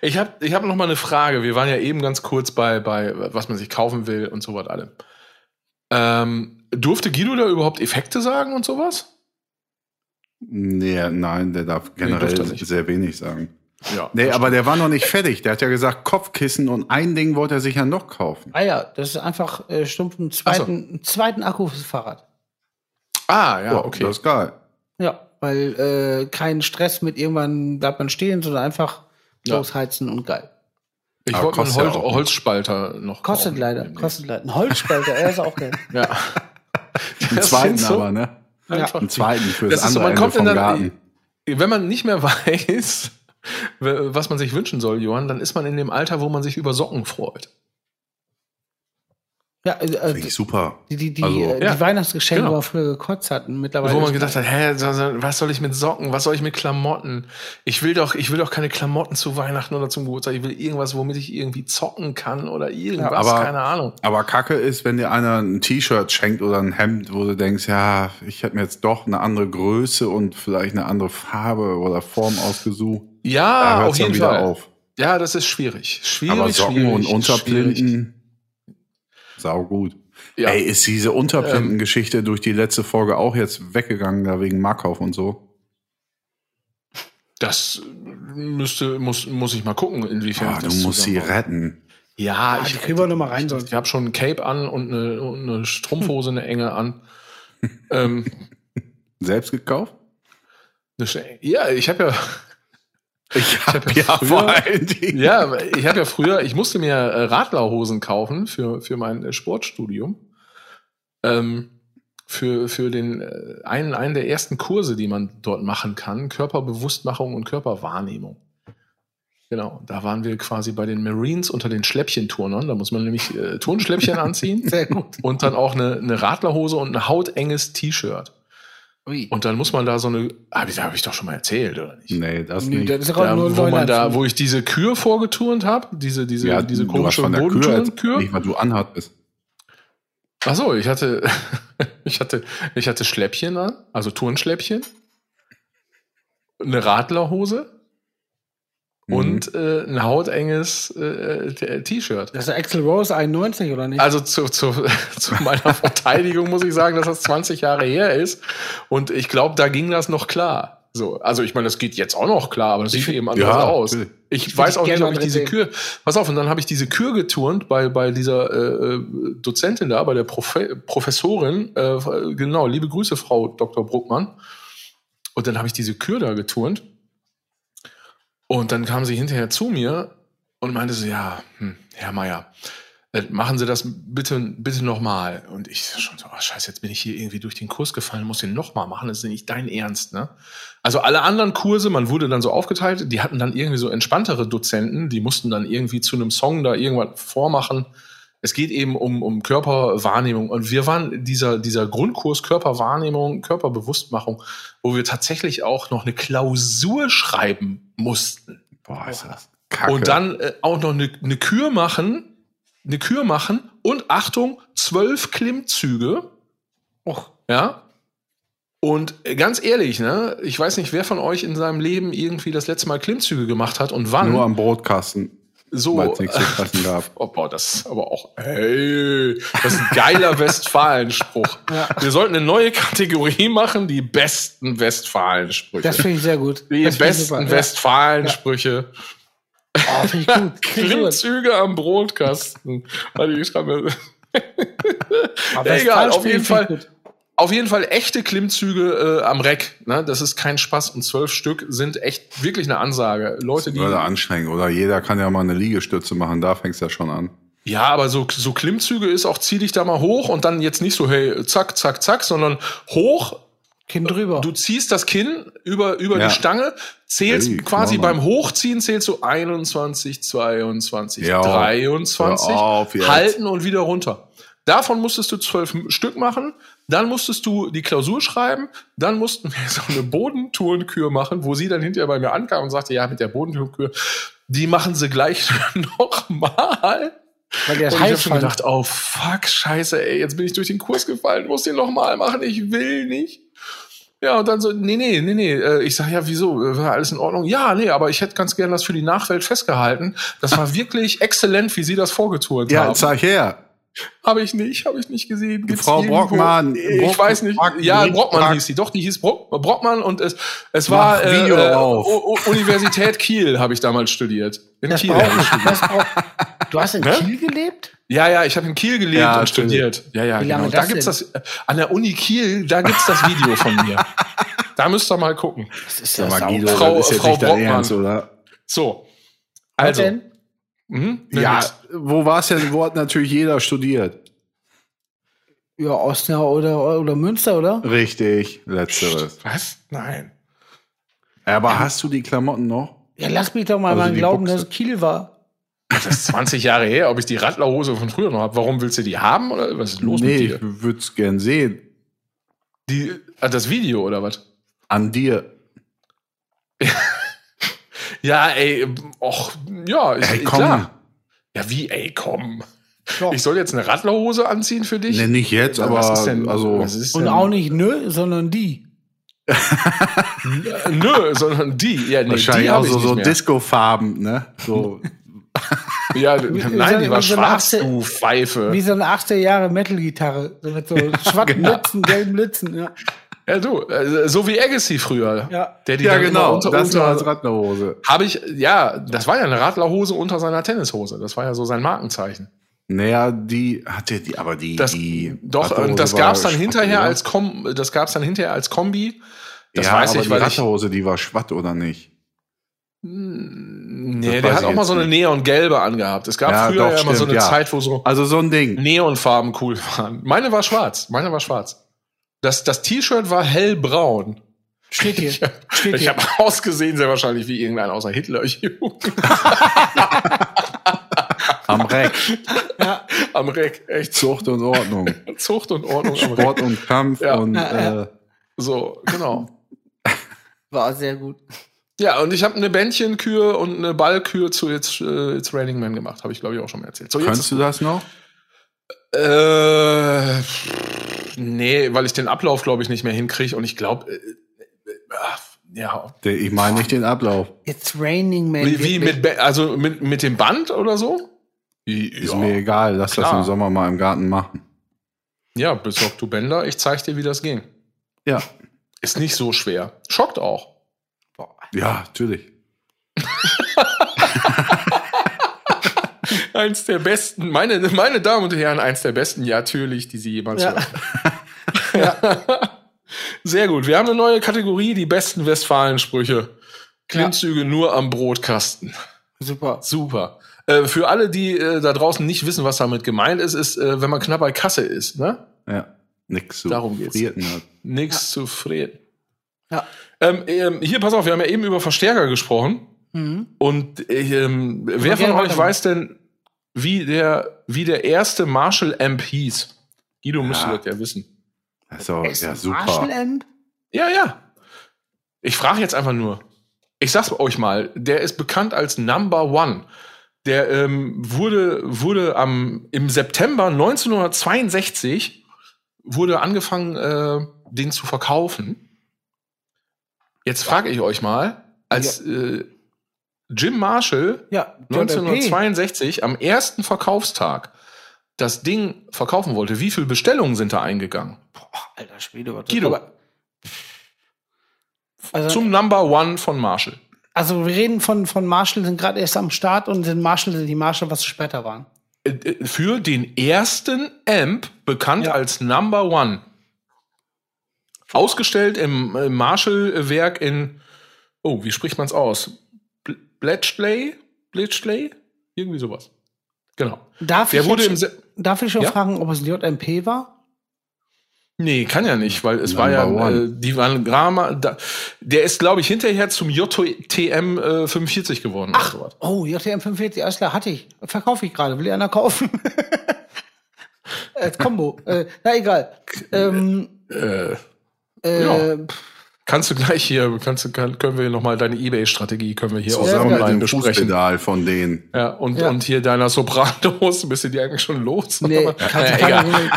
ich habe ich hab noch mal eine Frage. Wir waren ja eben ganz kurz bei, bei was man sich kaufen will und sowas allem. Ähm, durfte Guido da überhaupt Effekte sagen und sowas? Nee, nein, der darf generell er nicht. sehr wenig sagen. Ja. Nee, aber der war noch nicht fertig. Der hat ja gesagt, Kopfkissen und ein Ding wollte er sich ja noch kaufen. Ah ja, das ist einfach äh, stumpf einen zweiten, einen zweiten Akku fürs Fahrrad. Ah, ja, Boah, okay. Das ist geil. Ja, weil äh, kein Stress mit irgendwann bleibt man stehen, sondern einfach Ja. losheizen und geil. Ich Aber wollte einen ja Hol auch nicht. Holzspalter noch Kostet kaufen. leider, kostet leider. Ein Holzspalter, er ist auch geil. Ja. Einen Das zweiten so aber, ne? einfach Einen zweiten für Das das, ist so, andere man Ende kommt in vom der- Garten. wenn man nicht mehr weiß, was man sich wünschen soll, Johann, dann ist man in dem Alter, wo man sich über Socken freut. Ja, äh, Finde ich super. die, die, die, Also, äh, ja, die Weihnachtsgeschenke, genau. wo wir früher gekotzt hatten, mittlerweile. wo man gedacht hat, hä, was soll ich mit Socken, was soll ich mit Klamotten? Ich will doch, ich will doch keine Klamotten zu Weihnachten oder zum Geburtstag. Ich will irgendwas, womit ich irgendwie zocken kann oder irgendwas, aber- keine Ahnung. Aber Kacke ist, wenn dir einer ein T-Shirt schenkt oder ein Hemd, wo du denkst, ja, ich hätte mir jetzt doch eine andere Größe und vielleicht eine andere Farbe oder Form ausgesucht. Da Ja, hört's auf dann jeden wieder Fall. auf. Ja, das ist schwierig. Schwierig, Aber Socken schwierig, und schwierig. Sau gut. Ja. Ey, ist diese Unterblinden-Geschichte durch die letzte Folge auch jetzt weggegangen, da wegen Markov und so? Das müsste, muss, muss ich mal gucken, inwiefern Ah, du das musst sie retten. Ja, die ich, kriegen wir noch mal rein ich, ich habe schon ein Cape an und eine, und eine Strumpfhose, eine enge an. ähm, Selbst gekauft? ja, ich habe ja, Ich habe ja ja früher- vor allen Dingen. ja, ich habe ja früher, ich musste mir äh, Radlerhosen kaufen für für mein äh, Sportstudium. Ähm, für, für den äh, einen, einen der ersten Kurse, die man dort machen kann, Körperbewusstmachung und Körperwahrnehmung. Genau, da waren wir quasi bei den Marines unter den Schläppchenturnern. Da muss man nämlich äh, Turnschläppchen anziehen Sehr gut. und dann auch eine, eine Radlerhose und ein hautenges T-Shirt. Ui. Und dann muss man da so eine, hab ich, hab ich doch schon mal erzählt, oder nicht? Nee, das Nee, nicht. das ist Da, wo man da, wo ich diese Kür vorgeturnt habe, diese, diese, ja, diese komische von der Kür, nicht, was du anhattest. Ach so, ich hatte, ich hatte, ich hatte Schläppchen an, also Turnschläppchen, eine Radlerhose Mhm. und äh, ein hautenges äh, T- T-Shirt. Das ist Axel Rose 91, oder nicht? Also zu, zu, zu meiner Verteidigung muss ich sagen, dass das 20 Jahre her ist. Und ich glaube, da ging das noch klar. So, also ich meine, das geht jetzt auch noch klar, aber das sieht eben anders ja, aus. Ich, Ich weiß auch nicht, gerne ob ich diese Kür. Pass auf, und dann habe ich diese Kür geturnt bei, bei dieser äh, äh, Dozentin da, bei der Profe Professorin. Äh, genau, liebe Grüße, Frau Dr. Bruckmann. Und dann habe ich diese Kür da geturnt. Und dann kam sie hinterher zu mir und meinte so, ja, hm, Herr Meier, äh, machen Sie das bitte, bitte nochmal. Und ich schon so, oh, scheiße, jetzt bin ich hier irgendwie durch den Kurs gefallen, muss den nochmal machen, das ist nicht dein Ernst, ne? Also alle anderen Kurse, man wurde dann so aufgeteilt, die hatten dann irgendwie so entspanntere Dozenten, die mussten dann irgendwie zu einem Song da irgendwas vormachen. Es geht eben um, um Körperwahrnehmung. Und wir waren dieser, dieser Grundkurs Körperwahrnehmung, Körperbewusstmachung, wo wir tatsächlich auch noch eine Klausur schreiben mussten. Boah, ist das kacke. Und dann äh, auch noch eine, eine Kür machen, eine Kür machen und Achtung, zwölf Klimmzüge. Och, Ja. Und äh, ganz ehrlich, ne, ich weiß nicht, wer von euch in seinem Leben irgendwie das letzte Mal Klimmzüge gemacht hat und wann. Nur am Brotkasten, so. weil es nichts zu fressen gab. Oh, boah, das ist aber auch, hey, das ist ein geiler Westfalenspruch. Wir sollten eine neue Kategorie machen, die besten Westfalensprüche. das finde ich sehr gut. die das besten super. Ja. Westfalensprüche. Oh, finde ich gut. Finde ich gut. Klimmzüge am Brotkasten. Warte, ich schreibe mir. Aber Ja, egal, auf jeden Fall. Auf jeden Fall echte Klimmzüge äh, am Reck. Ne? Das ist kein Spaß. Und zwölf Stück sind echt wirklich eine Ansage. Leute, die. Oder anstrengend. Oder jeder kann ja mal eine Liegestütze machen, da fängst du ja schon an. Ja, aber so, so Klimmzüge ist auch, zieh dich da mal hoch und dann jetzt nicht so, hey, zack, zack, zack, sondern hoch. Kind drüber. Du ziehst das Kinn über, über Ja. die Stange, zählst Hey, quasi beim Hochziehen zählst du 21, 22, Ja, 23, hör auf halten und wieder runter. Davon musstest du zwölf Stück machen, dann musstest du die Klausur schreiben, dann mussten wir so eine Bodentourenkür machen, wo sie dann hinterher bei mir ankam und sagte, ja, mit der Bodentourenkür, die machen sie gleich nochmal. weil der Und ich habe schon gedacht, oh fuck, scheiße, ey, jetzt bin ich durch den Kurs gefallen, muss den nochmal machen, ich will nicht. Ja, und dann so, nee, nee, nee, nee. Äh, Ich sage, ja, wieso? Äh, War alles in Ordnung? Ja, nee, aber ich hätte ganz gern das für die Nachwelt festgehalten. Das war wirklich exzellent, wie Sie das vorgetourt Ja, haben. zeig her. Habe ich nicht, habe ich nicht gesehen. Gibt's Frau? Brockmann, Ich Brock- weiß nicht. Brock- ja, Brock- Brockmann Brock- hieß sie. Doch, die hieß Brock, Brockmann und es, es war äh, äh, Universität Kiel habe ich damals studiert. In Das Kiel. das braucht, du hast in Ne? Kiel gelebt? Ja, ja, ich habe in Kiel gelebt Ja, und studiert. Ja, ja, Wie lange genau. Da das gibt's denn? das an der Uni Kiel, da gibt's das Video von mir. Da müsst ihr mal gucken. Das ist sau- Guido, Frau- das ist jetzt Frau Brockmann. Ernst, oder? So. Was Also, denn? Mhm, Ja, nix. wo war es denn? Wo hat natürlich jeder studiert? Ja, Osnabrück oder, oder Münster, oder? Richtig, letzteres. Was? Nein. Aber hast du die Klamotten noch? Ja, lass mich doch mal Also mal glauben, Buchse. dass es Kiel war. Das ist 20 Jahre her, ob ich die Radlerhose von früher noch habe. Warum willst du die haben oder was ist los nee, mit ich dir? würde es gern sehen. Die, ah, das Video oder was? An dir. Ja, ey, och, ja, ich, Ey, komm. klar. Ja, wie, ey, komm. Doch. Ich soll jetzt eine Radlerhose anziehen für dich? Nee, nicht jetzt, aber was ist denn, also was ist Und denn, auch nicht nö, sondern die. Nö, sondern die. Ja, nee, wahrscheinlich die auch so, nicht so. Disco-Farben, ne? So, Ja, wie nein, die war wie so eine schwarz, du Pfeife. Wie so eine 80er Jahre Metal-Gitarre. So mit so schwarzen Genau. Litzen, gelben Litzen. Ja. Ja, du, äh, so wie Agassi früher. Ja. Der die ja, genau. unter, das war als Radlerhose. habe ich, ja, das war ja eine Radlerhose unter seiner Tennishose. Das war ja so sein Markenzeichen. Naja, die hatte die, aber die, Das, die doch, Radlerhose und das gab's dann schwatt, hinterher oder? als Kom das gab's dann hinterher als Kombi. Das ja, weiß aber ich, die weil ich, Radlerhose, die war schwatt oder nicht? nee, Das der hat auch mal so eine neongelbe angehabt. Es gab Ja, früher doch, ja immer so stimmt, eine ja. Zeit, wo so Also so ein Ding. Neonfarben cool waren. Meine war schwarz. Meine war schwarz. Das, das T-Shirt war hellbraun. Steht hier. Steht Ich hier. habe ausgesehen sehr wahrscheinlich wie irgendein außer Hitler-Jugend Am Reck. am Reck. Echt Zucht und Ordnung. Zucht und Ordnung am Reck. Sport und Kampf Ja. und Ja, ja. Äh, So, genau. War sehr gut. Ja, und ich habe eine Bändchenkür und eine Ballkür zu It's, äh, It's Raining Man gemacht. Habe ich, glaube ich, auch schon mal erzählt. So, kannst du das noch? Äh, nee, weil ich den Ablauf, glaube ich, nicht mehr hinkriege. Und ich glaube, äh, äh, ja, Ich meine nicht den Ablauf. It's raining, man. wie, wie mit, also mit, mit dem Band oder so? Ist Ja. mir egal, lass das klar. im Sommer mal im Garten machen. Ja, besorg du Bänder. Ich zeig dir, wie das ging. Ja. Ist nicht so schwer. Schockt auch. Ja, natürlich. Eins der besten, meine, meine Damen und Herren, eins der besten, ja, natürlich, die Sie jemals Ja. hören. Sehr gut. Wir haben eine neue Kategorie, die besten Westfalen-Sprüche. Klimmzüge nur am Brotkasten. Super. Super. Äh, für alle, die äh, da draußen nicht wissen, was damit gemeint ist, ist, äh, wenn man knapp bei Kasse ist, ne? Ja. Nix zu Darum geht's. hat. Nichts zu frieren. Ja. Ähm, ähm, hier, pass auf, wir haben ja eben über Verstärker gesprochen. Mhm. Und ähm, wer von euch weiß denn, wie der, wie der erste Marshall Amp hieß? Guido müsste Ja. das ja wissen. Also, Ist ja, super. Marshall Amp? Ja, ja. Ich frage jetzt einfach nur. Ich sag's euch mal, der ist bekannt als Number One. Der ähm, wurde, wurde am, im September 1962 wurde angefangen, äh, den zu verkaufen. Jetzt frage ich euch mal, als äh, Jim Marshall Ja, JLP. 1962 am ersten Verkaufstag das Ding verkaufen wollte, wie viele Bestellungen sind da eingegangen? Boah, alter Schwede. was- Guido. Also, Zum Number One von Marshall. also wir reden von, von Marshall, sind gerade erst am Start und sind Marshall, die Marshall, was später waren. Äh, äh, Für den ersten Amp, bekannt Ja. als Number One. Ausgestellt im, im Marshall-Werk in, oh, wie spricht man es aus? Bl- Bletchley? Bletchley? Irgendwie sowas. Genau. Darf Der ich, wurde jetzt, im, darf ich schon Ja? fragen, ob es ein JMP war? Nee, kann ja nicht, weil es war ja, Number one. äh, die waren Grama, da, der ist, glaube ich, hinterher zum JTM äh, 45 geworden. Ach, oder sowas. Oh, JTM 45, alles klar, hatte ich. Verkaufe ich gerade, will einer kaufen? Als Kombo. äh, na egal. Ähm, Äh, äh, Ja. Kannst du gleich hier, kannst du, kann, können wir noch mal deine Ebay-Strategie, können wir hier auch Zusammen dem besprechen. Fußpedal von denen. Ja, und, Ja. und hier deiner Sopranos, bist du die eigentlich schon los? Nee, Aber- kann, naja, kann.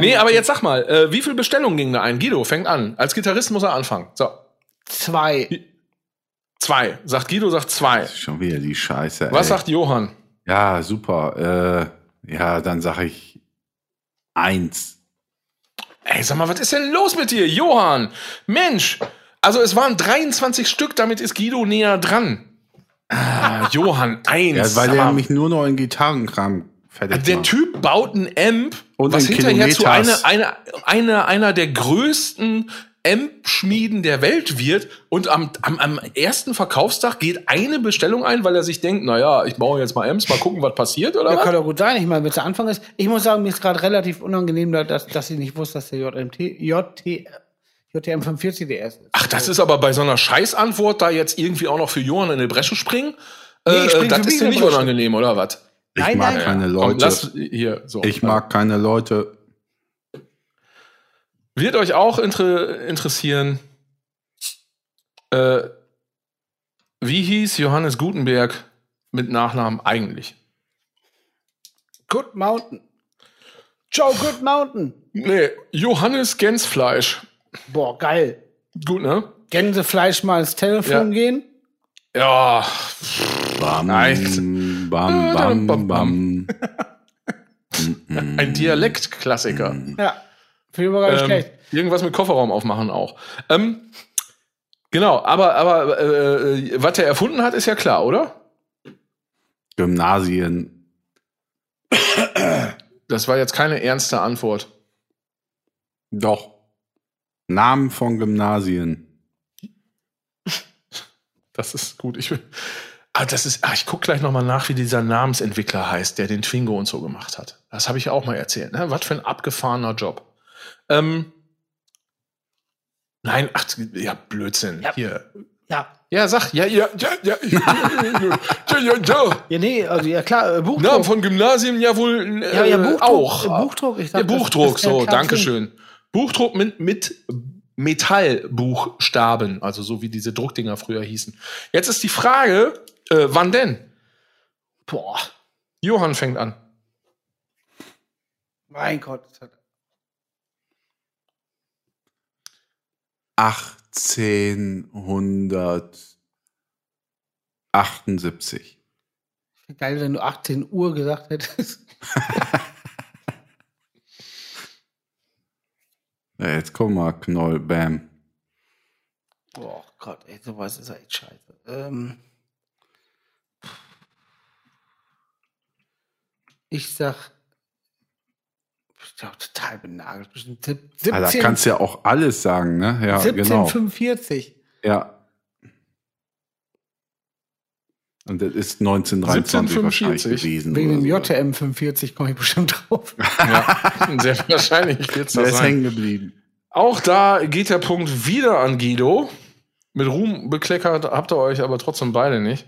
Nee, aber jetzt sag mal, äh, wie viele Bestellungen gingen da ein? Guido, fängt an. Als Gitarrist muss er anfangen. So, Zwei. zwei. Sagt Guido, sagt zwei. Schon wieder die Scheiße. Was ey. sagt Johann? Ja, super. Äh, ja, dann sage ich eins. Ey, sag mal, was ist denn los mit dir, Johann? Mensch, also es waren 23 Stück, damit ist Guido näher dran. Ah, Johann, eins. Ja, weil mal. mich nur noch in Gitarrenkram fertig Der macht. Typ baut ein Amp, Und was in hinterher zu einer, Kilometers. einer, einer, einer der größten Amp-Schmieden der Welt wird. Und am, am, am ersten Verkaufstag geht eine Bestellung ein, weil er sich denkt, naja, ich baue jetzt mal Amps, mal gucken, was passiert, oder Ja, was? kann doch gut sein. Ich meine, wenn es der Anfang ist. Ich muss sagen, mir ist gerade relativ unangenehm, dass, dass ich nicht wusste, dass der JMT, JT, JTM 45 der erste ist. Ach, das ist aber bei so einer Scheißantwort da jetzt irgendwie auch noch für Johann in die Bresche springen? Nee, äh, ich spring das ist dir nicht unangenehm, oder was? Ich Nein, mag nein, keine Komm, Leute. lass hier so. ich mag keine Leute. Wird euch auch inter interessieren, äh, wie hieß Johannes Gutenberg mit Nachnamen eigentlich? Good Mountain. Joe Good Mountain. Nee, Johannes Gänsfleisch. Boah, geil. Gut, ne? Gänsefleisch mal ins Telefon Ja. gehen. Ja, Bam, Nein. bam, bam, Bam, bam. ein Dialektklassiker. Ja. Finde ich aber gar nicht Ähm, schlecht. irgendwas mit Kofferraum aufmachen auch. Ähm, genau, aber, aber äh, was er erfunden hat, ist ja klar, oder? Gymnasien. Das war jetzt keine ernste Antwort. Doch. Namen von Gymnasien. Das ist gut. Ich will. Ah, das ist. Ah, ich gucke gleich noch mal nach, wie dieser Namensentwickler heißt, der den Twingo und so gemacht hat. Das habe ich auch mal erzählt. Ne? Was für ein abgefahrener Job. Ähm, nein, ach, ja, Blödsinn. Ja. Hier. Ja. Ja, sag, ja, ja, ja, ja, ja, ja, ja. Ja, nee, also ja klar, äh, Buchdruck. Namen von Gymnasien ja wohl äh, ja, ja, Buchdruck, auch. Äh, Buchdruck, ich dachte, ja, Buchdruck, so, ja Dankeschön. Drin. Buchdruck mit, mit Metallbuchstaben, also so wie diese Druckdinger früher hießen. Jetzt ist die Frage, äh, wann denn? Boah. Johann fängt an. Mein Gott, das hat 1878. Geil, wenn du 18 Uhr gesagt hättest. Ja, jetzt komm mal, Knoll, bam. Boah Gott, ey, sowas ist echt scheiße. Ähm, ich sag total benagelt. Bestimmt sieb- 17, Ah, da kannst du ja auch alles sagen, ne? Ja, genau. 1745. Ja. Und das ist 1923 wahrscheinlich 1745. gewesen. Wegen dem. JM 45 komme ich bestimmt drauf. Ja, sehr wahrscheinlich das ist sein. hängen geblieben. Auch da geht der Punkt wieder an Guido. Mit Ruhm bekleckert habt ihr euch aber trotzdem beide nicht.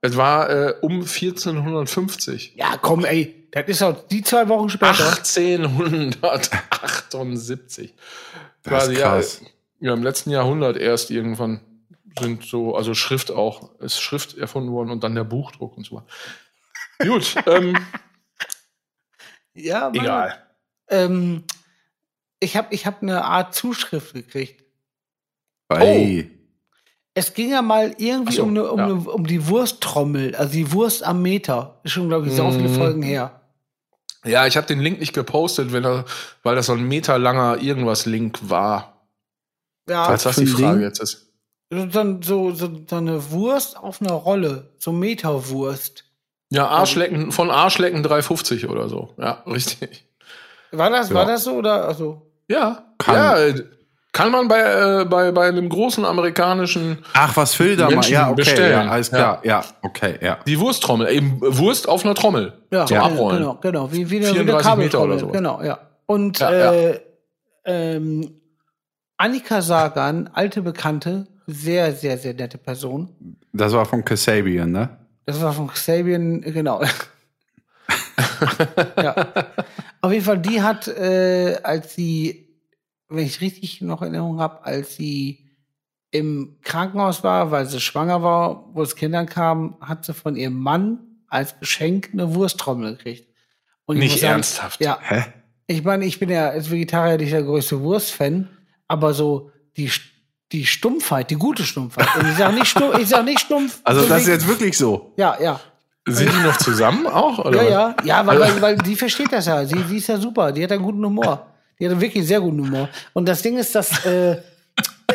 Es war äh, um 1450. Ja, komm, ey. Das ist auch die zwei Wochen später. 1878. Das Quasi, ist ja, krass. Ja, im letzten Jahrhundert erst irgendwann sind so, also Schrift auch, ist Schrift erfunden worden und dann der Buchdruck und so. weiter. Gut, ähm, Ja, Mann. egal. Ähm, ich habe ich hab eine Art Zuschrift gekriegt. Ey. Es ging ja mal irgendwie so, um, eine, um, ja. eine, um die Wursttrommel, also die Wurst am Meter. Ist schon, glaube ich, so viele Mhm. Folgen her. Ja, ich habe den Link nicht gepostet, wenn er, weil das so ein meterlanger irgendwas Link war. Ja, Falls das die Frage Ding? jetzt ist. so, so, so, so eine Wurst auf einer Rolle, so Meterwurst. Ja, Arschlecken, von Arschlecken 350 oder so. Ja, richtig. War das, Ja. war das so oder also? Ja, Kann. ja, kann man bei, äh, bei, bei einem großen amerikanischen, Ach, was Phil da mal. Menschen Ja, okay, bestellen. ja, alles klar. Ja, okay, ja. die Wursttrommel, eben Wurst auf einer Trommel Ja, zum genau, Abrollen. Genau, genau. Wie, wie eine, wie eine 34 Meter Kabeltrommel. oder so. Genau, ja. Und Ja, ja. äh, Ähm, Annika Sagan, alte Bekannte, sehr, sehr, sehr nette Person. Das war von Kasabian, ne? Das war von Xavier, genau. ja. Auf jeden Fall, die hat, äh, als sie, wenn ich richtig noch in Erinnerung habe, als sie im Krankenhaus war, weil sie schwanger war, wo es Kindern kam, hat sie von ihrem Mann als Geschenk eine Wursttrommel gekriegt. Und ich Nicht sagen, ernsthaft. Ja. Hä? Ich meine, ich bin ja als Vegetarier nicht der größte Wurstfan, aber so die, die Stumpfheit, die gute Stumpfheit. Und ich sage nicht stumpf, ich sag nicht stumpf. Also so das ist jetzt wirklich so. Ja, ja. Sind die noch zusammen auch? Oder Ja, ja, ja, weil, weil, weil die versteht das ja. Sie, sie ist ja super. Die hat einen guten Humor. Die hat einen wirklich sehr guten Humor. Und das Ding ist, dass äh,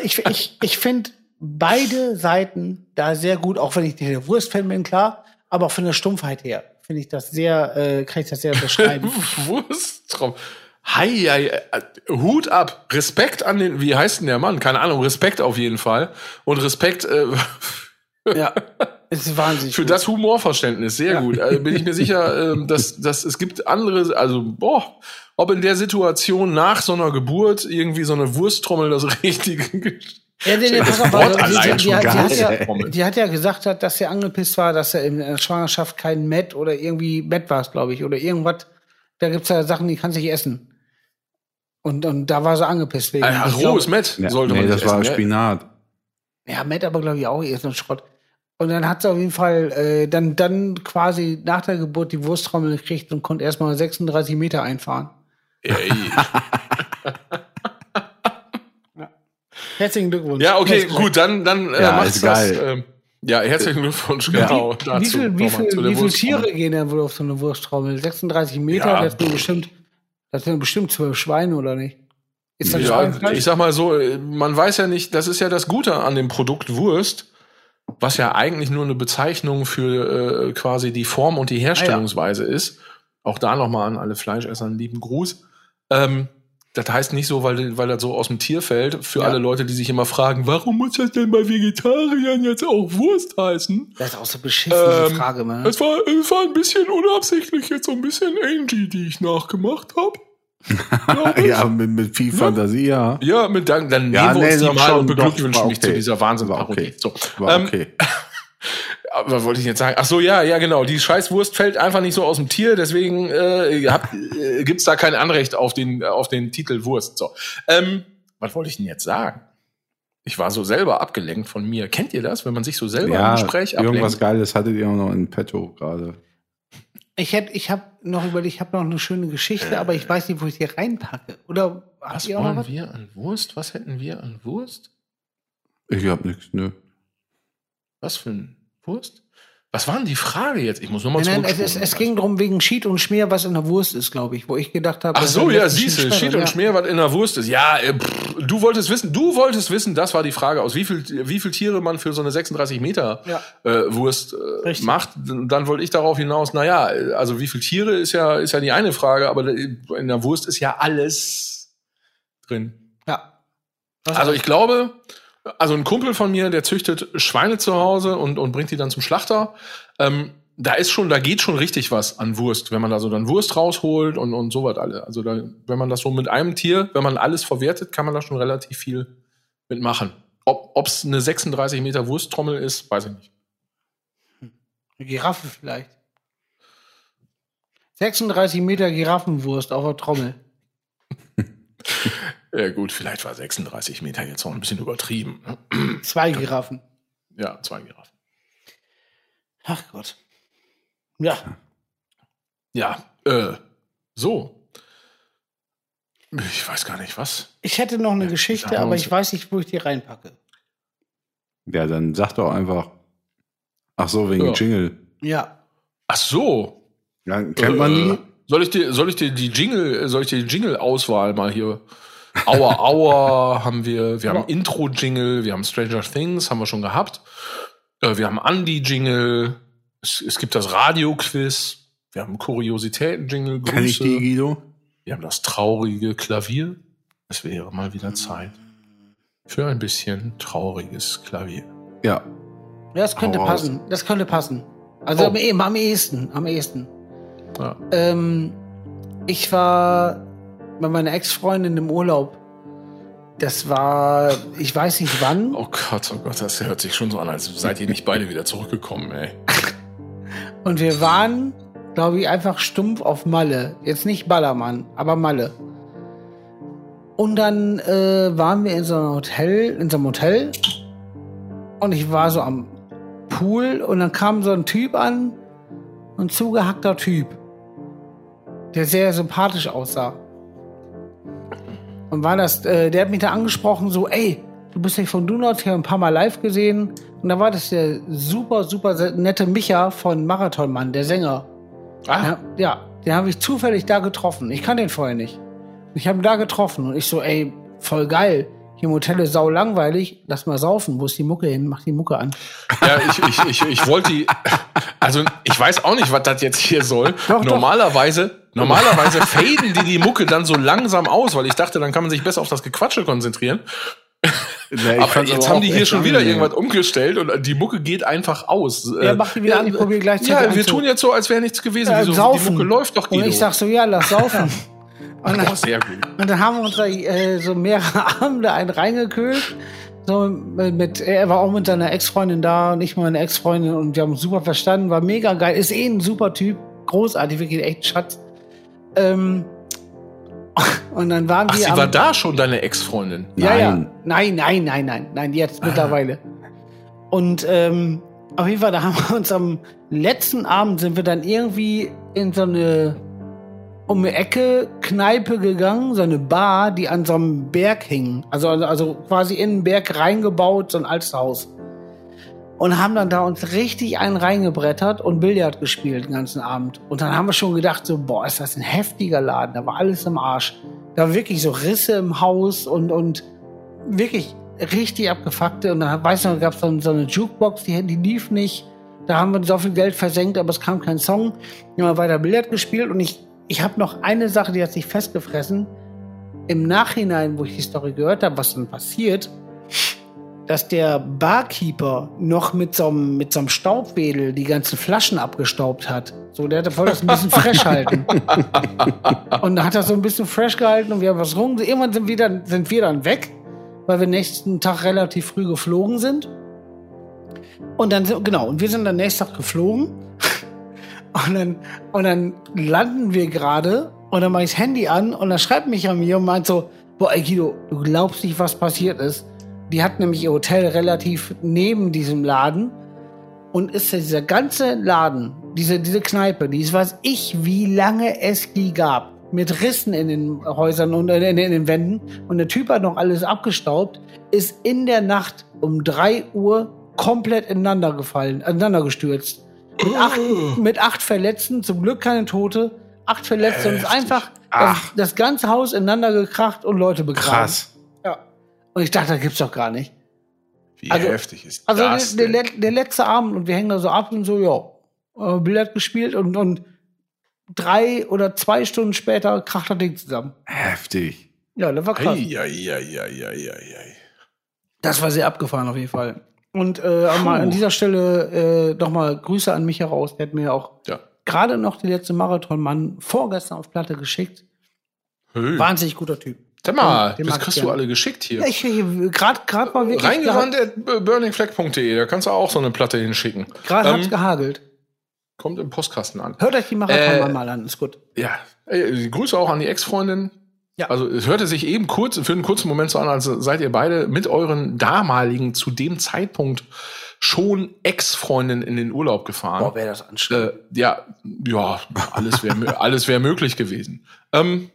ich, ich, ich finde beide Seiten da sehr gut, auch wenn ich nicht der Wurstfan bin, klar, aber auch von der Stumpfheit her finde ich das sehr, äh, kann ich das sehr beschreiben. Wursttraum. Hei, hei, äh, Hut ab. Respekt an den, wie heißt denn der Mann? Keine Ahnung, Respekt auf jeden Fall. Und Respekt äh, ja, ist wahnsinnig. für gut. das Humorverständnis. Sehr gut. Also bin ich mir sicher, ähm, dass, dass es gibt andere, also, boah, ob in der Situation nach so einer Geburt irgendwie so eine Wursttrommel das richtige Ja, nee, nee, pass auf, Wort also, die, allein die, schon die, hat, die, hat geil. ja, die hat ja gesagt, hat, dass sie angepisst war, dass er in der Schwangerschaft kein Met oder irgendwie Met war es, glaube ich, oder irgendwas. Da gibt's ja Sachen, die kannst du nicht essen. Und, und da war sie angepisst wegen. Ah, Ich rohes Met Ja, sollte nee, man das nicht war essen, ja. Spinat. Ja, Met aber, glaube ich, auch eher so ein Schrott. Und dann hat sie auf jeden Fall äh, dann, dann quasi nach der Geburt die Wursttrommel gekriegt und konnte erstmal 36 Meter einfahren. Ey. Herzlichen Glückwunsch. Ja, okay, gut, dann, dann äh, Ja, macht's ist das. geil. Ähm, ja, herzlichen Glückwunsch, genau. Wie dazu. viel, wie viel, zu der wie viel. Tiere gehen denn wohl auf so eine Wursttrommel? 36 Meter, Ja, das sind bestimmt, das sind bestimmt zwölf Schweine, oder nicht? Ist das Ja, ich sag mal so, äh, man weiß ja nicht, das ist ja das Gute an dem Produkt Wurst, was ja eigentlich nur eine Bezeichnung für äh, quasi die Form und die Herstellungsweise ist. Auch da nochmal an alle Fleischesser einen lieben Gruß. Ähm, das heißt nicht so, weil, weil das so aus dem Tier fällt, für Ja. alle Leute, die sich immer fragen, warum muss das denn bei Vegetariern jetzt auch Wurst heißen? Das ist auch so beschissen, diese Ähm, Frage, man. Es war, es war ein bisschen unabsichtlich jetzt so ein bisschen Angie, die ich nachgemacht habe. ja, mit, mit viel Fantasie, ja. Ja, mit Dank, dann Ja, nehmen wir nee, uns die mal und beglückwünschen war mich zu okay. dieser War Wahnsinnsparodie. okay. So. War Ähm, okay. Aber was wollte ich jetzt sagen? Ach so, ja, ja, genau. Die Scheißwurst fällt einfach nicht so aus dem Tier, deswegen äh, hab, äh, gibt's da kein Anrecht auf den, auf den Titel Wurst. So. Ähm, was wollte ich denn jetzt sagen? Ich war so selber abgelenkt von mir. Kennt ihr das, wenn man sich so selber im Ja, Gespräch irgendwas ablenkt? Geiles hattet ihr auch noch in petto gerade. Ich hätte, ich habe noch überlegt, ich habe noch eine schöne Geschichte, aber ich weiß nicht, wo ich die reinpacke. Oder habt Was ihr auch noch wollen was? wir an Wurst? Was hätten wir an Wurst? Ich hab nichts, nö. Was für ein Wurst? Was war denn die Frage jetzt? Ich muss nochmal Nein, nein, zurück. es, es, es ging darum wegen Schied und Schmier, was in der Wurst ist, glaube ich, wo ich gedacht habe. Ach so, ja, siehst du, Schied und ja. Schmier, was in der Wurst ist. Ja, äh, pff, du wolltest wissen, du wolltest wissen, das war die Frage, aus wie viel, wie viel Tiere man für so eine 36 Meter Ja. äh, Wurst äh, macht. Dann wollte ich darauf hinaus, na ja, also wie viel Tiere ist ja, ist ja die eine Frage, aber in der Wurst ist ja alles drin. Ja. Was Also ich glaube, also ein Kumpel von mir, der züchtet Schweine zu Hause und, und bringt die dann zum Schlachter. Ähm, da ist schon, da geht schon richtig was an Wurst, wenn man da so dann Wurst rausholt und, und sowas alle. Also da, wenn man das so mit einem Tier, wenn man alles verwertet, kann man da schon relativ viel mitmachen. Ob es eine 36 Meter Wursttrommel ist, weiß ich nicht. Eine Giraffe vielleicht. 36 Meter Giraffenwurst auf der Trommel. Ja gut, vielleicht war 36 Meter jetzt auch ein bisschen übertrieben. Zwei Giraffen. Ja, zwei Giraffen. Ach Gott. Ja. Ja, äh, so. Ich weiß gar nicht, was. Ich hätte noch eine Geschichte, haben wir aber ich weiß nicht, wo ich die reinpacke. Ja, dann sag doch einfach. Ach so, wegen Ja. Jingle. Ja. Ach so. Ja, kennt man Äh, die? Soll ich dir, soll ich dir die Jingle, soll ich dir die Jingle-Auswahl mal hier? Aua, aua haben wir, wir haben Ja. Intro-Jingle, wir haben Stranger Things, haben wir schon gehabt. Äh, wir haben Andy-Jingle, es, es gibt das Radio-Quiz, wir haben Kuriositäten-Jingle, Kenn ich die, Grüße. Guido? Wir haben das traurige Klavier. Es wäre mal wieder Zeit für ein bisschen trauriges Klavier. Ja. Ja, Das könnte Hau passen. Das könnte passen. Also Oh. am, am ehesten. Am ehesten. Ja. Ähm, ich war bei meiner Ex-Freundin im Urlaub. Das war, ich weiß nicht wann. Oh Gott, oh Gott, das hört sich schon so an, als seid ihr nicht beide wieder zurückgekommen, ey. Und wir waren, glaube ich, einfach stumpf auf Malle. Jetzt nicht Ballermann, aber Malle. Und dann äh, waren wir in so einem Hotel, in so einem Hotel. Und ich war so am Pool und dann kam so ein Typ an, ein zugehackter Typ, der sehr sympathisch aussah. Und war das, äh, der hat mich da angesprochen, so, ey, du bist nicht von Donut hier ein paar Mal live gesehen. Und da war das der super, super nette Micha von Marathonmann, der Sänger. Ah, Ja, ja den habe ich zufällig da getroffen. Ich kann den vorher nicht. Ich habe ihn da getroffen und ich so, ey, voll geil. Hier im Hotel ist sau langweilig. Lass mal saufen. Wo ist die Mucke hin? Mach die Mucke an. Ja, ich, ich, ich, ich wollte die. Also, ich weiß auch nicht, was das jetzt hier soll. Doch, doch. Normalerweise, faden die die Mucke dann so langsam aus, weil ich dachte, dann kann man sich besser auf das Gequatsche konzentrieren. Ja, ich aber jetzt aber haben die hier schon wieder irgendwas umgestellt und die Mucke geht einfach aus. Ja, mach die wieder an. Ich probiere gleichzeitig Ja, wir tun jetzt so, als wäre nichts gewesen. Ja, Wieso, die saufen. Mucke läuft doch, Und Guido. ich sag so, ja, lass saufen. Und dann, oh, sehr gut. und dann haben wir uns da äh, so mehrere Abende einen reingekühlt. So mit, er war auch mit seiner Ex-Freundin da und ich meine Ex-Freundin und wir haben super verstanden, war mega geil, ist eh ein super Typ, großartig, wirklich echt Schatz. Ähm, und dann waren Ach, wir sie am- war da schon deine Ex-Freundin. Ja, ja. Nein. Nein, nein, nein, nein, nein, jetzt mittlerweile. Und ähm, auf jeden Fall, da haben wir uns am letzten Abend sind wir dann irgendwie in so eine um eine Ecke Kneipe gegangen, so eine Bar, die an so einem Berg hing. Also, also, also quasi in den Berg reingebaut, so ein altes Haus. Und haben dann da uns richtig einen reingebrettert und Billard gespielt den ganzen Abend. Und dann haben wir schon gedacht, so, boah, ist das ein heftiger Laden. Da war alles im Arsch. Da war wirklich so Risse im Haus und, und wirklich richtig abgefuckte. Und dann, weiß noch, gab es so, so eine Jukebox, die, die lief nicht. Da haben wir so viel Geld versenkt, aber es kam kein Song. Wir haben weiter Billard gespielt und ich, ich habe noch eine Sache, die hat sich festgefressen. Im Nachhinein, wo ich die Story gehört habe, was dann passiert, dass der Barkeeper noch mit so einem, mit so einem Staubwedel die ganzen Flaschen abgestaubt hat. So, der wollte das ein bisschen fresh halten. Und dann hat er so ein bisschen fresh gehalten und wir haben was rum. Irgendwann sind wir dann, sind wir dann weg, weil wir nächsten Tag relativ früh geflogen sind. Und dann, sind- genau, und wir sind dann nächsten Tag geflogen. Und dann, und dann landen wir gerade und dann mache ich das Handy an und dann schreibt mich an mir und meint so, boah, ey Guido, du glaubst nicht, was passiert ist. Die hat nämlich ihr Hotel relativ neben diesem Laden und ist dieser ganze Laden, diese, diese Kneipe, die ist, weiß ich, wie lange es die gab. Mit Rissen in den Häusern und äh, in, den Wänden. Und der Typ hat noch alles abgestaubt, ist in der Nacht um drei Uhr komplett ineinander gefallen, ineinander gestürzt. Mit acht, mit acht Verletzten, zum Glück keine Tote, acht Verletzte und ist einfach das, das ganze Haus ineinander gekracht und Leute begraben. Krass. Und ich dachte, das gibt's doch gar nicht. Wie Also- heftig ist Also das der, der, let- der letzte Abend und wir hängen da so ab und so, ja, äh, Billard gespielt und, und drei oder zwei Stunden später kracht das Ding zusammen. Heftig. Ja, das war krass. Eieieiei. Das war sehr abgefahren auf jeden Fall. Und äh, mal an dieser Stelle äh, nochmal Grüße an mich heraus. Der hat mir auch Ja. gerade noch die letzte Marathon-Mann vorgestern auf Platte geschickt. Hey. Wahnsinnig guter Typ. Sag mal, Den das kriegst du alle geschickt hier. Ja, ich gerade gerade mal wirklich Reingerannt at burningflag.de, da kannst du auch so eine Platte hinschicken. Gerade hat's Ähm, gehagelt. kommt im Postkasten an. Hört euch die Marathon äh, mal an, ist gut. Ja, Ey, Grüße auch an die Ex-Freundin. Ja. Also es hörte sich eben kurz für einen kurzen Moment so an, als seid ihr beide mit euren damaligen, zu dem Zeitpunkt schon Ex-Freundin in den Urlaub gefahren. Boah, wäre das anstrengend. äh, ja, ja, alles wäre alles wäre möglich gewesen. Ähm,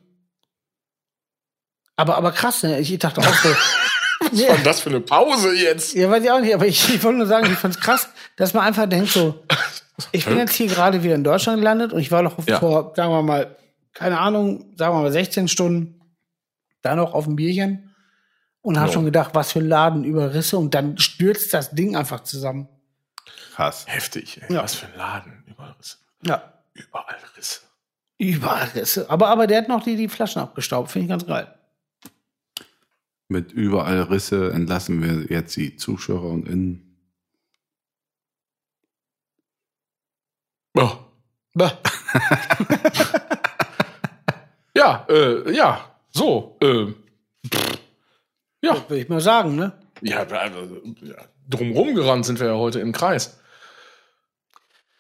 Aber, aber krass, ne? Ich dachte auch so. was war denn das für eine Pause jetzt? Ja, weiß ich auch nicht, aber ich, ich wollte nur sagen, ich fand's krass, dass man einfach denkt so, ich bin jetzt hier gerade wieder in Deutschland gelandet und ich war noch Ja. vor, sagen wir mal, keine Ahnung, sagen wir mal 16 Stunden da noch auf dem Bierchen und habe schon gedacht, was für ein Laden über Risse und dann stürzt das Ding einfach zusammen. Krass. Heftig, ey. Ja. Was für ein Laden. Überall Risse. Ja, Überall Risse. überall Risse. Aber, aber der hat noch die, die Flaschen abgestaubt, finde ich ganz geil. Mit überall Risse entlassen wir jetzt die Zuschauer und Innen. Ja. ja, äh, ja, so, äh, ja, Würde ich mal sagen, ne? ja, also, ja, drumrum gerannt sind wir ja heute im Kreis.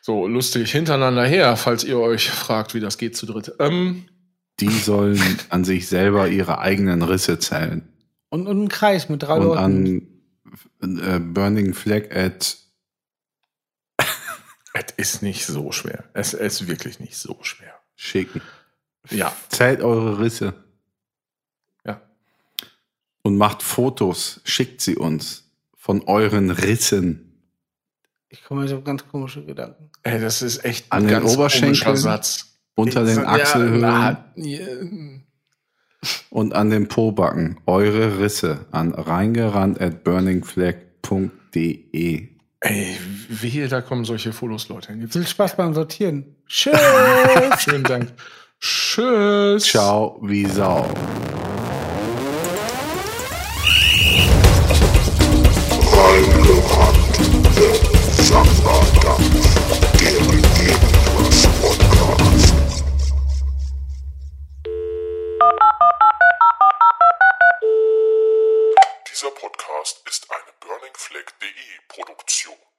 So lustig hintereinander her, falls ihr euch fragt, wie das geht zu dritt. Ähm, Die sollen an sich selber ihre eigenen Risse zählen. Und, und ein Kreis mit drei und Leuten. an äh, Burning Flag at es ist nicht so schwer. Es ist wirklich nicht so schwer. schicken. Ja, Zählt eure Risse. Ja. Und macht Fotos. Schickt sie uns von euren Rissen. Ich komme mir so ganz komische Gedanken. ey, das ist echt An ein den ganz Oberschenkeln? komischer Satz. Unter den Ja, Achselhöhlen na, ja, und an den Pobacken. Eure Risse an reingerannt at burningflag.de. Ey, wehe, da kommen solche Fotos, Leute. Jetzt Viel Spaß beim Sortieren. Tschüss. Schönen Dank. Tschüss. Ciao wie Sau. Dieser Podcast ist burningflag.de Produktion.